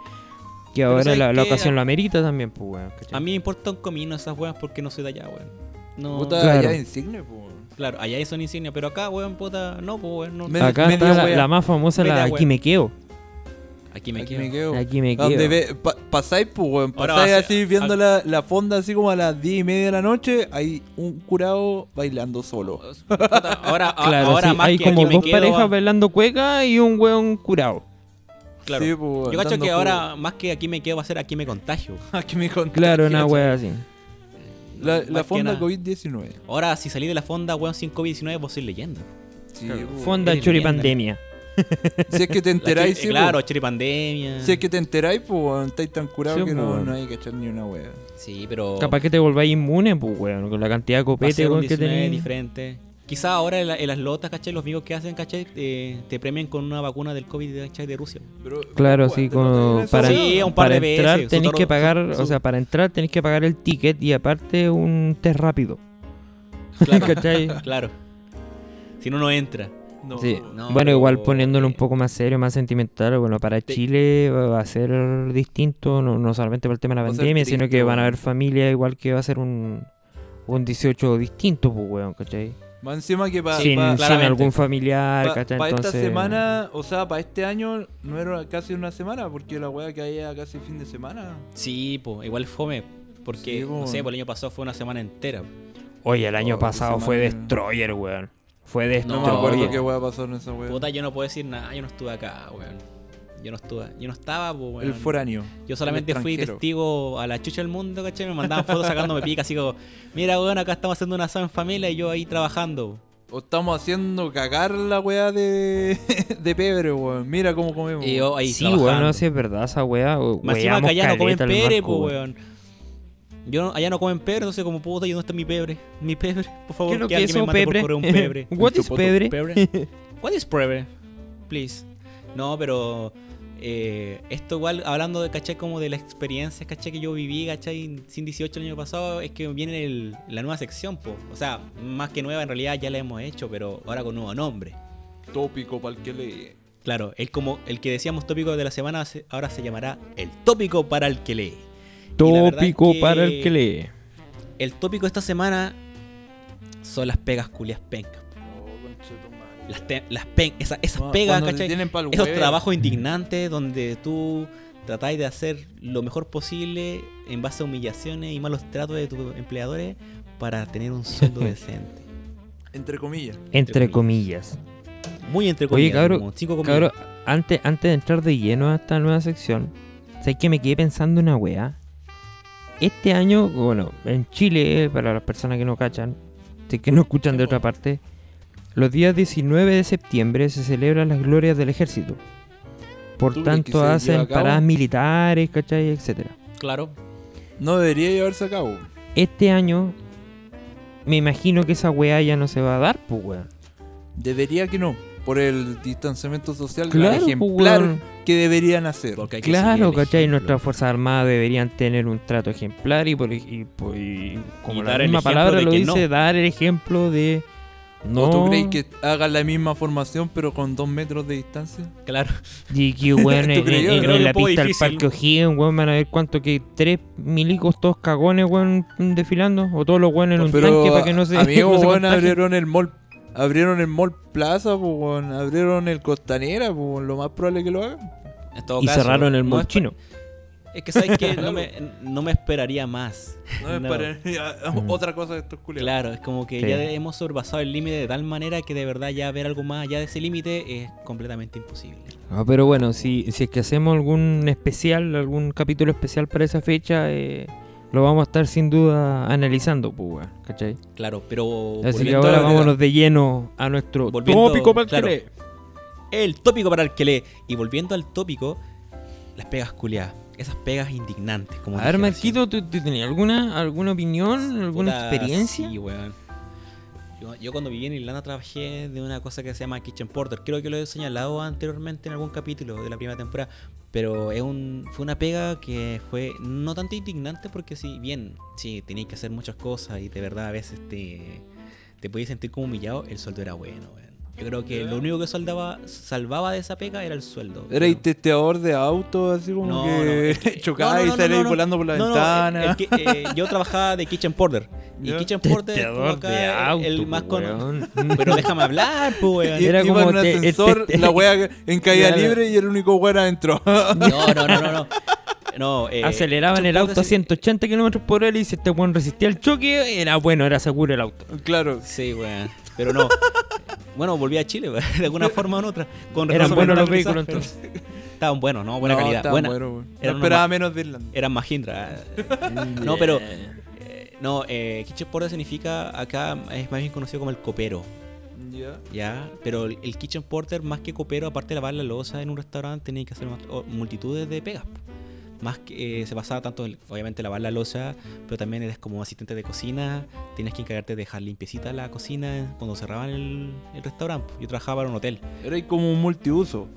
que ahora ¿sabes la, la ocasión lo amerita también, pues weón, ¿cachai? A mí me importa un comino esas weas porque no soy de allá, weón. No, Puta, Claro. insigne, po, weón. claro, allá son insignias, pero acá, weón, puta, no, pues, weón, no. Me- Acá está la, la más famosa, la Media Aquí wea. me quedo. Aquí me Aquí quedo. me quedo. Aquí me Donde quedo. ve, pa- pasáis, pues, weón. Ahora Pasáis a así viendo a- la, la fonda así como a las 10 y media de la noche. Hay un curado bailando solo. Ahora, a- <laughs> Claro, ahora sí, más hay que como aquí me dos quedo, parejas va- bailando cueca y un weón curado. Claro. Sí, pues, Yo cacho que jugo. ahora, más que aquí me quedo, va a ser aquí me contagio. <laughs> Aquí me contagian. Claro, una wea así. La, fonda nada. COVID-19. Ahora, si salí de la fonda, weón, sin COVID-19, vos sois leyenda. Sí, Claro, pues, Fonda eres choripandemia. Si es que te <laughs> enteráis, sí, Claro, pues. choripandemia. Si es que te enteráis, pues, estáis tan curados Sí, que no, hay que echar ni una wea. Sí, pero. Capaz que te volváis inmune, pues weón, con la cantidad de copete weón, que 19 tenéis. diferente. Quizás ahora en, la- en las lotas, ¿cachai? Los amigos que hacen, ¿cachai? Eh, te premian con una vacuna del COVID, ¿cachai? De Rusia. Pero, Claro, ¿cuánto sí, no como para? Sí, un par para de entrar veces, toro- que pagar, su- o sea, para entrar tenéis que pagar el ticket y aparte un test rápido. Claro. <laughs> ¿Cachai? Claro. Si no, no entra. No, Sí. No, bueno, igual poniéndolo un eh, poco más serio, más sentimental, bueno, para Te- Chile va a ser distinto, no, no solamente por el tema de la pandemia, sino que van a haber familias igual que va a ser un, un 18 distinto, pues, weón, ¿cachai? Más encima que para sin, sin claramente. algún familiar, Pa- ¿cachai? pa esta Entonces, semana, o sea, para este año no era casi una semana, porque la weá que había casi fin de semana. Sí, pues, igual fome. Porque, Sí, po. no sé, el año pasado fue una semana entera. Oye, el año Oh, pasado fue. Destroyer, weón. Fue No, Destroyer. me acuerdo qué weá pasó en esa weá. Puta, yo no puedo decir nada, yo no estuve acá, weón. Yo no estuve, yo no estaba, pues, weón. El foráneo. Yo solamente fui testigo a la chucha del mundo, ¿cachai? Me mandaban fotos sacándome pica, así como, mira, weón, acá estamos haciendo un asado en familia y yo ahí trabajando. O estamos haciendo cagar la weá de, <laughs> de pebre, weón. Mira cómo comemos. Y yo ahí Sí, weón, no sé, es verdad esa weá. Más encima que allá no comen pebre, pues, weón. Yo no- allá no comen pebre, entonces como puta, ¿y dónde está mi pebre? Mi pebre, por favor, ¿Qué es lo que que alguien me un mande por pebre? correo un pebre. <laughs> What is pebre? ¿Pebre? <laughs> What is pebre? Please. No, pero eh, esto igual, hablando de, ¿cachai? Como de la experiencia, ¿cachai? Que yo viví, ¿cachai? Sin 18 el año pasado, es que viene el- la nueva sección, po. O sea, más que nueva, en realidad ya la hemos hecho, pero ahora con nuevo nombre. Tópico para el que lee. Claro, el, como, el que decíamos tópico de la semana, se- ahora se llamará el tópico para el que lee. Tópico es para el que lee. El tópico de esta semana son las pegas culias pencas. Las, te- las pen- esa- esas Ah, pegas, cuando ¿cachai? Esos huevo. trabajos indignantes donde tú tratáis de hacer lo mejor posible en base a humillaciones y malos tratos de tus empleadores para tener un sueldo <laughs> decente. Entre comillas. Entre comillas. Muy entre comillas. cabro, como cinco comillas. Cabrón, antes, antes de entrar de lleno a esta nueva sección, ¿sabes que me quedé pensando una weá? Este año, bueno, en Chile, para las personas que no cachan, si es que no escuchan de otra parte, los días 19 de septiembre se celebran las glorias del ejército. Por ¿Tú crees que tanto, hacen paradas militares, ¿cachai? Etcétera. Claro. No debería llevarse a cabo. Este año, me imagino que esa weá ya no se va a dar, pues weón. Debería que no. Por el distanciamiento social Claro, la pues, ejemplar que deberían hacer. Porque hay que Claro, ¿cachai? Nuestras Fuerzas Armadas deberían tener un trato ejemplar y, por, y, por- y como Y la misma palabra lo dice, no. dar el ejemplo de no. ¿O tú crees que hagan la misma formación pero con dos metros de distancia? Claro. Y que, weón, <laughs> ¿Tú en, en- en que la pista del. Parque O'Higgins, weón, van a ver cuánto que tres milicos, todos cagones, weón, desfilando. O todos los weones en un pero, tanque para que no se. Amigo, <laughs> no weón, abrieron el mall. Abrieron el mall Plaza, pues, weón. Abrieron el Costanera, pues, weón. Lo más probable es que lo hagan. En todo Y caso, cerraron el mall chino. Es que sabes que <laughs> no me, no me esperaría más. No es No. para <laughs> Mm. otra cosa de estos culiados. Claro, es como que Sí. ya hemos sobrepasado el límite de tal manera que de verdad ya ver algo más allá de ese límite es completamente imposible. Ah, pero bueno, si, si es que hacemos algún especial, algún capítulo especial para esa fecha, eh, lo vamos a estar sin duda analizando, pues, ¿cachai? Claro, pero Así que ahora vámonos de lleno a nuestro tópico para el claro. que lee. el tópico para el que lee. Y volviendo al tópico, las pegas culiadas. Esas pegas indignantes. Como A ver, Marquito, ¿tú, tú tenías alguna, alguna opinión, alguna Puta, experiencia? Sí, weón. Yo, yo cuando viví en Irlanda trabajé de una cosa que se llama Kitchen Porter. Creo que lo he señalado anteriormente en algún capítulo de la primera temporada. Pero es un, fue una pega que fue no tanto indignante porque si bien, sí, tenías que hacer muchas cosas y de verdad a veces te, te podías sentir como humillado, el sueldo era bueno, weón. Yo creo que lo único que soldaba, salvaba de esa pega era el sueldo. ¿Erais Pero- testeador de auto, así como No, que, no, es que- <laughs> chocaba no, no, y no. volando por la No, no, ventana? el que- eh, yo trabajaba de Kitchen Porter. Y Ya. Kitchen Porter Testeador acá de auto, el más conocido. Pero déjame hablar, pues, Era como en un te- el ascensor, la wea en caída Claro. libre y el único weón adentro. No, no, no, no, no. No, eh, Aceleraban el auto a Porter sí- 180 kilómetros por hora y si este weón resistía el choque, era bueno, era seguro el auto. claro. Sí, weón. Pero no. Bueno, volví a Chile, <laughs> de alguna forma u otra. Con Eran buenos los vehículos pero- <laughs> Estaban buenos, ¿no? Buena No, calidad. Buena. bueno, No esperaba menos de Irlanda. Eran Mahindra. <laughs> No, pero. eh, no, eh, Kitchen Porter significa acá es más bien conocido como el copero. Ya. Ya, pero el el kitchen porter más que copero, aparte de lavar la losa en un restaurante, tenía que hacer multitudes de pegas. Más que eh, se basaba tanto en, obviamente, lavar la losa, pero también eres como asistente de cocina, tienes que encargarte de dejar limpiecita la cocina cuando cerraban el, el restaurante. Yo trabajaba en un hotel. Era como un multiuso.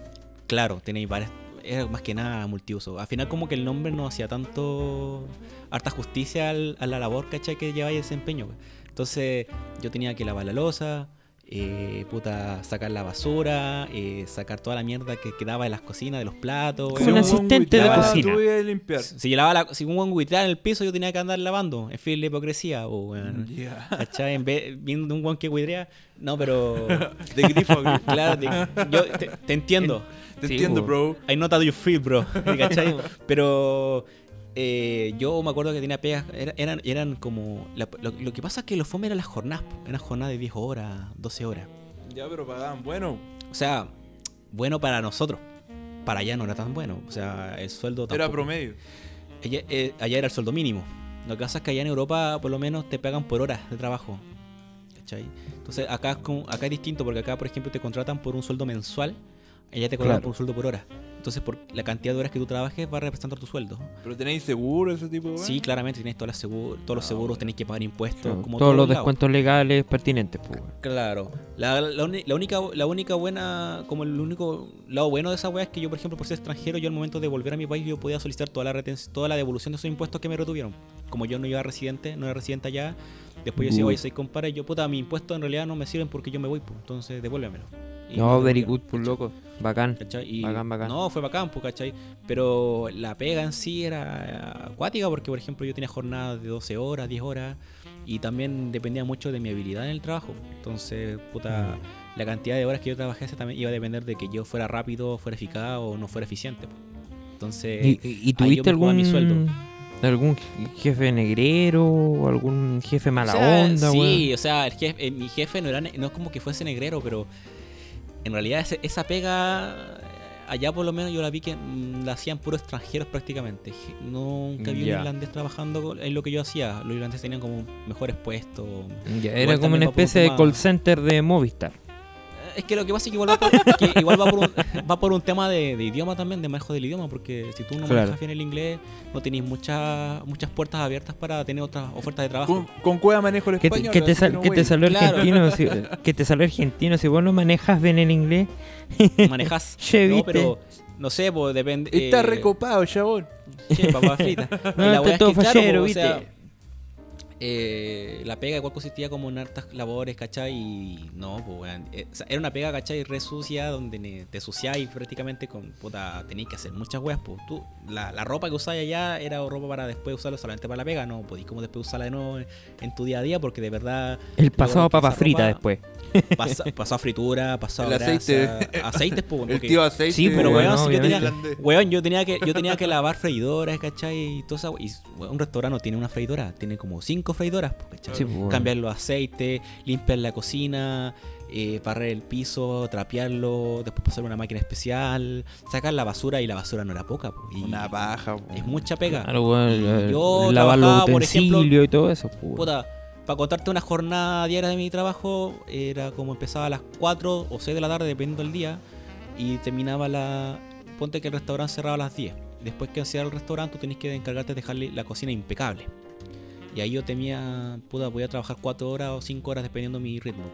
Claro, tenéis varias. Era más que nada multiuso. Al final, como que el nombre no hacía tanto. harta justicia al- a la labor, ¿cachai? Que lleváis desempeño. pues. Entonces, yo tenía que lavar la losa, eh, puta, sacar la basura, eh, sacar toda la mierda que quedaba de las cocinas, de los platos. Como un asistente de cocina. Tú ibas a limpiar. Si, yo lavaba la- si un buen guitarra en el piso, yo tenía que andar lavando. En fin, la hipocresía, o weón. Ya. ¿Cachai? En vez, viendo un buen que guidrea. No, pero. <laughs> De grifo claro, te- yo te, te entiendo. Te Sí, entiendo, bro. I know that you feel, bro. <laughs> ¿Cachai? Pero eh, yo me acuerdo que tenía pegas. era- eran, eran como. la- lo, lo que pasa es que los FOME eran las jornadas. Eran jornadas de 10 horas, 12 horas. Ya, pero pagaban bueno. O sea, bueno para nosotros. Para allá no era tan bueno. O sea, el sueldo Era tampoco. promedio. Allá, eh, allá era el sueldo mínimo. Lo que pasa es que allá en Europa, por lo menos, te pagan por horas de trabajo. ¿Cachai? Entonces, acá es, como- acá es distinto porque acá, por ejemplo, te contratan por un sueldo mensual. Allá te cobran Claro. por un sueldo por hora. Entonces, por la cantidad de horas que tú trabajes, va representando tu sueldo. Pero tenéis seguro ese tipo de? Sí, claramente tenéis todas las seguro- todos los Ah, seguros, tenéis que pagar impuestos. como Todos los lados. descuentos legales pertinentes, pues. Claro. La, la única, la única buena, como el único lado bueno de esa weá es que yo, por ejemplo, por ser extranjero, yo al momento de volver a mi país, yo podía solicitar toda la toda la devolución de esos impuestos que me retuvieron. Como yo no iba residente, no era residente allá, después yo decía, oye, soy compadre, yo puta, mis impuestos en realidad no me sirven porque yo me voy, pues, entonces devuélvemelo. Y No, very good, pues loco. Bacán. Bacán, bacán. No, fue bacán, pues, ¿cachai? Pero la pega en sí era acuática porque, por ejemplo, yo tenía jornadas de 12 horas, 10 horas y también dependía mucho de mi habilidad en el trabajo. Entonces, puta, la cantidad de horas que yo trabajase también iba a depender de que yo fuera rápido, fuera eficaz o no fuera eficiente. pues. Entonces, ¿Y, y- y ahí tuviste yo me algún, mi sueldo. Algún jefe negrero o algún jefe mala O sea, onda, Sí, weón? o sea, el jefe- eh, mi jefe no, era, no es como que fuese negrero, pero en realidad ese- esa pega, eh, allá por lo menos yo la vi que mm, la hacían puros extranjeros prácticamente. Nunca vi un irlandés trabajando en lo que yo hacía. Los irlandeses tenían como mejores puestos. Era como una especie de call center de Movistar. Es que lo que pasa es que igual va por, que igual va por, un, va por un tema de, de idioma también, de manejo del idioma, porque si tú no Claro. manejas bien el inglés, no tenéis muchas muchas puertas abiertas para tener otras ofertas de trabajo. Con, con cueva manejo el español. que te así sal- no, que te güey. salió Claro. argentino, si, que te salió argentino, si vos no manejas bien el inglés, Manejas. <laughs> Che, no, pero no sé, pues depende. Está eh, recopado, chabón. Che, papá frita. <laughs> No, Y la está es que, sea, eh, la pega igual consistía como en hartas labores, ¿cachai? Y no, pues, eh, o sea, era una pega, ¿cachai? Re sucia, donde te suciáis prácticamente con, puta, tenéis que hacer muchas weas, pues. Tú, la, la ropa que usáis allá era ropa para después usarla solamente para la pega, no podéis como después usarla de nuevo en, en tu día a día, porque de verdad el pasado papa esa frita ropa después. pasa- pasó a fritura, pasó a El grasa, aceite. aceites, pues, El porque- tío aceite. Sí, pero weón, no, si yo tenía, obviamente. weón, yo tenía que, yo tenía que lavar freidoras, ¿cachai? Y todo eso. Y weón, un restaurante no tiene una freidora, tiene como cinco freidoras, ¿cachai? Sí, weón. Cambiar los aceites, limpiar la cocina, eh, barrer el piso, trapearlo, después pasar una máquina especial, sacar la basura y la basura no era poca, y Una paja, po. es mucha pega. Claro, weón, Y yo lavar los trabajaba, por ejemplo, y todo eso. Puta, para contarte una jornada diaria de mi trabajo, era como empezaba a las 4 o 6 de la tarde, dependiendo del día, y terminaba la. Ponte que el restaurante cerraba a las 10. Después que cierra el restaurante, tú tenés que encargarte de dejarle la cocina impecable. Y ahí yo tenía, puta, podía trabajar 4 horas o 5 horas dependiendo de mi ritmo.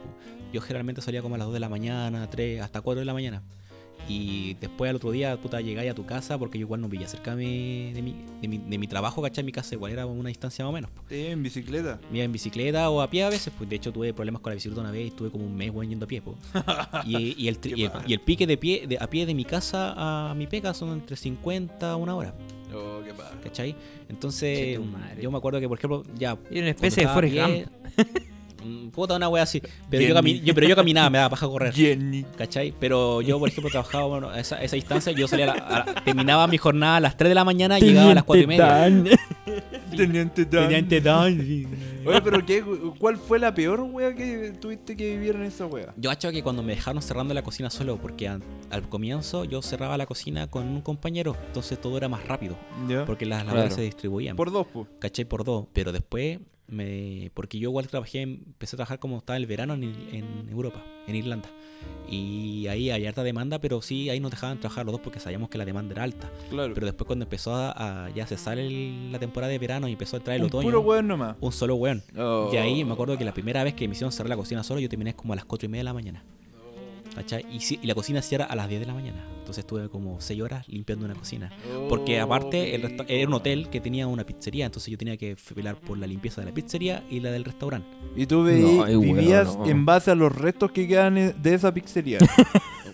Yo generalmente salía como a las 2 de la mañana, 3, hasta 4 de la mañana. Y después al otro día, puta, llegáis a tu casa porque yo igual no vivía cerca de mi, de mi, de mi, de mi trabajo, ¿cachai? Mi casa igual era una distancia más o menos. Sí, en bicicleta. Me iba en bicicleta o a pie a veces, pues de hecho tuve problemas con la bicicleta una vez y estuve como un mes weón, yendo a pie. po. <laughs> Y, y el, y el pique de pie de, a pie de mi casa a mi pega son entre 50 a una hora, Oh, qué paja. ¿cachai? Entonces, yo me acuerdo que, por ejemplo, ya. Y una especie de Forrest Gump. <laughs> Puta, una wea así. Pero yo, Jenny. cami- yo- pero yo caminaba, me daba paja correr. Jenny. ¿Cachai? Pero yo, por ejemplo, trabajaba bueno, a esa, a esa distancia. Yo salía a la- a <laughs> terminaba mi jornada a las 3 de la mañana y llegaba a las 4 y media. Teniente Dan. Teniente Dan. Oye, pero ¿qué, ¿cuál fue la peor wea que tuviste que vivir en esa wea? Yo cacho que cuando me dejaron cerrando la cocina solo, porque al comienzo yo cerraba la cocina con un compañero, entonces todo era más rápido, porque las labores Claro. se distribuían, Por dos, pues. ¿cachai? Por dos, pero después Me, porque yo igual trabajé, empecé a trabajar como estaba el verano en, en Europa, en Irlanda. Y ahí hay harta demanda, pero sí, ahí nos dejaban trabajar los dos porque sabíamos que la demanda era alta. Claro. Pero después cuando empezó a, a- ya se sale el- la temporada de verano y empezó a entrar el un otoño, puro weón nomás. un solo weón. Oh. Y ahí me acuerdo que la primera vez que me hicieron cerrar la cocina solo, yo terminé como a las 4 y media de la mañana. ¿Cachai? Y, sí- y la cocina cierra a las 10 de la mañana. Entonces estuve como 6 horas limpiando una cocina. Porque aparte el Oh, resta- era un hotel que tenía una pizzería, entonces yo tenía que velar por la limpieza de la pizzería y la del restaurante. Y tú veí- No, vivías no. en base a los restos que quedan eh, de esa pizzería. <laughs>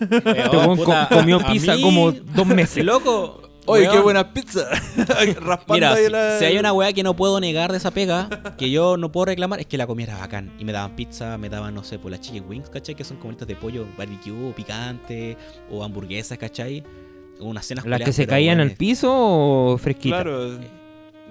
Este comió pizza como dos meses. Loco. Oye, qué buena pizza. <laughs> Raspando Mira, ahí si, la- si hay una weá que no puedo negar de esa pega, que yo no puedo reclamar, es que la comida era bacán. Y me daban pizza, me daban, no sé, por las chicken wings, ¿cachai? Que son como estas de pollo barbecue, picante, o hamburguesas, ¿cachai? Unas cenas ¿Las que se caían al piso o fresquitas? Claro.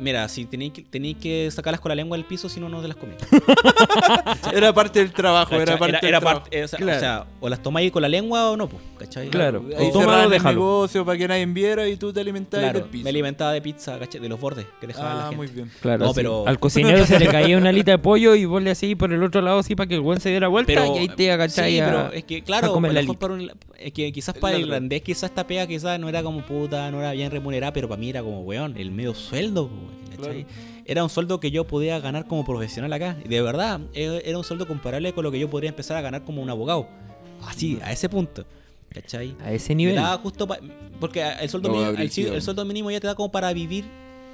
Mira, si tenéis que, que sacarlas con la lengua del piso, si no, no te las comí. <laughs> Era parte del trabajo, era parte Era, del era trabajo. parte- o, sea, Claro. o sea, o las tomáis con la lengua o no, pues, ¿cachai? Claro. Ahí O tómalo, déjalo. negocio para que nadie viera y tú te alimentabas Claro, del piso. me alimentaba de pizza, ¿cachai? De los bordes que dejaba la Ah, gente. muy bien. Claro, No, sí. pero- al <laughs> cocinero se le caía una alita de pollo y vos le hacías por el otro lado así para que el buen se diera vuelta Pero, y ahí te agachai sí, pero es que, claro, a la para un- es que quizás para el irlandés, quizás esta pega quizás no era como puta, no era bien remunerada, pero para mí era como, weón, el medio sueldo, Era un sueldo que yo podía ganar como profesional acá. Y de verdad, e- era un sueldo comparable con lo que yo podría empezar a ganar como un abogado. Así, a ese punto. ¿Cachai? a ese Me nivel. daba justo pa- porque el sueldo, No, mínimo, el, sueldo mínimo ya te da como para vivir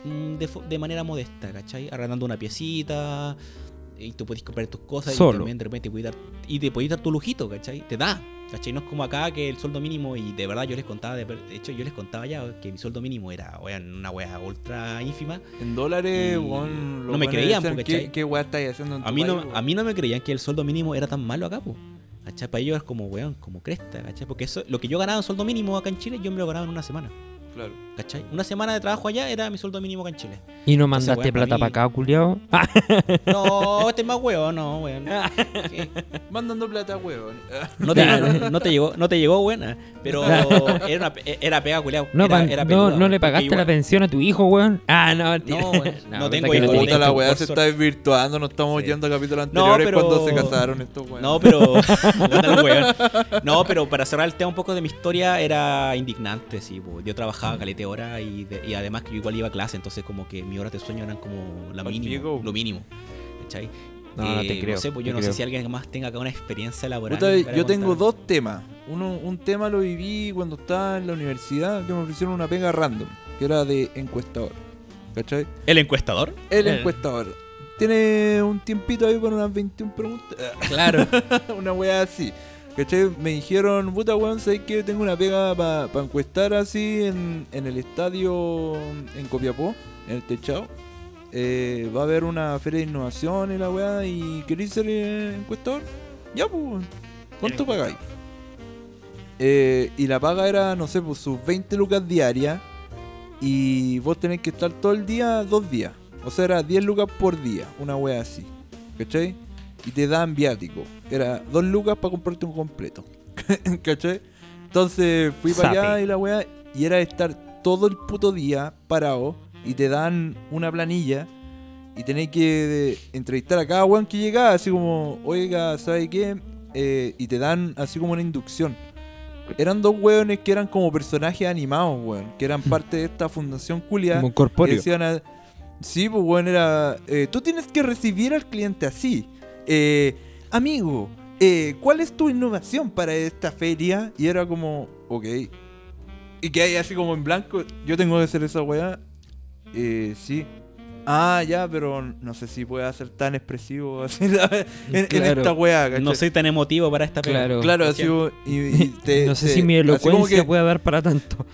mm, de manera modesta, ¿cachai? Arrendando una piecita y tú puedes comprar tus cosas Solo. y también de repente puedes dar, y te puedes dar tu lujito, ¿cachai? Te da, ¿cachai? No es como acá que el sueldo mínimo y de verdad yo les contaba, de, de hecho yo les contaba ya que mi sueldo mínimo era weón, una wea ultra ínfima. En dólares, weón, no me creían, decían, po, ¿qué, weá estáis haciendo en tu A mí, no, a mí no me creían que el sueldo mínimo era tan malo acá, po. ¿Cachai? Para ellos es como, weón, como cresta, ¿cachai? Porque eso, lo que yo ganaba en sueldo mínimo acá en Chile, yo me lo ganaba en una semana. Claro. ¿Cachai? Una semana de trabajo allá era mi sueldo mínimo acá en Chile. ¿Y no Entonces, mandaste weón, plata para acá, culiao? Ah, No, este es más weón, no, weón. ¿Qué? Mandando plata, weón. No te, no, te llegó, no te llegó buena, pero era, una, era pega culeado. no, era, pan- era no, peluda, no le pagaste la pensión a tu hijo, weón. Ah, no, mentira. No, weón, no tengo que hijos, no la weá por se suerte. está desvirtuando, no estamos Sí. yendo a capítulos No, anteriores pero- cuando se casaron estos weones. No, pero. Puta los weón. no, pero para cerrar el tema un poco de mi historia, era indignante, sí. po. Yo trabajaba calete hora y, de- y además que yo igual iba a clase, entonces como que mis horas de sueño eran como la mínimo, lo mínimo. ¿Cachai? No, no te Eh, creo, No sé, pues yo no creo. sé si alguien más tenga acá una experiencia laboral. Puta, yo tengo dos temas. Uno, un tema lo viví cuando estaba en la universidad, que me ofrecieron una pega random, que era de encuestador. ¿Cachai? ¿El encuestador? El Eh. encuestador. Tiene un tiempito ahí para unas 21 preguntas. Claro. <laughs> una weá así. ¿Cachai? Me dijeron, puta weón, ¿sabes que tengo una pega para encuestar así en, en el estadio en Copiapó, en el techado? Eh, va a haber una feria de innovación y la weá, y ¿queréis ser eh, encuestador? Ya, pues. ¿cuánto pagáis? Eh, y la paga era, no sé, pues sus 20 lucas diarias. Y vos tenés que estar todo el día, dos días. O sea, era 10 lucas por día, una wea así. ¿Cachai? Y te dan viático. Era 2 lucas para comprarte un completo. <laughs> ¿Cachai? Entonces fui para allá y la wea. Y era estar todo el puto día parado. Y te dan una planilla. Y tenéis que entrevistar a cada weón que llegaba. Así como, oiga, ¿sabe qué? Eh, y te dan así como una inducción. Eran dos weones que eran como personajes animados, weón. Que eran parte de esta fundación culia. Como un corpóreo. a- sí, pues weón, era. eh, tú tienes que recibir al cliente así. Eh, amigo, eh, ¿cuál es tu innovación para esta feria? Y era como, ok. Y que hay así como en blanco. Yo tengo que hacer esa weá. Eh, sí. Ah, ya, pero no sé si pueda ser tan expresivo <laughs> así en, en esta weá, ¿cachai? No soy tan emotivo para esta. Claro. Claro, así Siempre. y, y <laughs> te- no sé te- si mi elocuencia que puede dar para tanto.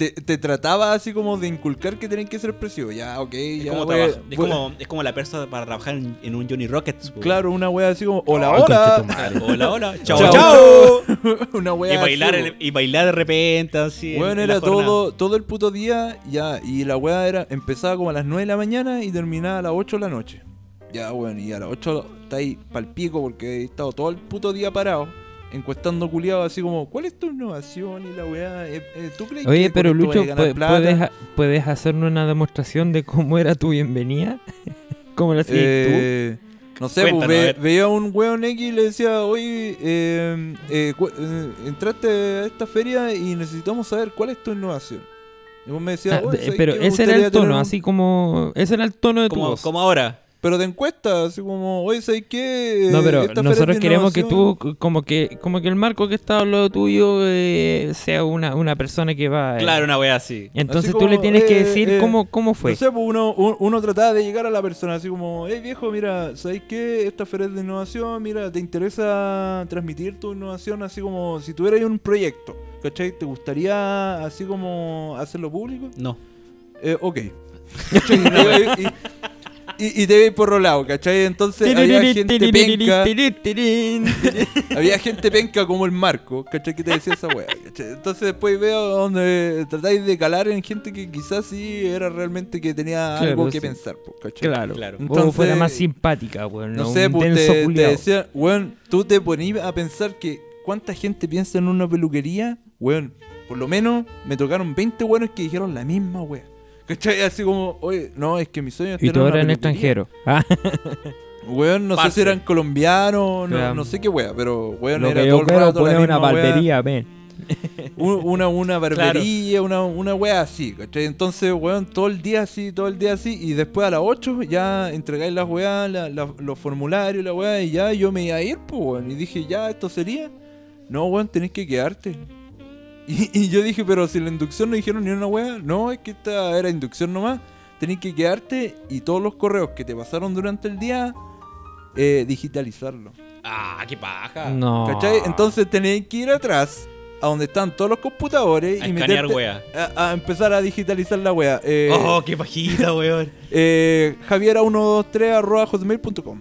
Te, te trataba así como de inculcar que tenían que ser expresivos. Ya, ok, Es, ya. como trabaja- es, como, <laughs> es como la persona para trabajar en, en un Johnny Rockets. po. Claro, una wea así como, hola, hola. <laughs> Hola, hola. Chao, Chao. chao. <laughs> una Y wea bailar, así, y bailar de repente, así. en- Bueno, era todo, todo el puto día, ya, y la wea era, empezaba como a las 9 de la mañana y terminaba a las 8 de la noche. Ya, bueno, y a las 8 está ahí pal pico porque he estado todo el puto día parado, encuestando culiado así como, ¿cuál es tu innovación? Y la wea, eh, eh, ¿tú crees Oye, que pero Lucho. ¿puedes, ¿puedes hacernos una demostración de cómo era tu bienvenida? <laughs> ¿Cómo lo hacías Eh, no sé, pues, Cuéntanos, ve- veía a un weón X y le decía, oye, eh, eh, eh, entraste a esta feria y necesitamos saber cuál es tu innovación. Y vos me tú? decías, Ah, "Oye, de- ¿sabes pero ese era el tono, un-". así como... Ese era el tono de tu voz. como ahora. Pero de encuesta, así como, oye, ¿sabes qué? No, pero esta nosotros queremos que innovación". tú, como que como que el marco que está al lado tuyo eh, sea una, una persona que va... eh, Claro, una wea así. Entonces Así tú le tienes que eh, decir eh, cómo, cómo fue. No sé, pues uno, un- uno trataba de llegar a la persona así como, hey viejo, mira, ¿sabes qué? Esta feria de innovación, mira, ¿te interesa transmitir tu innovación así como si tuvieras un proyecto? ¿Cachai? ¿Te gustaría así como hacerlo público? No. Eh, ok. <laughs> Y, y- y te veis por rolado, ¿cachai? Entonces había gente penca, <laughs> había gente penca como el Marco, ¿cachai? Que te decía esa wea, ¿cachai? Entonces después veo donde tratáis de calar en gente que quizás sí era realmente que tenía Claro, algo que sí. pensar, ¿cachai? Claro. Claro. O Entonces, fuera más simpática, weón. No No, sé, pues te, te decía, weón, tú te ponías a pensar que cuánta gente piensa en una peluquería, weón, por lo menos me tocaron 20 weones que dijeron la misma wea. ¿Cachai? Así como, oye, no, es que mi sueño es Y tener todo una era en peluquería. extranjero. Ah, <laughs> Weón, no sé si eran colombianos, no, Claro. no sé qué wea, pero weón, lo era que todo yo el quiero rato la poner una misma wea. barbería. <laughs> Un- una, una barbería, una, una wea así, ¿cachai? Entonces, weón, todo el día así, todo el día así, y después a las 8 ya entregáis las weas, la- la- los formularios, la wea, y ya yo me iba a ir, pues, weón. Y dije, ya, esto sería. No, weón, tenés que quedarte. Y, y yo dije, pero si la inducción no dijeron ni una wea, no, es que esta era inducción nomás. Tenés que quedarte y todos los correos que te pasaron durante el día, eh, digitalizarlo. Ah, qué paja. No. ¿Cachai? Entonces tenéis que ir atrás, a donde están todos los computadores A y escanear wea. a, a empezar a digitalizar la wea. Eh, Oh, qué pajita, weón. eh, Javiera123 arroba hotmail.com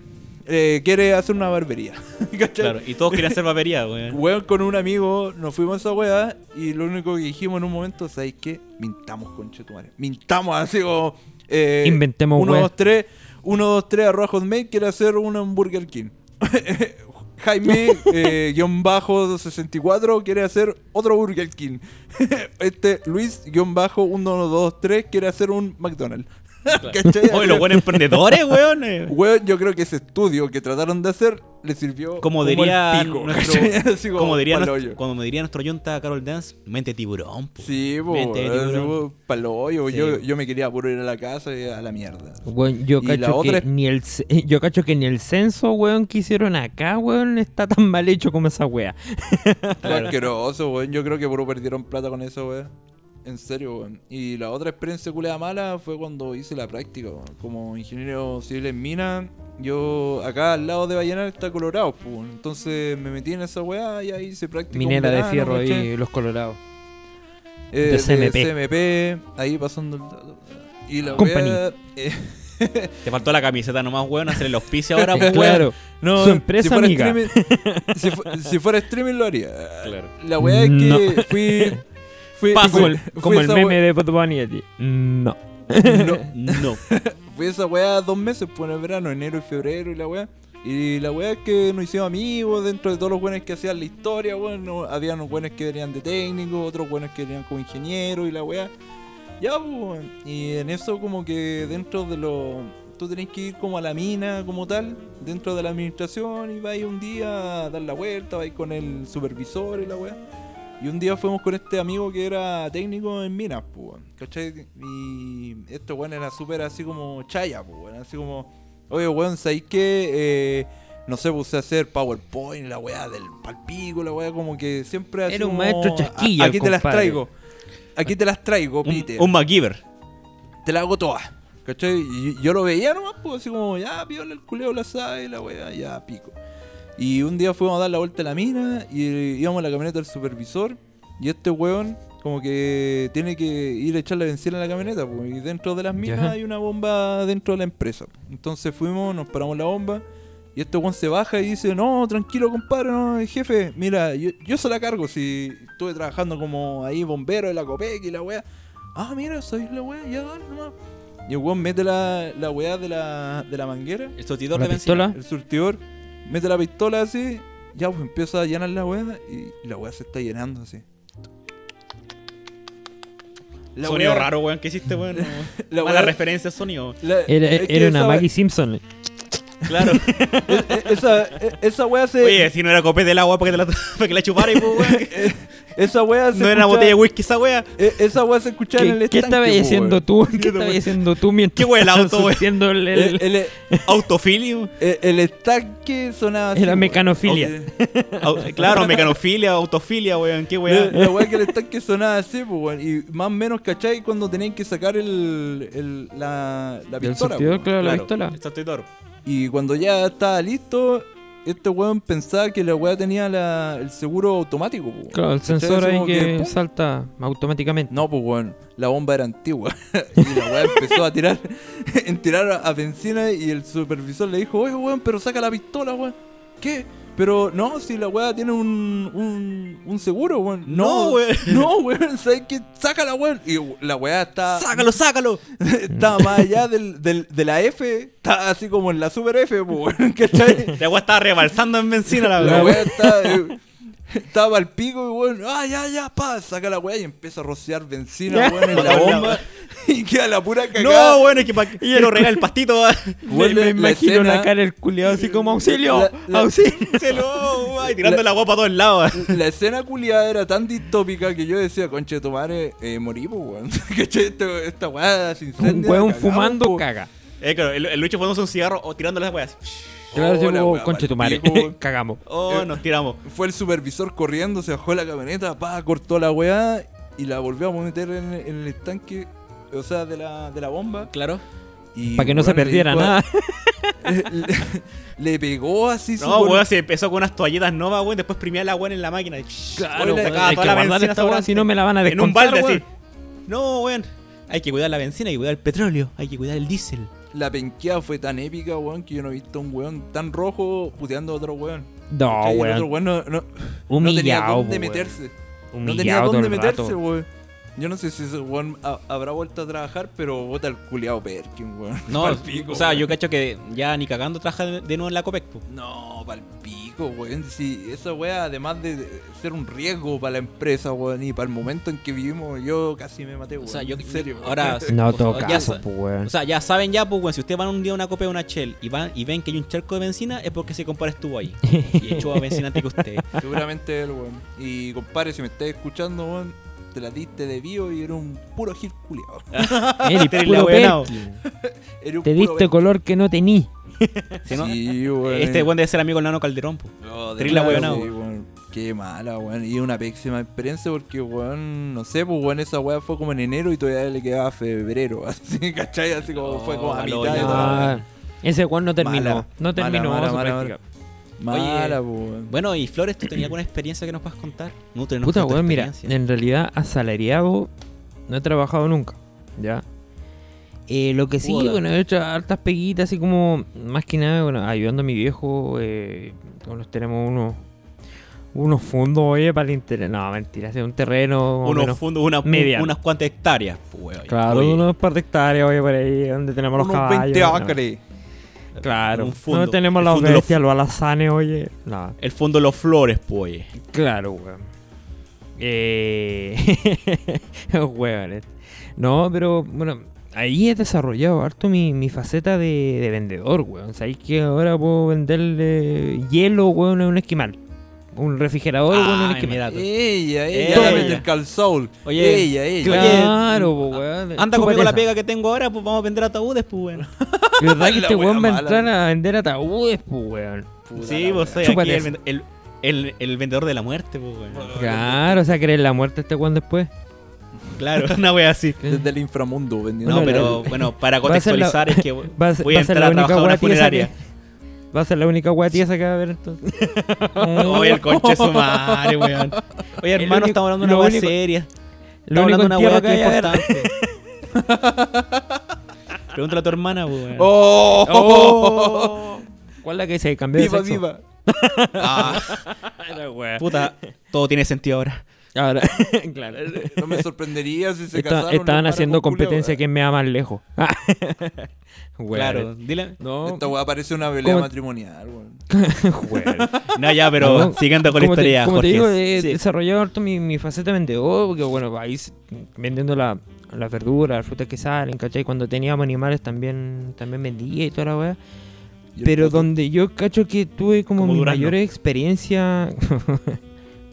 eh, Quiere hacer una barbería. <laughs> ¿Cachai? Claro, y todos querían hacer barbería, weón. Weón, con un amigo nos fuimos a esa wea y lo único que dijimos en un momento, ¿sabéis qué? Mintamos, conchetumare. Mintamos así como... Eh, Inventemos 1, wea. 2, 3, 1, 2, 3, arroba hotmail, quiere hacer un Burger King. <laughs> Jaime, <laughs> eh, guion bajo 64, quiere hacer otro Burger King. este, Luis, guion bajo 1, 2, 3, quiere hacer un McDonald's. ¿Cachai? Oye, los buenos emprendedores, weón. <laughs> Weón, yo creo que ese estudio que trataron de hacer le sirvió Como el diría pico, nuestro- ¿cachai? <laughs> Así Como diría, nuestro, como diría nuestro yunta Carol Dance, mente tiburón. po. Sí, po, Mente tiburón. Sí. Yo, yo me quería puro ir a la casa y a la mierda. Weón, yo cacho que es- ni el <laughs> yo cacho que ni el censo, weón, que hicieron acá, weón, está tan mal hecho como esa wea. Asqueroso, weón. Yo creo que puro perdieron plata con eso, weón. En serio, weón. Y la otra experiencia culea mala fue cuando hice la práctica, weón. Como ingeniero civil en mina, yo acá al lado de Vallenar está Colorado, pues. weón. Entonces me metí en esa weá y ahí hice práctica. Minera de fierro y los colorados. Eh, de CMP. CMP, ahí pasando el dato. Y la Company. weá, eh, <laughs> Te faltó la camiseta nomás, weón. Hacer el auspicio ahora, pues, claro. no, Su empresa si fuera amiga. streaming- si, fu- si fuera streaming lo haría. Claro. La weá es que fui. Fui. Como el, fui meme de Potobanieti. No. No, No. <laughs> fui esa weá dos meses, pues en el verano, enero y febrero y la weá. Y la weá es que nos hicimos amigos dentro de todos los buenos que hacían la historia, weón. no- había unos buenos que venían de técnico, otros buenos que venían como ingeniero y la weá. Ya, pues. Y en eso como que dentro de lo... Tú tenés que ir como a la mina como tal, dentro de la administración, y vais un día a dar la vuelta, vais con el supervisor y la weá. Y un día fuimos con este amigo que era técnico en minas, pues, ¿cachai? Y este weón era súper así como chaya, pues, así como, oye, weón, ¿sabéis qué? Eh, no sé, puse a hacer PowerPoint, la weá del palpico, la weá, como que siempre así Era un como, maestro "A- chasquilla, Aquí te las compadre". traigo, aquí te las traigo, Un, Peter, un MacGyver. te las hago todas. ¿Cachai? Y yo lo veía nomás, pues así como, ya, viola el culeo, la sabe, la weá, ya, pico. Y un día fuimos a dar la vuelta a la mina y íbamos a la camioneta del supervisor. Y este weón, como que tiene que ir a echarle benzina a la camioneta, pues. Y dentro de las minas hay una bomba dentro de la empresa. Entonces fuimos, nos paramos la bomba. Y este weón se baja y dice, no, tranquilo compadre, no, jefe, mira, yo, yo se la cargo si estuve trabajando como ahí bombero de la Copec y la weá. Ah, mira, sois la weá, ya dale nomás. Y el weón mete la, la weá de la, de la manguera, El surtidor ¿La de benzina. pistola? el surtidor, mete la pistola así, ya pues empieza a llenar la weá y la weá se está llenando así. La sonido wea- raro, weón, que hiciste, weón. <laughs> La Mala referencia sonido. la- Era, es que era una esa- Maggie Simpson. Claro. <laughs> e- e- Esa, e- esa wea se. Oye, si no era copete del agua para que, te la, <laughs> para que la chupara, y, pues, weón. <laughs> esa wea se. No era una botella de whisky esa wea. e- Esa wea se escuchaba en el ¿Qué, qué estanque. estabas haciendo weón. tú? ¿Qué estabas haciendo tú mientras ¿Qué wea el auto, surtiendo el- el- El, el, Autofilio. el- el estanque sonaba así. Era mecanofilia. Claro, mecanofilia, autofilia, weón. Qué La, weá. la wea que el estanque sonaba así, pues, weón. Y más o menos, ¿cachai? Cuando tenían que sacar el, el, la, la El pistola. weón. claro, la pistola. Exacto y cuando ya estaba listo, este weón pensaba que la weá tenía la- el seguro automático, weón. Claro, el sensor ahí como que pum. salta automáticamente. No, pues weón, la bomba era antigua. <laughs> y la weá empezó a tirar, <laughs> en tirar a, a benzina y el supervisor le dijo, oye weón, pero saca la pistola, weón. ¿Qué? Pero no, si la weá tiene un, un, un seguro, weón. No, weón. <laughs> No, weón, ¿sabes qué? Sácala, weón. Y la weá está. ¡Sácalo, sácalo! <laughs> Estaba más allá del, del- de la F, está así como en la super F, weón, <laughs> ¿cachai? La weá estaba rebalsando en benzina, la La weá. weá está, eh, estaba al pico y weón, ah, ya, ya, pa, saca la weá y empieza a rociar benzina, weón, en la bomba. <laughs> y queda la pura cagada. No, weón, es que que lo regala el pastito. <laughs> me, me la imagino escena- la cara del culiado así como auxilio, La- la- auxilio. <laughs> Se lo, weón, y tirando la guapa a todos lados. La escena culiada era tan distópica que yo decía, conche madre, eh, morí, pues, weón. ¿Cachai? Esta, esta weá se Un incendia. hueón cagamos, fumando po. caga. Eh, claro, el, el Lucho fumándose un cigarro o tirando las weas. Claro, Oh, yo la como, weá, conche tu madre, pa'l pico. cagamos. Oh, nos tiramos. Fue el supervisor corriendo, se bajó de la camioneta, pa, cortó la weá y la volvió a meter en, en el estanque, o sea, de la, de la bomba. Claro. y, Para que no se weón, perdiera nada. le, <laughs> le pegó así No, weón, se empezó con unas toallitas novas, weón. Después primía la weón en la máquina. y, Claro, weón, la si no me la van a En un balde weón. así. No, weón. Hay que cuidar la benzina, hay que cuidar el petróleo, hay que cuidar el diésel. La penqueada fue tan épica, weón, que yo no he visto un weón tan rojo puteando a otro weón. No. El otro weón. weón no, no- no tenía Humillado, dónde weón. meterse. No tenía Humillado dónde meterse, rato. weón. Yo no sé si ese weón ha- habrá vuelto a trabajar, pero bota el culiao Perkin, weón. <laughs> No, Pa'l pico, o sea, weón. yo cacho que ya ni cagando trabaja de, de nuevo en la COPEC. po. No, pa'l pico, weón. Si esa weá, además de ser un riesgo para la empresa, weón, y para el momento en que vivimos, yo casi me maté, weón. O sea, yo en serio, weón. ahora <laughs> No, todo ya caso, sa- pues, weón. O sea, ya saben ya, pues, weón, si ustedes van un día a una copia de una Shell y van y ven que hay un charco de benzina, es porque ese compadre estuvo ahí. <laughs> Y echó a benzina antes que usted. Seguramente él, weón. Y compadre, si me estás escuchando, weón, te la diste de bio y era un puro gil culiao. <laughs> Eres puro la. <laughs> Era un Te puro diste color que no tení. <laughs> Si no, Sí, weón. este weón debe ser amigo del nano Calderón, po. No, de Terrible verdad, weonao. sí, weón. Qué mala, weón. Y una pésima experiencia porque, weón, no sé, pues, weón, esa weá fue como en enero y todavía le quedaba febrero. Así, ¿cachai? Así como fue como a valor, mitad de la. Ah, ese weón no terminó. Mala, no terminó mala, su mala, práctica. Mala, pues, weón. Bueno, y Flores, ¿tú tenías alguna experiencia que nos puedas contar? Nutre, Puta, weón, mira, en realidad asalariado no he trabajado nunca, ¿ya? Eh, lo que sí, bueno, he hecho hartas peguitas, así como, más que nada, bueno, ayudando a mi viejo, eh, nos tenemos unos unos fondos, oye, para el interés. No, mentira, es un terreno. Unos menos. fundos, una, media. unas cuantas hectáreas, pues, weón. Claro, Oye, unos par de hectáreas, oye, por ahí, donde tenemos los Unos caballos. 20 no. Claro, Un fondo. no tenemos los- bestias, los alazanes, oye. No, El fondo de los flores, pues. Claro, weón. Eh... <laughs> Weones. No, pero bueno, ahí he desarrollado harto mi, mi faceta de, de vendedor, weón. Sabéis que ahora puedo venderle hielo, weón, a un esquimal. Un refrigerador, mira tú. Ella, ella, Ella. la mete el calzol. Oye, ella, ella. Claro, po, weón. Anda Chúpate conmigo la pega que tengo ahora, pues vamos a vender ataúdes, pues, weón. <laughs> Verdad que este weón va a entrar a vender ataúdes, pues, weón. Puta Sí, vos soy aquí el, el, el, el vendedor de la muerte, pues, weón. Claro, o sea, creer la muerte este weón después. Claro, <laughs> una wea así. Desde el inframundo vendiendo. No, Bueno, pero bueno, para <laughs> ser la- contextualizar es que voy a entrar a trabajar a una funeraria. que... Va a ser la única wea tiesa que va a haber entonces. <laughs> Oye, el conche su madre, weón. Oye, El hermano, único- estamos hablando de una wea único- seria. Lo Estamos hablando de una wea que es importante. <laughs> Pregúntale a tu hermana, weón. <laughs> ¡Oh! Oh. ¿Cuál es la que se cambió de ¡Viva, sexo? viva! Ah, La wea. puta, todo tiene sentido ahora. Ahora, <laughs> claro. No me sorprendería si se Esta- casaron. estaban haciendo competencia quién me va más lejos. <laughs> Wea, Claro, dile. No, Esta weá parece una pelea ¿Cómo- matrimonial, weón. <laughs> No, ya, pero No, siguiendo con la como te, historia, como te Jorge. digo, he Sí. desarrollado harto mi, mi faceta de vendedor, porque bueno, ahí vendiendo la, las verduras, las frutas que salen, ¿cachai? Cuando teníamos animales también, también vendía y toda la weá. Pero donde yo cacho que tuve como, Como mi mayor experiencia...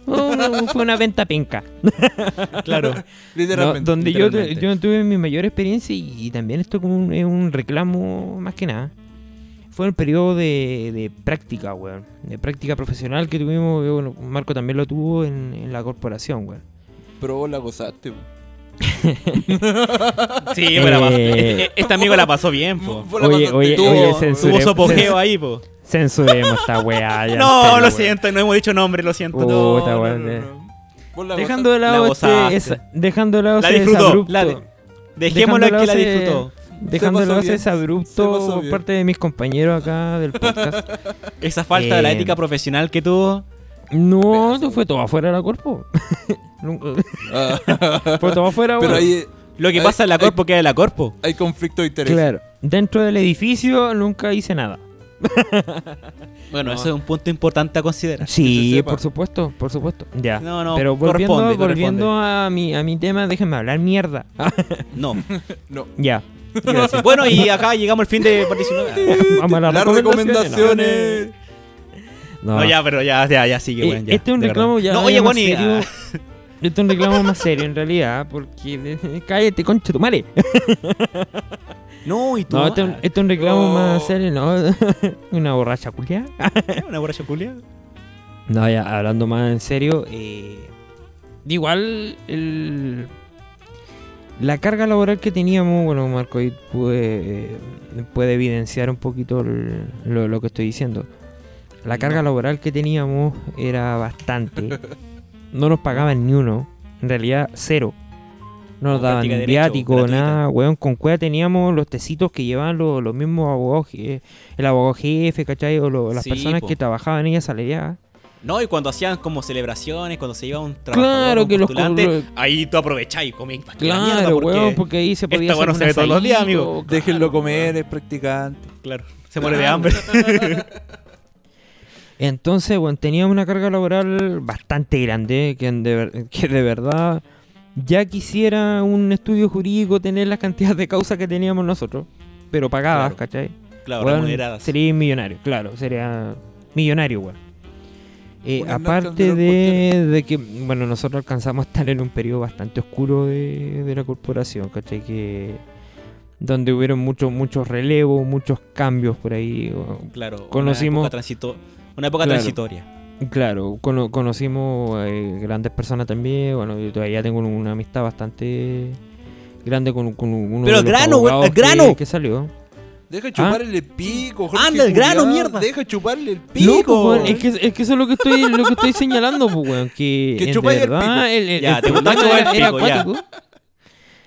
Oh, fue una venta penca. <laughs> Claro. No, Literalmente. donde yo, literalmente. yo tuve mi mayor experiencia y, y también esto como un, es un reclamo más que nada. Fue el periodo de, de práctica, weón. De práctica profesional que tuvimos. Bueno, Marco también lo tuvo en, en la corporación, weón. Pero vos la gozaste, po. <laughs> Sí, pero la pasó- Eh. e- este amigo la pasó bien, po. Vos la Oye, pasaste oye, oye, weón. Tuvo su apogeo ahí, po. Censuremos esta <laughs> weá. ya, No, lo siento, no hemos dicho nombre, lo siento. Puta, no. No, weón, no, no. Vos la Dejando de La lado gozaste. este, esa- dejando de lado La ese disfrutó, la de- Dejémoslo Dejando que la disfrutó. Dejando de lado ese se abrupto por parte de mis compañeros acá del <laughs> podcast. Esa falta de la Eh, ética profesional que tuvo. No, eso fue todo afuera de la cuerpo. <laughs> Ah, fue todo afuera, Pero ahí Lo que Ay, pasa en la ay. corpo queda en la corpo. hay conflicto de interés. Claro. Dentro del edificio nunca hice nada. <laughs> Bueno, No. eso es un punto importante a considerar. Sí, por supuesto, por supuesto. Ya. No, no, Pero volviendo, corresponde, volviendo a mi a mi tema, déjenme hablar mierda. <laughs> No. <laughs> No. ya. Gracias. Bueno, y acá llegamos al fin de participación. Vamos a las Las recomendaciones. recomendaciones. No. No, ya, pero ya, ya, ya sigue, Eh, este es un reclamo verdad. ya No, oye, bueno, y, serio. Este es un reclamo más serio en realidad, porque <laughs> cállate, concha tu madre. <laughs> No, y tú. No, este es un, este es un reclamo más serio, ¿no? <laughs> Una borracha culia. Una borracha culia. No, ya hablando más en serio, eh, igual el, la carga laboral que teníamos, bueno, Marco ahí puede, eh, puede evidenciar un poquito el- lo, lo que estoy diciendo. La carga laboral que teníamos era bastante. No nos pagaban ni uno, en realidad cero. No nos daban ni viático, gratuita. nada, weón. Con cueva teníamos los tecitos que llevaban los, los mismos abogados, je- el abogado jefe, ¿cachai? O lo- las Sí, personas po. que trabajaban en ella salariadas. No, y cuando hacían como celebraciones, cuando se iba un trabajador, Claro un que los ahí tú aprovecháis y la Claro, mierda, porque- weón, porque ahí se podía esta weá no hacer se ve todos los días, amigo. claro, Déjenlo weón. comer, es practicante. Claro, se muere de hambre. <laughs> Entonces, bueno, teníamos una carga laboral bastante grande, que, de, <laughs> que de verdad ya quisiera un estudio jurídico tener las cantidades de causas que teníamos nosotros, pero pagadas, Claro. ¿cachai? Claro, Weón, remuneradas. Sería millonario, claro, sería millonario, weón. Eh, aparte de, de que, bueno, nosotros alcanzamos a estar en un periodo bastante oscuro de, de la corporación, ¿cachai? Que, donde hubieron muchos muchos relevos, muchos cambios por ahí. Claro, Conocimos- Una época, transito- una época Claro. transitoria. Claro, cono- conocimos eh, grandes personas también. Bueno, yo todavía tengo una amistad bastante grande con, con uno Pero de los grano, el grano. Que, que salió. Deja chuparle el pico, Jorge Ah. Anda, el grano, mierda. Deja chuparle el pico. pues, weón, es, que, es que eso es lo que estoy, lo que estoy señalando, pues, weón. Que, Que chupáis el pico. el, el- Ya, el te gusta problema chupar el era pico, ya.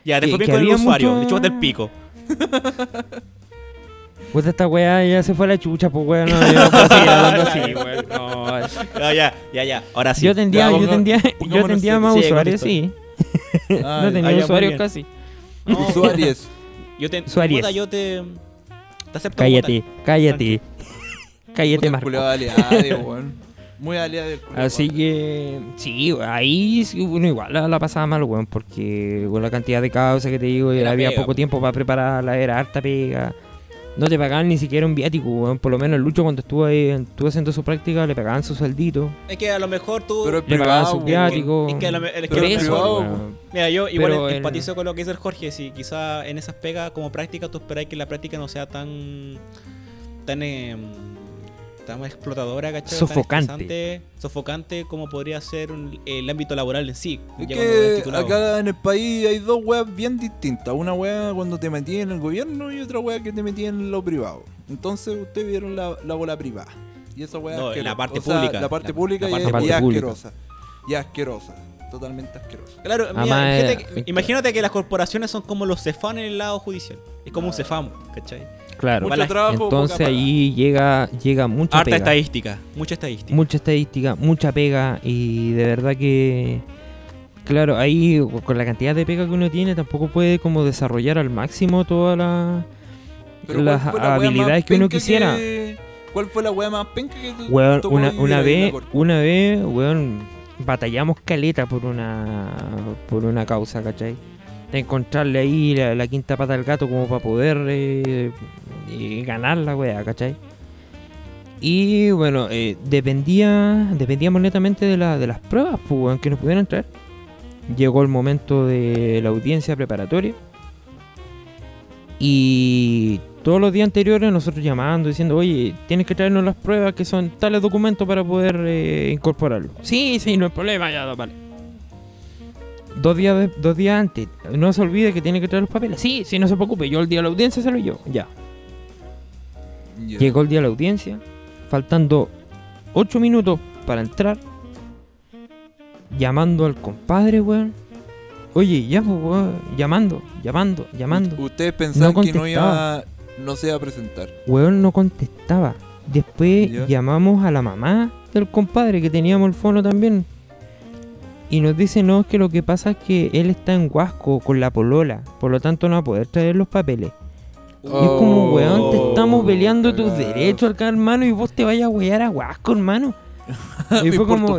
Ya, te Que- fue bien que con el usuario. mucho- Le chupaste el pico. <laughs> Puta, esta weá ya se fue a la chucha, pues, weón. No, yo no puedo <laughs> seguir hablando así, weón. No, Ya, <laughs> ya, ya, ya. Ahora sí. yo tendría, Ya, yo tendría, yo tendría más usuarios, sí. <laughs> No tenía ah, muy usuarios casi. Usuarios. Yo te, Suárez. yo te, te acepto. Cállate, cállate. Cállate, Marco. Muy culiao. Así que, sí, ahí sí, uno igual la, la pasaba mal, weón, porque con la cantidad de causas que te digo, Era había pega, poco po. tiempo para prepararla, era harta pega. No te pagaban ni siquiera un viático, weón. Por lo menos el Lucho cuando estuvo ahí, estuvo haciendo su práctica, le pagaban su sueldito, Es que a lo mejor tú. Pero le pagaban privado, su viático. es que a lo, es que Pero lo privado, weón. Mira, yo igual Pero el- empatizo con lo que dice el Jorge. Si quizá en esas pegas como práctica, tú esperáis que la práctica no sea tan. tan. eh, tan explotadora, ¿cachai? Sofocante. sofocante como podría ser un- el ámbito laboral en sí. Es que acá en el país hay dos weas bien distintas. Una wea cuando te metí en el gobierno y otra wea que te metí en lo privado. Entonces ustedes vieron la, la bola privada. Y esa wea No, la parte O sea, pública. La parte La- pública la y, parte y pública. asquerosa. Y asquerosa. Totalmente asquerosa. Claro, mira, imagínate, eh, imagínate que las corporaciones son como los CEFAM en el lado judicial. Es como un CEFAM, ¿cachai? Claro. Mucho Vale. trabajo, Entonces ahí llega, llega mucha Harta pega. estadística, mucha estadística. mucha estadística, mucha pega y de verdad que claro, ahí con la cantidad de pega que uno tiene tampoco puede como desarrollar al máximo todas las las ¿cuál fue la wea habilidades que uno quisiera. que- ¿Cuál fue la wea más penca que te Weón, una, una vez, una vez, weón, batallamos caleta por una por una causa, ¿cachai? Encontrarle ahí la, quinta pata al gato como para poder eh, eh, ganar la weá, ¿cachai? Y bueno, eh, dependía, dependíamos netamente de, la, de las pruebas, pues, que nos pudieran traer. Llegó el momento de la audiencia preparatoria. Y todos los días anteriores nosotros llamando, diciendo, oye, tienes que traernos las pruebas que son tales documentos para poder eh, incorporarlo. Sí, sí, no hay problema, ya, vale. Dos días, de- dos días antes, no se olvide que tiene que traer los papeles. Sí, sí, no se preocupe, yo el día de la audiencia se lo llevo. Ya. Llegó el día de la audiencia, faltando 8 minutos para entrar, llamando al compadre, weón. Oye, ya, pues, weón, llamando, llamando, llamando. Ustedes pensaban que no iba, no se iba a presentar. Weón no contestaba. Después llamamos a la mamá del compadre que teníamos el fono también. Y nos dice, no, es que lo que pasa es que él está en Huasco con la polola. Por lo tanto no va a poder traer los papeles. Y es como, Oh, weón, te estamos peleando tus derechos acá, hermano, y vos te vayas a wear a Huasco, hermano. <laughs> Y Me fue como,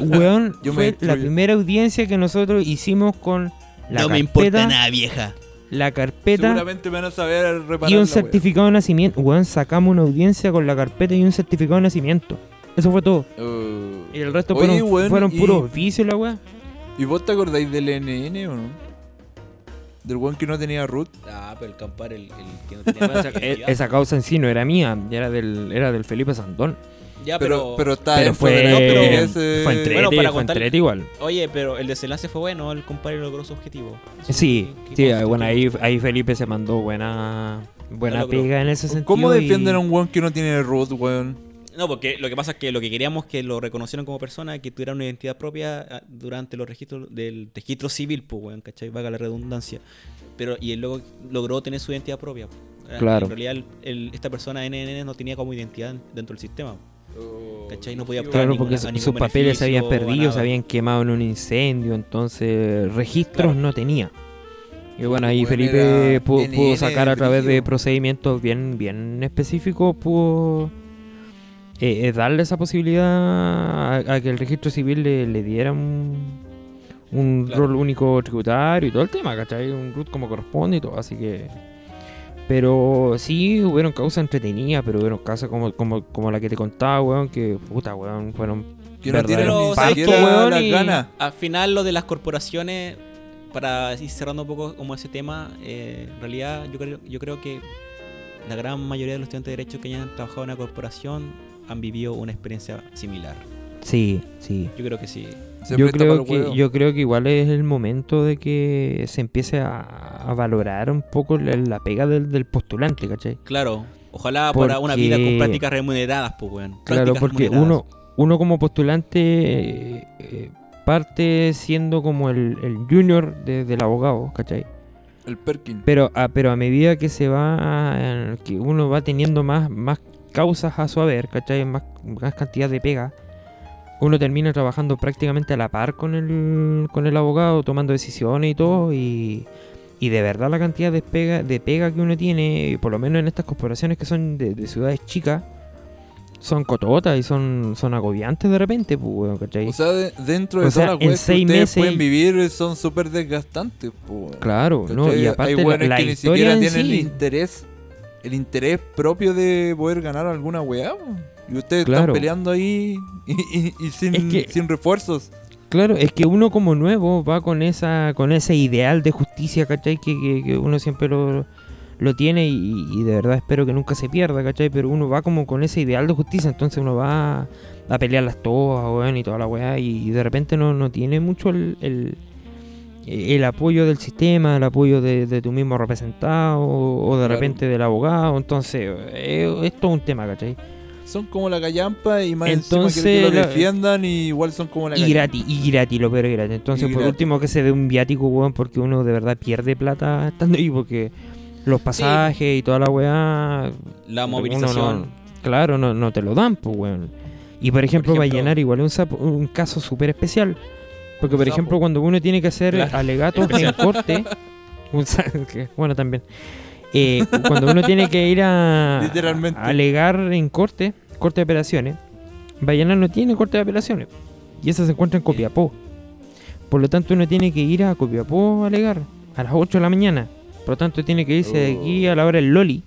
weón, <laughs> Yo me fue la primera audiencia que nosotros hicimos con la no me carpeta, importa nada, vieja. la carpeta Seguramente me van a saber reparar y un certificado de nacimiento. Weón, sacamos una audiencia con la carpeta y un certificado de nacimiento. Eso fue todo. Oh. Y el resto Oye, fueron, fueron y- puros vicios, la weá. ¿Y vos te acordáis del NN o no? Del weón que no tenía root. Ah, pero el campar, el, el que no tenía Esa, <laughs> e- esa causa en sí no era mía, era del, era del Felipe Sandón. Ya, Pero, pero, pero está Pero fue, no, pero- ese- fue entrete, Bueno, para fue contar- entrete igual. Oye, pero el desenlace fue bueno, el compadre logró su objetivo. Eso Sí, que- sí, bueno, ahí, ahí Felipe se mandó buena, buena pega en ese sentido. ¿Cómo y- defienden a un weón que no tiene root, weón? No, porque lo que pasa es que lo que queríamos que lo reconocieran como persona, que tuviera una identidad propia ah, durante los registros del registro civil, pues, weón, ¿cachai? Vaga la redundancia. Pero, y él luego logró tener su identidad propia. po. Claro. En realidad, el- el- esta persona NNN no tenía como identidad dentro del sistema. ¿Cachai? No podía optar Claro, porque sus papeles se habían perdido, se habían quemado en un incendio, entonces registros Claro. no tenía. Y bueno, ahí Bueno, Felipe pudo, pudo sacar a través de procedimientos bien, bien específicos, pudo eh, eh, darle esa posibilidad a, a que el registro civil le, le diera un, un Claro. rol único tributario y todo el tema, ¿cachai? Un root como corresponde y todo, así que... Pero sí, hubieron causas entretenidas, pero hubieron causas como, como, como la que te contaba, weón, que puta, weón, fueron Que no tienen weón, las y- ganas. Al final, lo de las corporaciones, para ir cerrando un poco como ese tema, eh, en realidad yo creo, yo creo que la gran mayoría de los estudiantes de Derecho que hayan trabajado en una corporación han vivido una experiencia similar. Sí, sí. Yo creo que sí. Yo creo, que, yo creo que igual es el momento de que se empiece a, a valorar un poco la, la pega del, del postulante, ¿cachai? Claro, ojalá para una vida con Porque- prácticas remuneradas, pues, weón. Claro, Prácticas porque uno, uno como postulante eh, eh, parte siendo como el, el junior de- del abogado, ¿cachai? El Perkin. Pero a, pero a medida que se va, que uno va teniendo más, más causas a su haber, ¿cachai? Más, más cantidad de pega, uno termina trabajando prácticamente a la par con el, con el abogado, tomando decisiones y todo, y, y de verdad la cantidad de pega, de pega que uno tiene, por lo menos en estas corporaciones que son de, de ciudades chicas, son cototas y son, son agobiantes de repente, pues, weón, ¿cachai? O sea, de- dentro de O sea, todas las en weas que ustedes meses- pueden vivir son súper desgastantes, weón. claro, ¿no? Y aparte Hay la, la que ni siquiera en tienen el sí, interés, el interés propio de poder ganar alguna weá. Y ustedes Claro. están peleando ahí y, y- y sin, Es que- sin refuerzos. Claro, es que uno como nuevo va con esa con ese ideal de justicia, ¿cachai? Que, que- que uno siempre lo, lo tiene y, y de verdad espero que nunca se pierda, ¿cachai? Pero uno va como con ese ideal de justicia, entonces uno va a pelearlas todas, weón, y toda la weá, y, y de repente no, no tiene mucho el, el, el apoyo del sistema, el apoyo de, de tu mismo representado o de Claro. repente del abogado, entonces eh, es todo un tema, ¿cachai? Son como la callampa y más Entonces, encima que lo la- defiendan y igual son como la Y callampa. gratis, y gratis, lo peor es gratis. Entonces, Y por gratis. último, que se dé un viático, weón, porque uno de verdad pierde plata estando ahí, porque los pasajes y toda la weá. La movilización. no- claro, no, no te lo dan, pues, weón. Y por ejemplo, ejemplo- Vallenar igual es un, sapo- un caso súper especial. Porque, por ejemplo, cuando uno tiene que hacer Claro. alegatos en corte, <laughs> <laughs> bueno, también. Eh, cuando uno tiene que ir a, <laughs> alegar en corte, corte de operaciones, Vallenar no tiene corte de apelaciones. Y esa se encuentra en Copiapó. Por lo tanto, uno tiene que ir a Copiapó a alegar. a las 8 de la mañana. Por lo tanto, tiene que irse de aquí a la hora del Loli.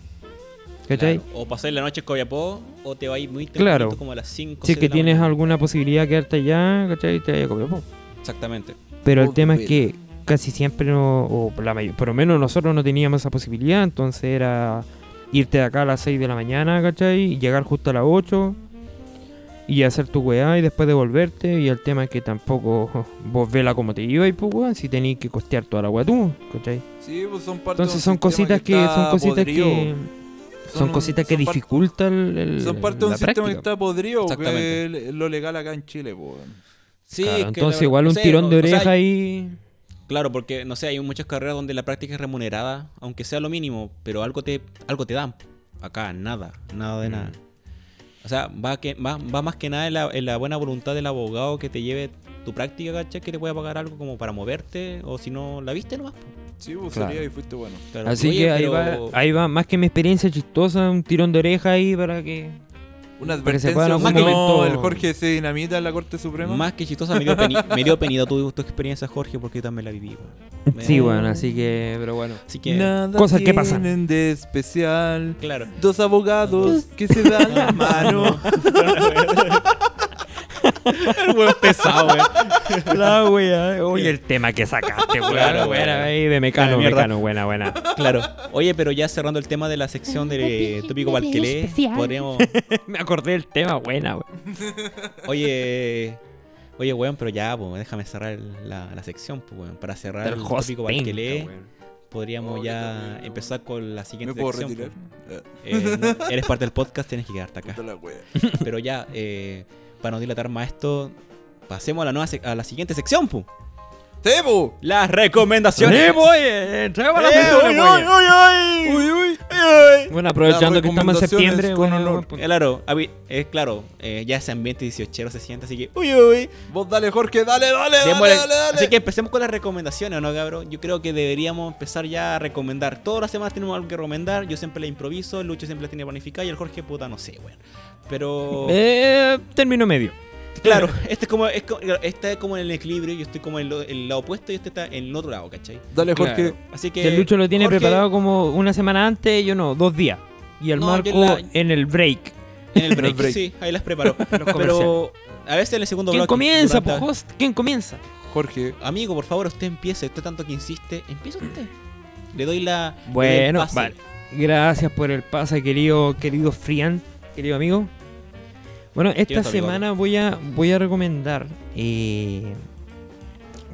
¿Cachai? Claro, O pasar la noche en Copiapó o te vas a ir muy Claro. tempranito como a las 5 Si es que tienes alguna posibilidad de quedarte allá, ¿cachai? Te vayas a Copiapó. Exactamente. Pero el tema es que casi siempre no, o la mayor, por lo menos nosotros no teníamos esa posibilidad, entonces era irte de acá a las 6 de la mañana, ¿cachai? Y llegar justo a las 8 y hacer tu weá y después devolverte. Y el tema es que tampoco <laughs> vos vela como te iba y pues weón, si tenías que costear toda la weá tú, ¿cachai? Sí, pues son parte de Entonces un son sistema cositas que, está son cositas podrido. que son, cositas que dificultan el, el- Son parte de un sistema que está podrido, que es lo legal acá en Chile, po. Sí, Claro, es que entonces la- igual no un sé, tirón de o- o sea, oreja ahí. Claro, porque no sé, hay muchas carreras donde la práctica es remunerada, aunque sea lo mínimo, pero algo te algo te dan. Acá nada, nada de Mm. nada. O sea, va, que, va, va más que nada en la, en la buena voluntad del abogado que te lleve tu práctica, ¿cachai? Que te pueda pagar algo como para moverte, o si no, la viste nomás. Sí, pues Claro. y fuiste bueno. Claro. Así Oye, que ahí pero- va, ahí va, más que mi experiencia chistosa, un tirón de oreja ahí para que... Una Para que se advertencia, algún no, el Jorge se dinamita en la Corte Suprema. Más que chistosa, me dio, peni- me dio penita tu, tu experiencia, Jorge, porque yo también la viví. Me- Sí, bueno, así que, pero bueno. Así que, Nada Cosas que pasan. tienen de especial. claro. Dos abogados que se dan la mano. <laughs> El weón pesado, weón. La wea, oye, el tema que sacaste, Claro, buena, weón. ahí de mecano, mecano, buena, buena. Claro. Oye, pero ya cerrando el tema de la sección de Tópico Valquelé, podríamos. <laughs> Me acordé del tema, buena, weón. Oye. Oye, weón, pero ya, pues, déjame cerrar el- la, la sección, pues, weón. Para cerrar el host tópico Valquelé, weón. podríamos Oh, ya empezar con la ¿Me siguiente puedo sección. retirar? pues. Eh, no, eres parte del podcast, tienes que quedarte acá. puta la wea. Pero ya, eh, para no dilatar más esto, pasemos a la nueva a la siguiente sección, pues. Las recomendaciones. Sí, voy, eh, traigo la Eh, uy, uy, uy, uy. Uy, uy. Bueno, aprovechando que estamos en septiembre, con bueno, honor. pues, Claro, es claro, eh, ya ese ambiente 18 se siente, así que, uy, uy. Vos dale, Jorge, dale, dale, dale, dale, dale. Así que empecemos con las recomendaciones, ¿no, cabrón? Yo creo que deberíamos empezar ya a recomendar. Todas las semanas tenemos algo que recomendar. Yo siempre la improviso, Lucho siempre la tiene planificada y el Jorge, puta, no sé, weón. Pero. Eh, término medio. Claro, <laughs> este es como, es co- este es como en el equilibrio. Yo estoy como en lo- el lado opuesto y este está en el otro lado, ¿cachai? Dale, Jorge. Claro. Así que. El Lucho lo tiene Jorge, preparado como una semana antes, yo no, dos días. Y el No, Marco la- en el break. En el break, <laughs> break. sí, ahí las preparo. <laughs> Pero a veces en el segundo ¿Quién bloque, comienza, durante- po, host? ¿Quién comienza? Jorge. Amigo, por favor, usted empiece. Usted tanto que insiste, empieza usted. Le doy la. doy Bueno, pase. vale. Gracias por el pase, querido, querido Frian, querido amigo. Bueno, esta semana voy a, voy a recomendar. eh,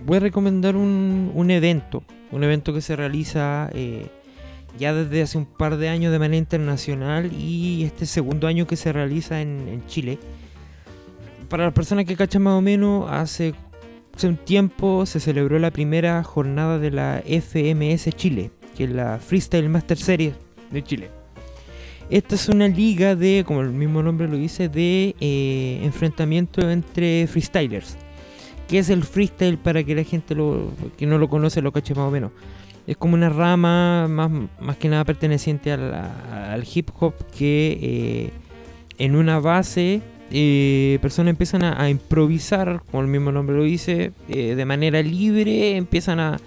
voy a recomendar un, un evento. Un evento que se realiza eh, ya desde hace un par de años de manera internacional y este segundo año que se realiza en, en Chile. Para las personas que cachan más o menos, hace, hace un tiempo se celebró la primera jornada de la FMS Chile, que es la Freestyle Master Series de Chile. Esta es una liga de, como el mismo nombre lo dice, de eh, enfrentamiento entre freestylers. ¿Qué es el freestyle para que la gente lo, que no lo conoce lo cache más o menos? Es como una rama más, más que nada perteneciente al hip hop que eh, en una base eh, personas empiezan a, a improvisar, como el mismo nombre lo dice, de manera libre, empiezan a,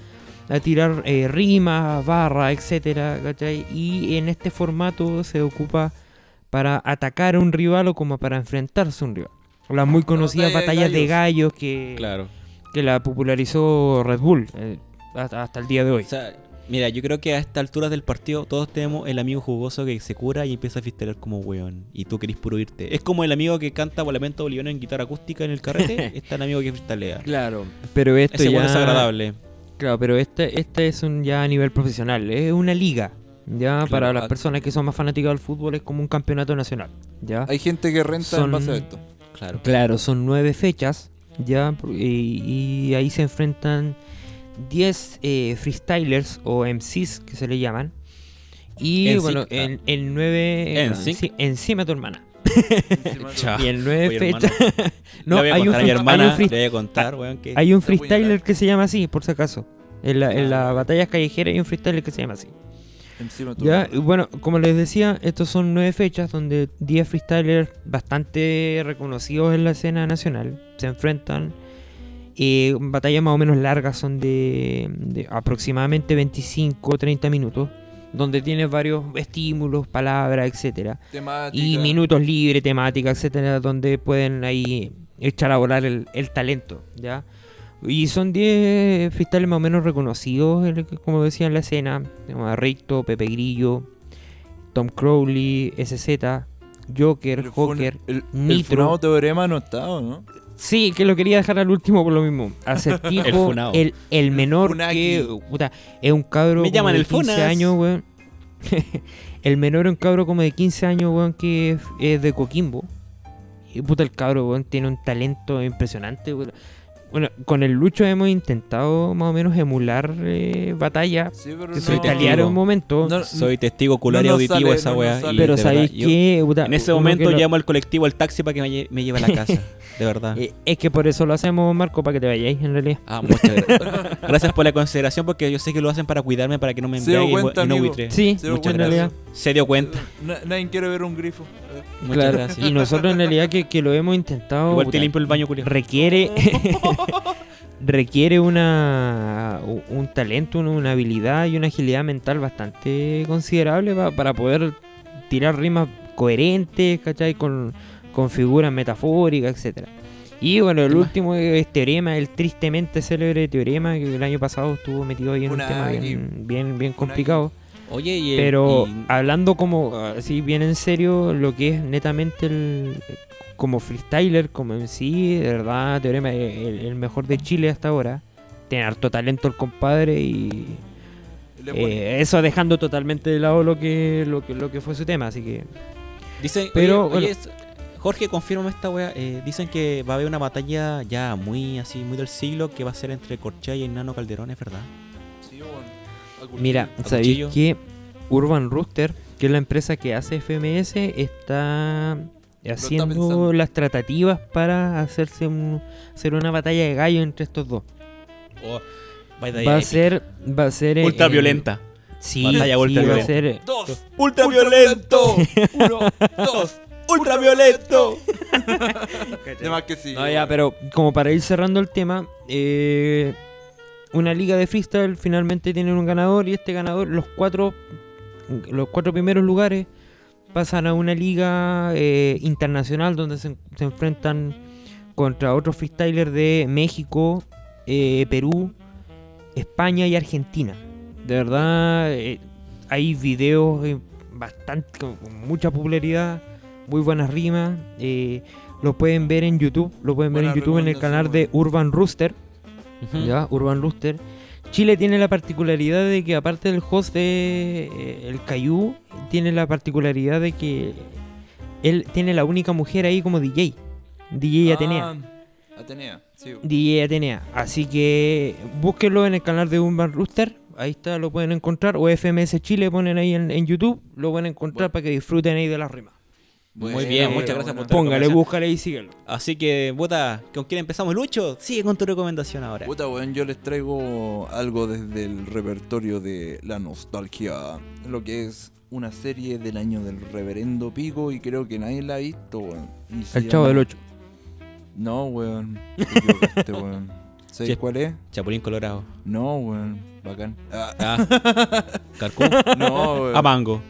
a tirar eh, rimas, barras, etcétera, ¿cachai? Y en este formato se ocupa para atacar a un rival o como para enfrentarse a un rival. Las muy conocidas batalla de batallas de gallos que, Claro. que la popularizó Red Bull eh, hasta, hasta el día de hoy. O sea, mira, yo creo que a esta altura del partido todos tenemos el amigo jugoso que se cura y empieza a fistelar como weón. Y tú querís puro irte. Es como el amigo que canta Lamento Boliviano en guitarra acústica en el carrete. <laughs> está el amigo que fistalea. Claro, pero esto Ese ya... es agradable. Claro, pero este, este es un ya a nivel profesional, es una liga. Ya Claro, para las personas que son más fanáticas del fútbol es como un campeonato nacional. Ya. Hay gente que renta Son- en base a esto. Claro. Claro, son nueve fechas, ya, y, y ahí se enfrentan 10 eh, freestylers o MCs que se le llaman. Y En bueno, sí- ah. en, en nueve. En sí. encima tu hermana. Chao. Y en nueve Oye, fechas. <laughs> no, hay un, hermana, hay un free- le voy a contar, weón, que hay un freestyler que se llama así, por si acaso. En la, en Ah. las batallas callejeras hay un freestyler que se llama así. Ya, bueno, como les decía, estos son nueve fechas donde 10 freestylers bastante reconocidos en la escena nacional se enfrentan Eh, batallas más o menos largas son de, de aproximadamente 25 o 30 minutos, donde tienes varios estímulos, palabras, etcétera Temática. y minutos libres, temática, etcétera, donde pueden ahí echar a volar el, el talento, ¿ya? Y son 10 freestyles más o menos reconocidos, como decía en la escena. Tenemos a Ricto, Pepe Grillo, Tom Crowley, SZ, Joker, El Joker. El, el Nitro. teorema ¿no? Sí, que lo quería dejar al último por lo mismo. <laughs> Acertijo, El el, el menor Funaki. que... puta, es un cabro Me llaman de el 15 Funas. años, weón. <laughs> el menor es un cabro como de 15 años, weón, que es, es de Coquimbo. Y puta, el cabro, weón, tiene un talento impresionante, weón. Bueno, con el Lucho hemos intentado más o menos emular eh, batalla. Sí, pero Que no. soy italiano en un momento. No, Soy testigo ocular y no nos auditivo sale, de esa no weá. y pero ¿sabéis yo- qué? Puta, En ese momento lo- llamo al colectivo al taxi para que me, lle- me lleve a la <laughs> casa. De verdad. Eh, es que por eso lo hacemos, Marco, para que te vayáis, en realidad. Ah, muchas <laughs> gracias. Gracias por la consideración porque yo sé que lo hacen para cuidarme para que no me embriague y, y no buitre. Sí, Muchas realidad. Se dio cuenta. Na- nadie quiere ver un grifo. Muchas Claro, gracias. Y nosotros en realidad que, que lo hemos intentado. Igual puta, te limpio el baño, culiao. requiere <laughs> <laughs> requiere una un talento, una, habilidad y una agilidad mental bastante considerable pa- para poder tirar rimas coherentes, ¿cachai? Con, con figuras metafóricas, etcétera. Y bueno, el último es Teorema, el tristemente célebre Teorema, que el año pasado estuvo metido ahí en un tema bien, bien, bien complicado. Oye, y el- Pero y- hablando como así bien en serio, lo que es netamente el como freestyler, como en sí, de verdad, Teorema es el, el mejor de Chile hasta ahora. Tiene harto talento el compadre y eh, eso dejando totalmente de lado lo que, lo que lo que fue su tema, así que Dicen, Pero, oye, oye, bueno. es- Jorge, confírmame esta wea. eh, dicen que va a haber una batalla ya muy así, muy del siglo, que va a ser entre Corchea y Nano Calderón, ¿es verdad? Mira, sabéis que Urban Rooster, que es la empresa que hace FMS, está haciendo las tratativas para hacerse un, hacer una batalla de gallo entre estos dos. Va a ser, va a ser eh, ultra en- violenta. Sí, Batalla sí, va a ser eh, Dos. Ultra violento. Uno, dos. ultra violento. <laughs> Además que sí. No, ya, pero como para ir cerrando el tema, eh, una liga de freestyle finalmente tiene un ganador y este ganador, los cuatro, los cuatro primeros lugares pasan a una liga eh, internacional donde se, se enfrentan contra otros freestylers de México, eh, Perú, España y Argentina. De verdad, eh, hay videos bastante con mucha popularidad, muy buenas rimas. lo pueden ver en YouTube, lo pueden ver en YouTube en el canal de Urban Rooster. ¿Ya? Urban Rooster. Chile tiene la particularidad de que aparte del host de eh, el Cayu, tiene la particularidad de que él tiene la única mujer ahí como DJ. DJ Atenea. Ah, Atenea, sí. DJ Atenea. Así que búsquenlo en el canal de Urban Rooster. Ahí está, lo pueden encontrar. O FMS Chile ponen ahí en, en YouTube. Lo pueden encontrar Bueno. para que disfruten ahí de las rimas. Muy bien, muchas gracias por tu Póngale, búscale y síguelo. Así que, puta, ¿con quién empezamos? Lucho, sigue con tu recomendación ahora. Puta, weón, yo les traigo algo desde el repertorio de la nostalgia. Lo que es una serie del año del reverendo Pico y creo que nadie la ha visto, weón. El chavo llama- del 8. No, weón. Te equivocaste, weón. <laughs> ¿Sabes cuál es? Chapulín Colorado. No, weón. Bacán. Ah, Ah, <laughs> Carcún. no, weón. A Mango.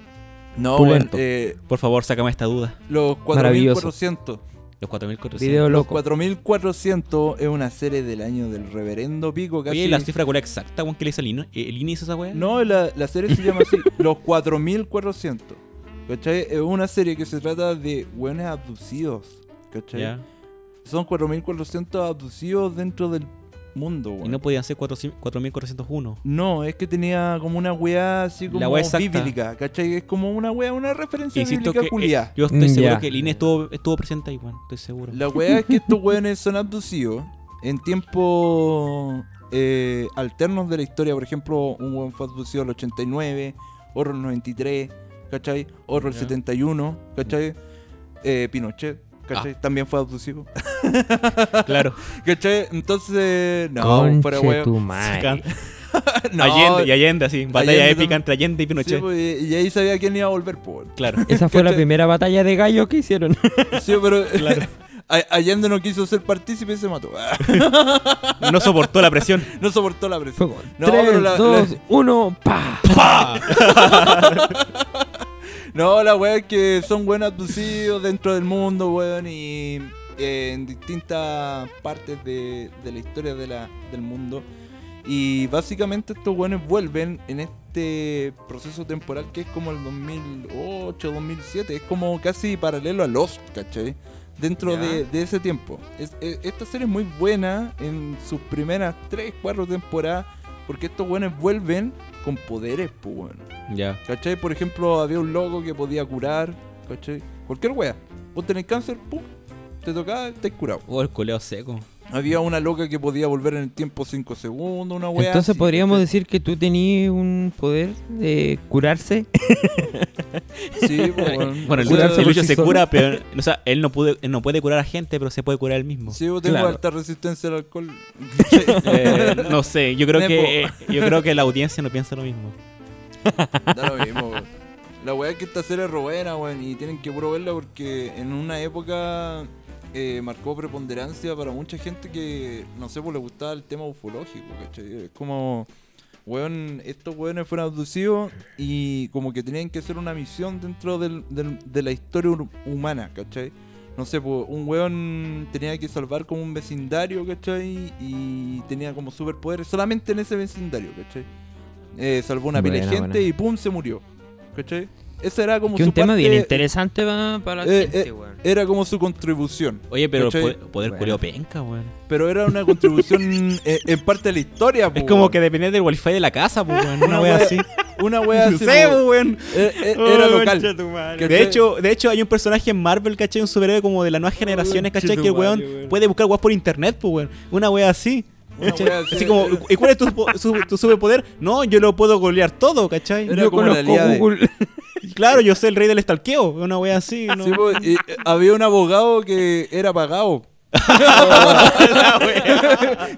No. Pulento. eh, Por favor, sácame esta duda. los Maravilloso. 4400. Los 4400. Video Los loco. 4400 es una serie del año del reverendo Pico. Casi... Oye, la cifra cuál es exacta, weón, que le dice el hizo esa weá? No, la, la serie se llama así, <laughs> Los 4400. ¿Cachai? Es una serie que se trata de buenos abducidos. ¿Cachai? Ya. Son 4400 abducidos dentro del mundo, Y weón. no podían ser 400 4401. No, es que tenía como una weá así como La weá bíblica, ¿cachai? Es como una weá, una referencia Insisto bíblica que eh, yo estoy Mm, seguro que el INE estuvo, estuvo presente ahí, weón. Estoy seguro. La weá es que estos <laughs> weones son abducidos en tiempos eh, alternos de la historia. Por ejemplo, un weón fue abducido el 89, otro el 93, ¿cachai? Otro el Ya. 71, ¿cachai? Eh, Pinochet, ¿cachai? También fue abducido. <laughs> Claro. ¿cachai? Entonces, no, fuera Conche weón. tu madre. <laughs> No, Allende y Allende, así. Batalla Allende épica también. entre Allende y sí, Pinochet. pues, y ahí sabía quién iba a volver, por. Claro. Esa fue la primera batalla de gallo que hicieron. <laughs> Sí, pero Claro. Allende no quiso ser partícipe y se mató. No soportó la presión. no soportó la Fue presión. como No, 3, pero la- 2, la- 1, pa. No, la weá es que son buenos abducidos dentro del mundo, weón, y eh, en distintas partes de, de la historia de la, del mundo. Y básicamente estos weones vuelven en este proceso temporal que es como el 2008, 2007. Es como casi paralelo a Lost, ¿cachai? Dentro de, de ese tiempo. Es- es- esta serie es muy buena en sus primeras 3, 4 temporadas. Porque estos weones vuelven con poderes, pues, weón. Ya. ¿Cachai? Por ejemplo, había un loco que podía curar, ¿cachai? Cualquier wea. Vos tenés cáncer, pum, te tocaba, estáis curado. Oh, el culeo seco. Había una loca que podía volver en el tiempo 5 segundos, una wea. Entonces así, podríamos ¿cachai? decir que tú tenías un poder de curarse. <laughs> Sí, pues, weón. Bueno, el sea, Lucho, el Lucho sí se solo. cura, pero. O sea, él no, puede, él no puede curar a gente, pero se puede curar él mismo. Sí, vos tengo Claro. alta resistencia al alcohol. <laughs> Eh, no sé, yo creo Nepo. que yo creo que la audiencia no piensa lo mismo. da lo mismo, weón. La wea es que esta serie es re buena, weón, y tienen que puro verla porque en una época eh, marcó preponderancia para mucha gente que, no sé, pues le gustaba el tema ufológico, ¿cachai? Es como, weón, estos weones fueron abducidos y como que tenían que hacer una misión dentro del- del- de la historia hu- humana, ¿cachai? No sé, pues un weón tenía que salvar como un vecindario, ¿cachai? Y tenía como superpoderes solamente en ese vecindario, ¿cachai? Eh, salvó una pila de Buena, gente buena. y pum, se murió, ¿cachai? Ese era como Que su un tema parte- bien interesante va para la Eh, gente, eh, weón. Era como su contribución. Oye, pero ¿Cachai? po- poder Bueno. culeo penca, weón. Pero era una contribución <laughs> en, en parte de la historia, Es po, como weón. que dependía del wifi de la casa, pues, weón. Una Una wea así. Una wea <laughs> así, sé, po, weón. eh, eh, era local. tu. De hecho, de hecho, hay un personaje en Marvel, ¿cachai? Un superhéroe como de las nuevas generaciones, Oh, ¿cachai? Que el weón weón. puede buscar weas por internet, pues, weón. Una wea así. Una ¿cachai? wea así. Así como, ¿y cuál es tu, po- su- tu superpoder? No, yo lo puedo golear todo, ¿cachai? Era Yo como la conozco de- Google. Claro, yo soy el rey del estalqueo. Una wea así. ¿no? Sí, y, eh, había un abogado que era pagado. <laughs>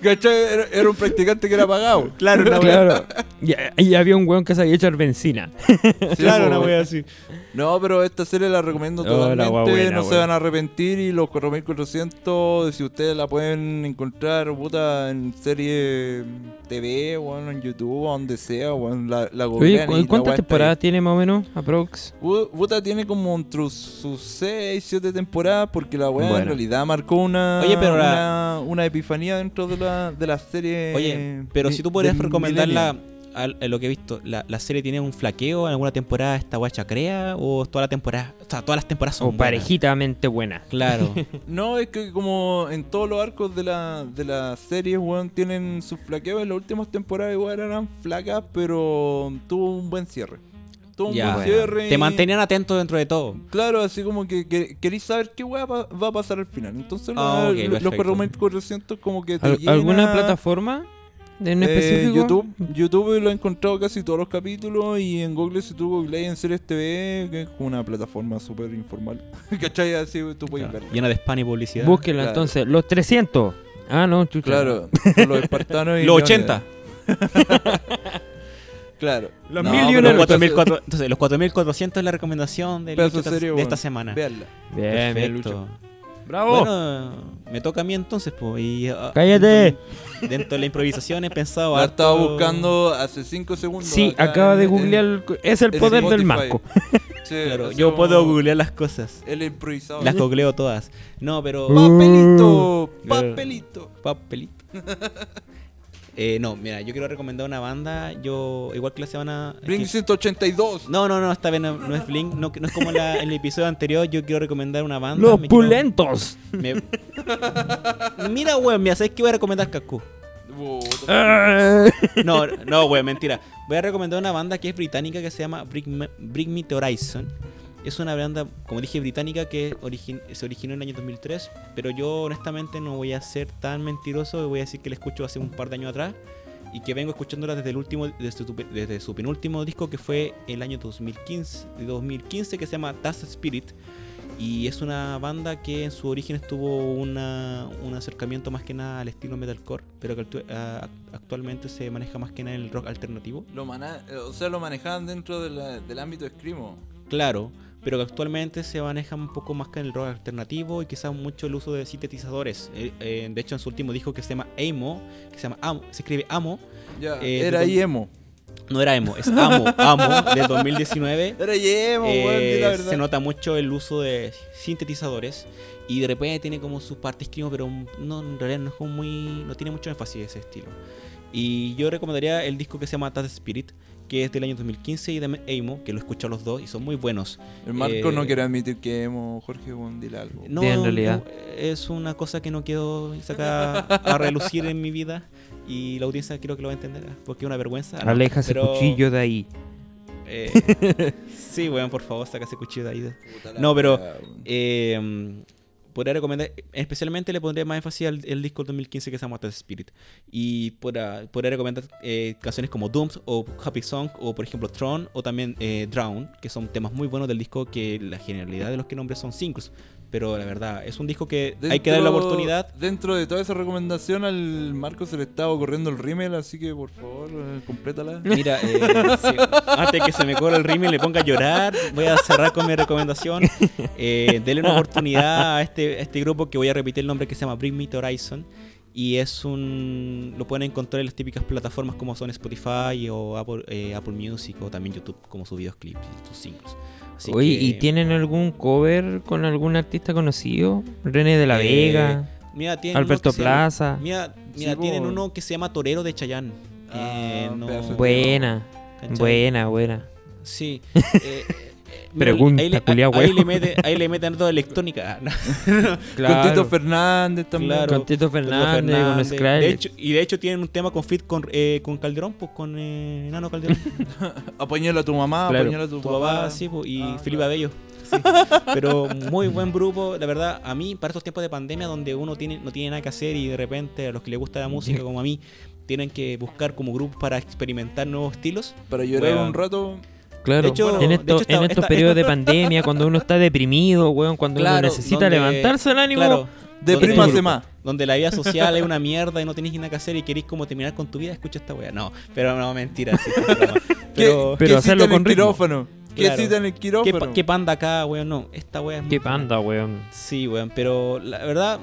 Era, era un practicante que era pagado. Claro, una wea. Claro. Y, y había un weón que sabía echar benzina. Sí, Claro, una wea así. No, pero esta serie la recomiendo Oh, la totalmente. buena, no se van a arrepentir. Y los 4400, si ustedes la pueden encontrar, puta, en serie TV, o en YouTube, o donde sea, o la, la Oye, googlean ¿cu- y la ¿cuántas temporadas tiene más o menos? Aprox. Puta tiene como entre sus 6, 7 temporadas, porque la weá en Bueno. realidad marcó una, Oye, pero una, una epifanía dentro de la, de la serie. Oye, pero si tú podrías recomendarla a lo que he visto, ¿la, la serie tiene un flaqueo? ¿En alguna temporada esta guacha crea? ¿O toda la temporada? O sea, todas las temporadas son O buenas? parejitamente buena. Claro. <laughs> No, es que como en todos los arcos de la, de la serie, weón, tienen sus flaqueos. En las últimas temporadas igual eran flacas, pero tuvo un buen cierre. Tuvo un Ya. buen cierre. Te y- mantenían atento dentro de todo. Claro, así como que, que queréis saber qué weá va, va a pasar al final. Entonces Ah, la- ok, los perfecto. 4400 como que te ¿Al- llena- ¿Alguna plataforma en Eh, específico? YouTube, YouTube lo he encontrado casi todos los capítulos y en Google si tú googleas en Series TV, que es una plataforma súper informal. <laughs> ¿Cachai? Así tú puedes Claro, ver. Llena de spam y publicidad. Búsquela Claro. entonces. Los 300. Ah, no, chucha. Claro, los espartanos y <laughs> Los Leónidas. 80. <laughs> Claro. Los No, mil y 4400 entonces, los 4400 es la recomendación del de weón. esta semana. Veanla. Bien, bien, Perfecto. Lucho. ¡Bravo! Bueno, me toca a mí entonces, pues. Y, ah, ¡Cállate! Dentro, dentro de la improvisación he pensado. La harto- estaba buscando hace 5 segundos. sí, acá acaba en- de googlear. el- es el poder del. Marco. <laughs> Sí, Claro, yo puedo googlear las cosas. El improvisado. Las googleo todas. No, pero. Papelito, Claro. papelito. Papelito. <laughs> Eh, no, mira, yo quiero recomendar una banda. Yo, igual que la semana. Blink que- 182. No, no, no, esta vez no, no es Blink. No, no es como la- en el episodio anterior. Yo quiero recomendar una banda. Los me quiero- pulentos. me- Mira, weón, mira, ¿sabes qué voy a recomendar. Ah. No, no, weón, mentira. Voy a recomendar una banda que es británica que se llama Bring Me, Bring Me the Horizon. Es una banda, como dije, británica que se originó en el año 2003. Pero yo, honestamente, no voy a ser tan mentiroso. y Voy a decir que la escucho hace un par de años atrás. Y que vengo escuchándola desde el último desde su, desde su penúltimo disco que fue el año 2015, de 2015 que se llama Dust Spirit. Y es una banda que en su origen estuvo una, un acercamiento más que nada al estilo metalcore, pero que actualmente se maneja más que nada en el rock alternativo. Lo eh, o sea, lo manejaban dentro de la- del ámbito de Screamo. Claro, pero que actualmente se maneja un poco más que en el rock alternativo y quizás mucho el uso de sintetizadores. Eh, eh, de hecho, en su último disco que se llama Amo, que se llama Amo, se escribe Amo, Eh, era ahí emo. no era Emo, es Amo, Amo, del <laughs> 2019. Era emo, Eh, la se nota mucho el uso de sintetizadores y de repente tiene como sus partes screamo, pero no, en realidad no es como muy no tiene mucho énfasis ese estilo. Y yo recomendaría el disco que se llama Tat Spirit, que es del año 2015 y de Emo, que lo he escuchado los dos y son muy buenos. El Marco no eh, quiere admitir que emo, Jorge, dile algo. No, en realidad. es una cosa que no quiero sacar a relucir en mi vida y la audiencia creo que lo va a entender, porque es una vergüenza. ¿no? Aleja ese Pero, cuchillo de ahí. eh, <laughs> sí, weón, por favor, saca ese cuchillo de ahí. No, pero- Eh, podría recomendar, especialmente le pondré más énfasis al el disco del 2015 que se llama The Spirit. Y podría recomendar eh, canciones como Dooms o Happy Song o por ejemplo Tron o también eh, Drown, que son temas muy buenos del disco que la generalidad de los que nombres son singles. Pero la verdad, es un disco que hay que darle la oportunidad. Dentro de toda esa recomendación, al Marco se le estaba ocurriendo el rímel, así que por favor, eh, complétala. Mira, eh, sí, antes que se me corra el rímel y le ponga a llorar, voy a cerrar con mi recomendación. Eh, denle una oportunidad a este, a este grupo que voy a repetir el nombre que se llama Bring Me to Horizon. Y es un. Lo pueden encontrar en las típicas plataformas como son Spotify o Apple, eh, Apple Music o también YouTube, como sus videoclips y sus singles. Así Oye, que, ¿y tienen algún cover con algún artista conocido? René de la Eh, Vega, mira, tienen uno Alberto que se llama- Plaza. Mira, mira Sí, tienen uno que se llama Torero de Chayanne. Ah, Eh, no- Buena, buena, buena. Sí. eh, Pregunta, ahí le, culiao, ahí, le mete, ahí le meten toda electrónica. <laughs> ¿no? Con Tito Fernández también. Claro. Con Tito Fernández, con Fernández. Skrillex. De hecho, y de hecho tienen un tema con fit con, eh, con Calderón, pues con eh, Nano Calderón. <laughs> Apañala a tu mamá, Claro. a tu, tu papá. papá, sí, pues, y Ah, Felipe claro. Abello. <laughs> sí. Pero muy buen grupo, la verdad, a mí, para estos tiempos de pandemia donde uno tiene, no tiene nada que hacer y de repente a los que les gusta la música como a mí, tienen que buscar como grupos para experimentar nuevos estilos. Para llorar Weón. un rato. Claro, De hecho- en, de esto- hecho esta- en estos esta- periodos de pandemia, cuando uno está deprimido, weón, cuando Claro, uno necesita donde- levantarse el ánimo. Claro, Deprímase Donde- más. donde la vida social es una mierda y no tenéis nada que hacer y queréis como terminar con tu vida, escucha esta wea. No, pero no, mentira. sí, pero, <laughs> Pero ¿Qué hacerlo con el ritmo. Quirófano? ¿Qué Claro. cita en el ¿qué, quirófano? pa- qué panda acá, weón? No, esta wea es Qué panda, weón. Sí, weón, pero la verdad,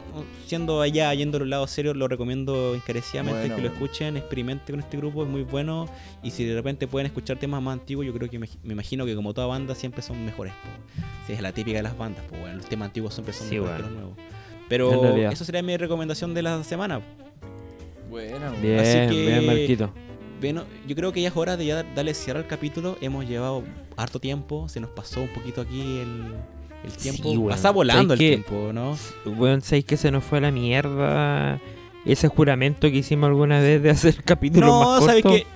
siendo allá, yendo a un lado serio, lo recomiendo encarecidamente Bueno, que lo escuchen, experimenten con este grupo, es muy bueno. Y si de repente pueden escuchar temas más antiguos, yo creo que me, me imagino que como toda banda siempre son mejores. po. Si es la típica de las bandas, pues bueno, los temas antiguos siempre son Sí, mejores que weón. los nuevos. Pero eso sería mi recomendación de la semana. Buena, weón. Bien, Así que- bien, Marquito. Bueno, yo creo que ya es hora de ya dar- darle cierre al capítulo. Hemos llevado harto tiempo, se nos pasó un poquito aquí el, el tiempo. Sí, weón. Pasa volando el ¿Sabes tiempo, ¿no? Weón, ¿sabéis que se nos fue a la mierda ese juramento que hicimos alguna vez de hacer capítulos No, más ¿sabes cortos? qué?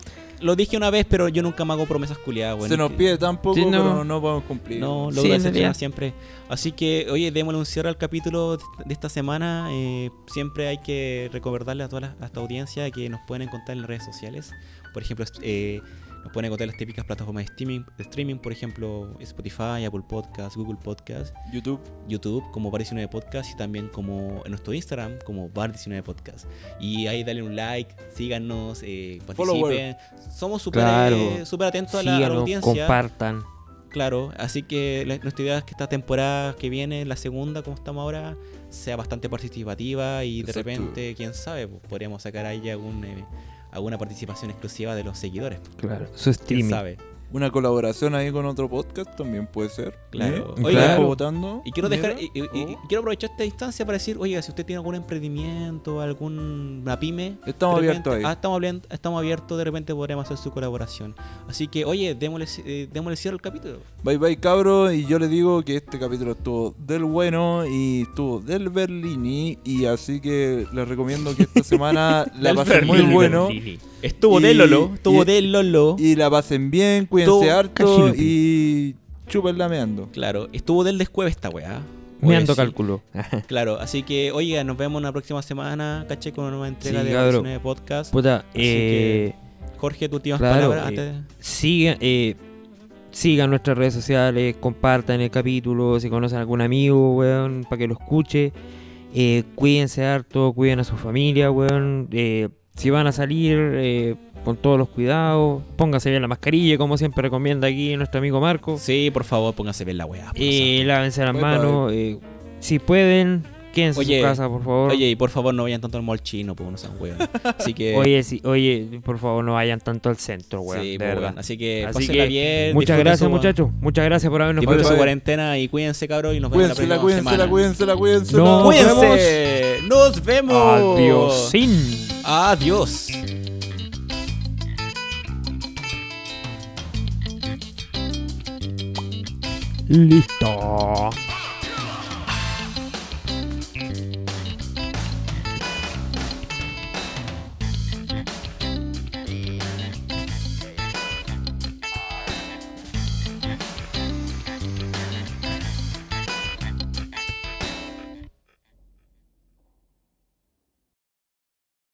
Lo dije una vez, pero yo nunca me hago promesas culiadas, weón. Se nos Que- pide tan poco, Sí, no. pero no podemos cumplir. No, Sí, lo en decepciona siempre. Así que, oye, démosle un cierre al capítulo de esta semana. Eh, siempre hay que recordarle a toda la, a esta audiencia que nos pueden encontrar en las redes sociales. Por ejemplo, eh, nos pueden encontrar en las típicas plataformas de streaming, de streaming, por ejemplo, Spotify, Apple Podcast, Google Podcast, YouTube. YouTube como Bar19 Podcast y también como en nuestro Instagram como Bar19 Podcast. Y ahí dale un like, síganos, eh, participen. Somos súper Claro. eh, atentos a la, a la audiencia. compartan. Claro, así que la- nuestra idea es que esta temporada que viene, la segunda, como estamos ahora, sea bastante participativa y de Exacto. repente, quién sabe, pues, podríamos sacar ahí algún, eh, alguna participación exclusiva de los seguidores. Claro, su ¿Quién streaming. sabe? Una colaboración ahí con otro podcast también puede ser. Claro. ¿Eh? Oiga, Dejo Claro. votando. Y quiero dejar, y, Oh. quiero aprovechar esta instancia para decir, oiga, si usted tiene algún emprendimiento, alguna pyme, Estamos abiertos ahí. Ah, estamos, abiertos, estamos abiertos, de repente podremos hacer su colaboración. Así que, oye, démosle, eh, démosle cierre al capítulo. Bye bye cabros y yo les digo que este capítulo estuvo del bueno y estuvo del Berlini y así que les recomiendo que esta semana <laughs> la pasen muy Berlini, bueno Estuvo Y- de Lolo, estuvo y- de Lolo. y la pasen bien, cuídense Todo harto y chúpenla meando. Claro, estuvo del descueve esta weá. Me Oye, ando sí. cálculo. <laughs> Claro, así que, oiga, nos vemos la próxima semana, caché, con una nueva entrega Sí, de cabrón. 19 Podcast. Puta, que- eh, Jorge, tus últimas claro, palabras eh, antes. sigan, eh, sigan nuestras redes sociales, compartan el capítulo, si conocen a algún amigo, weón, para que lo escuche. Eh, cuídense harto, cuiden a su familia, weón. Eh, si van a salir, eh, con todos los cuidados. Póngase bien la mascarilla, como siempre recomienda aquí nuestro amigo Marco. Sí, por favor, pónganse bien la weá. Y lávense las manos. eh, si pueden, quédense Oye, en su casa, por favor. Oye, y por favor no vayan tanto al mall chino, pues no sean weón. <laughs> Así que. Oye, sí, oye, por favor, no vayan tanto al centro, weón. sí, de pues, verdad. Así que Así que, bien. Muchas gracias, muchachos. Muchas gracias por habernos Disfruten su cuarentena y cuídense, cabrón. Y nos vemos la Cuídensela, próxima cuídensela, semana. cuídensela, cuídensela. No. ¡Cuídense! ¡Nos vemos! Adiós. Sin. Adiós. Listo.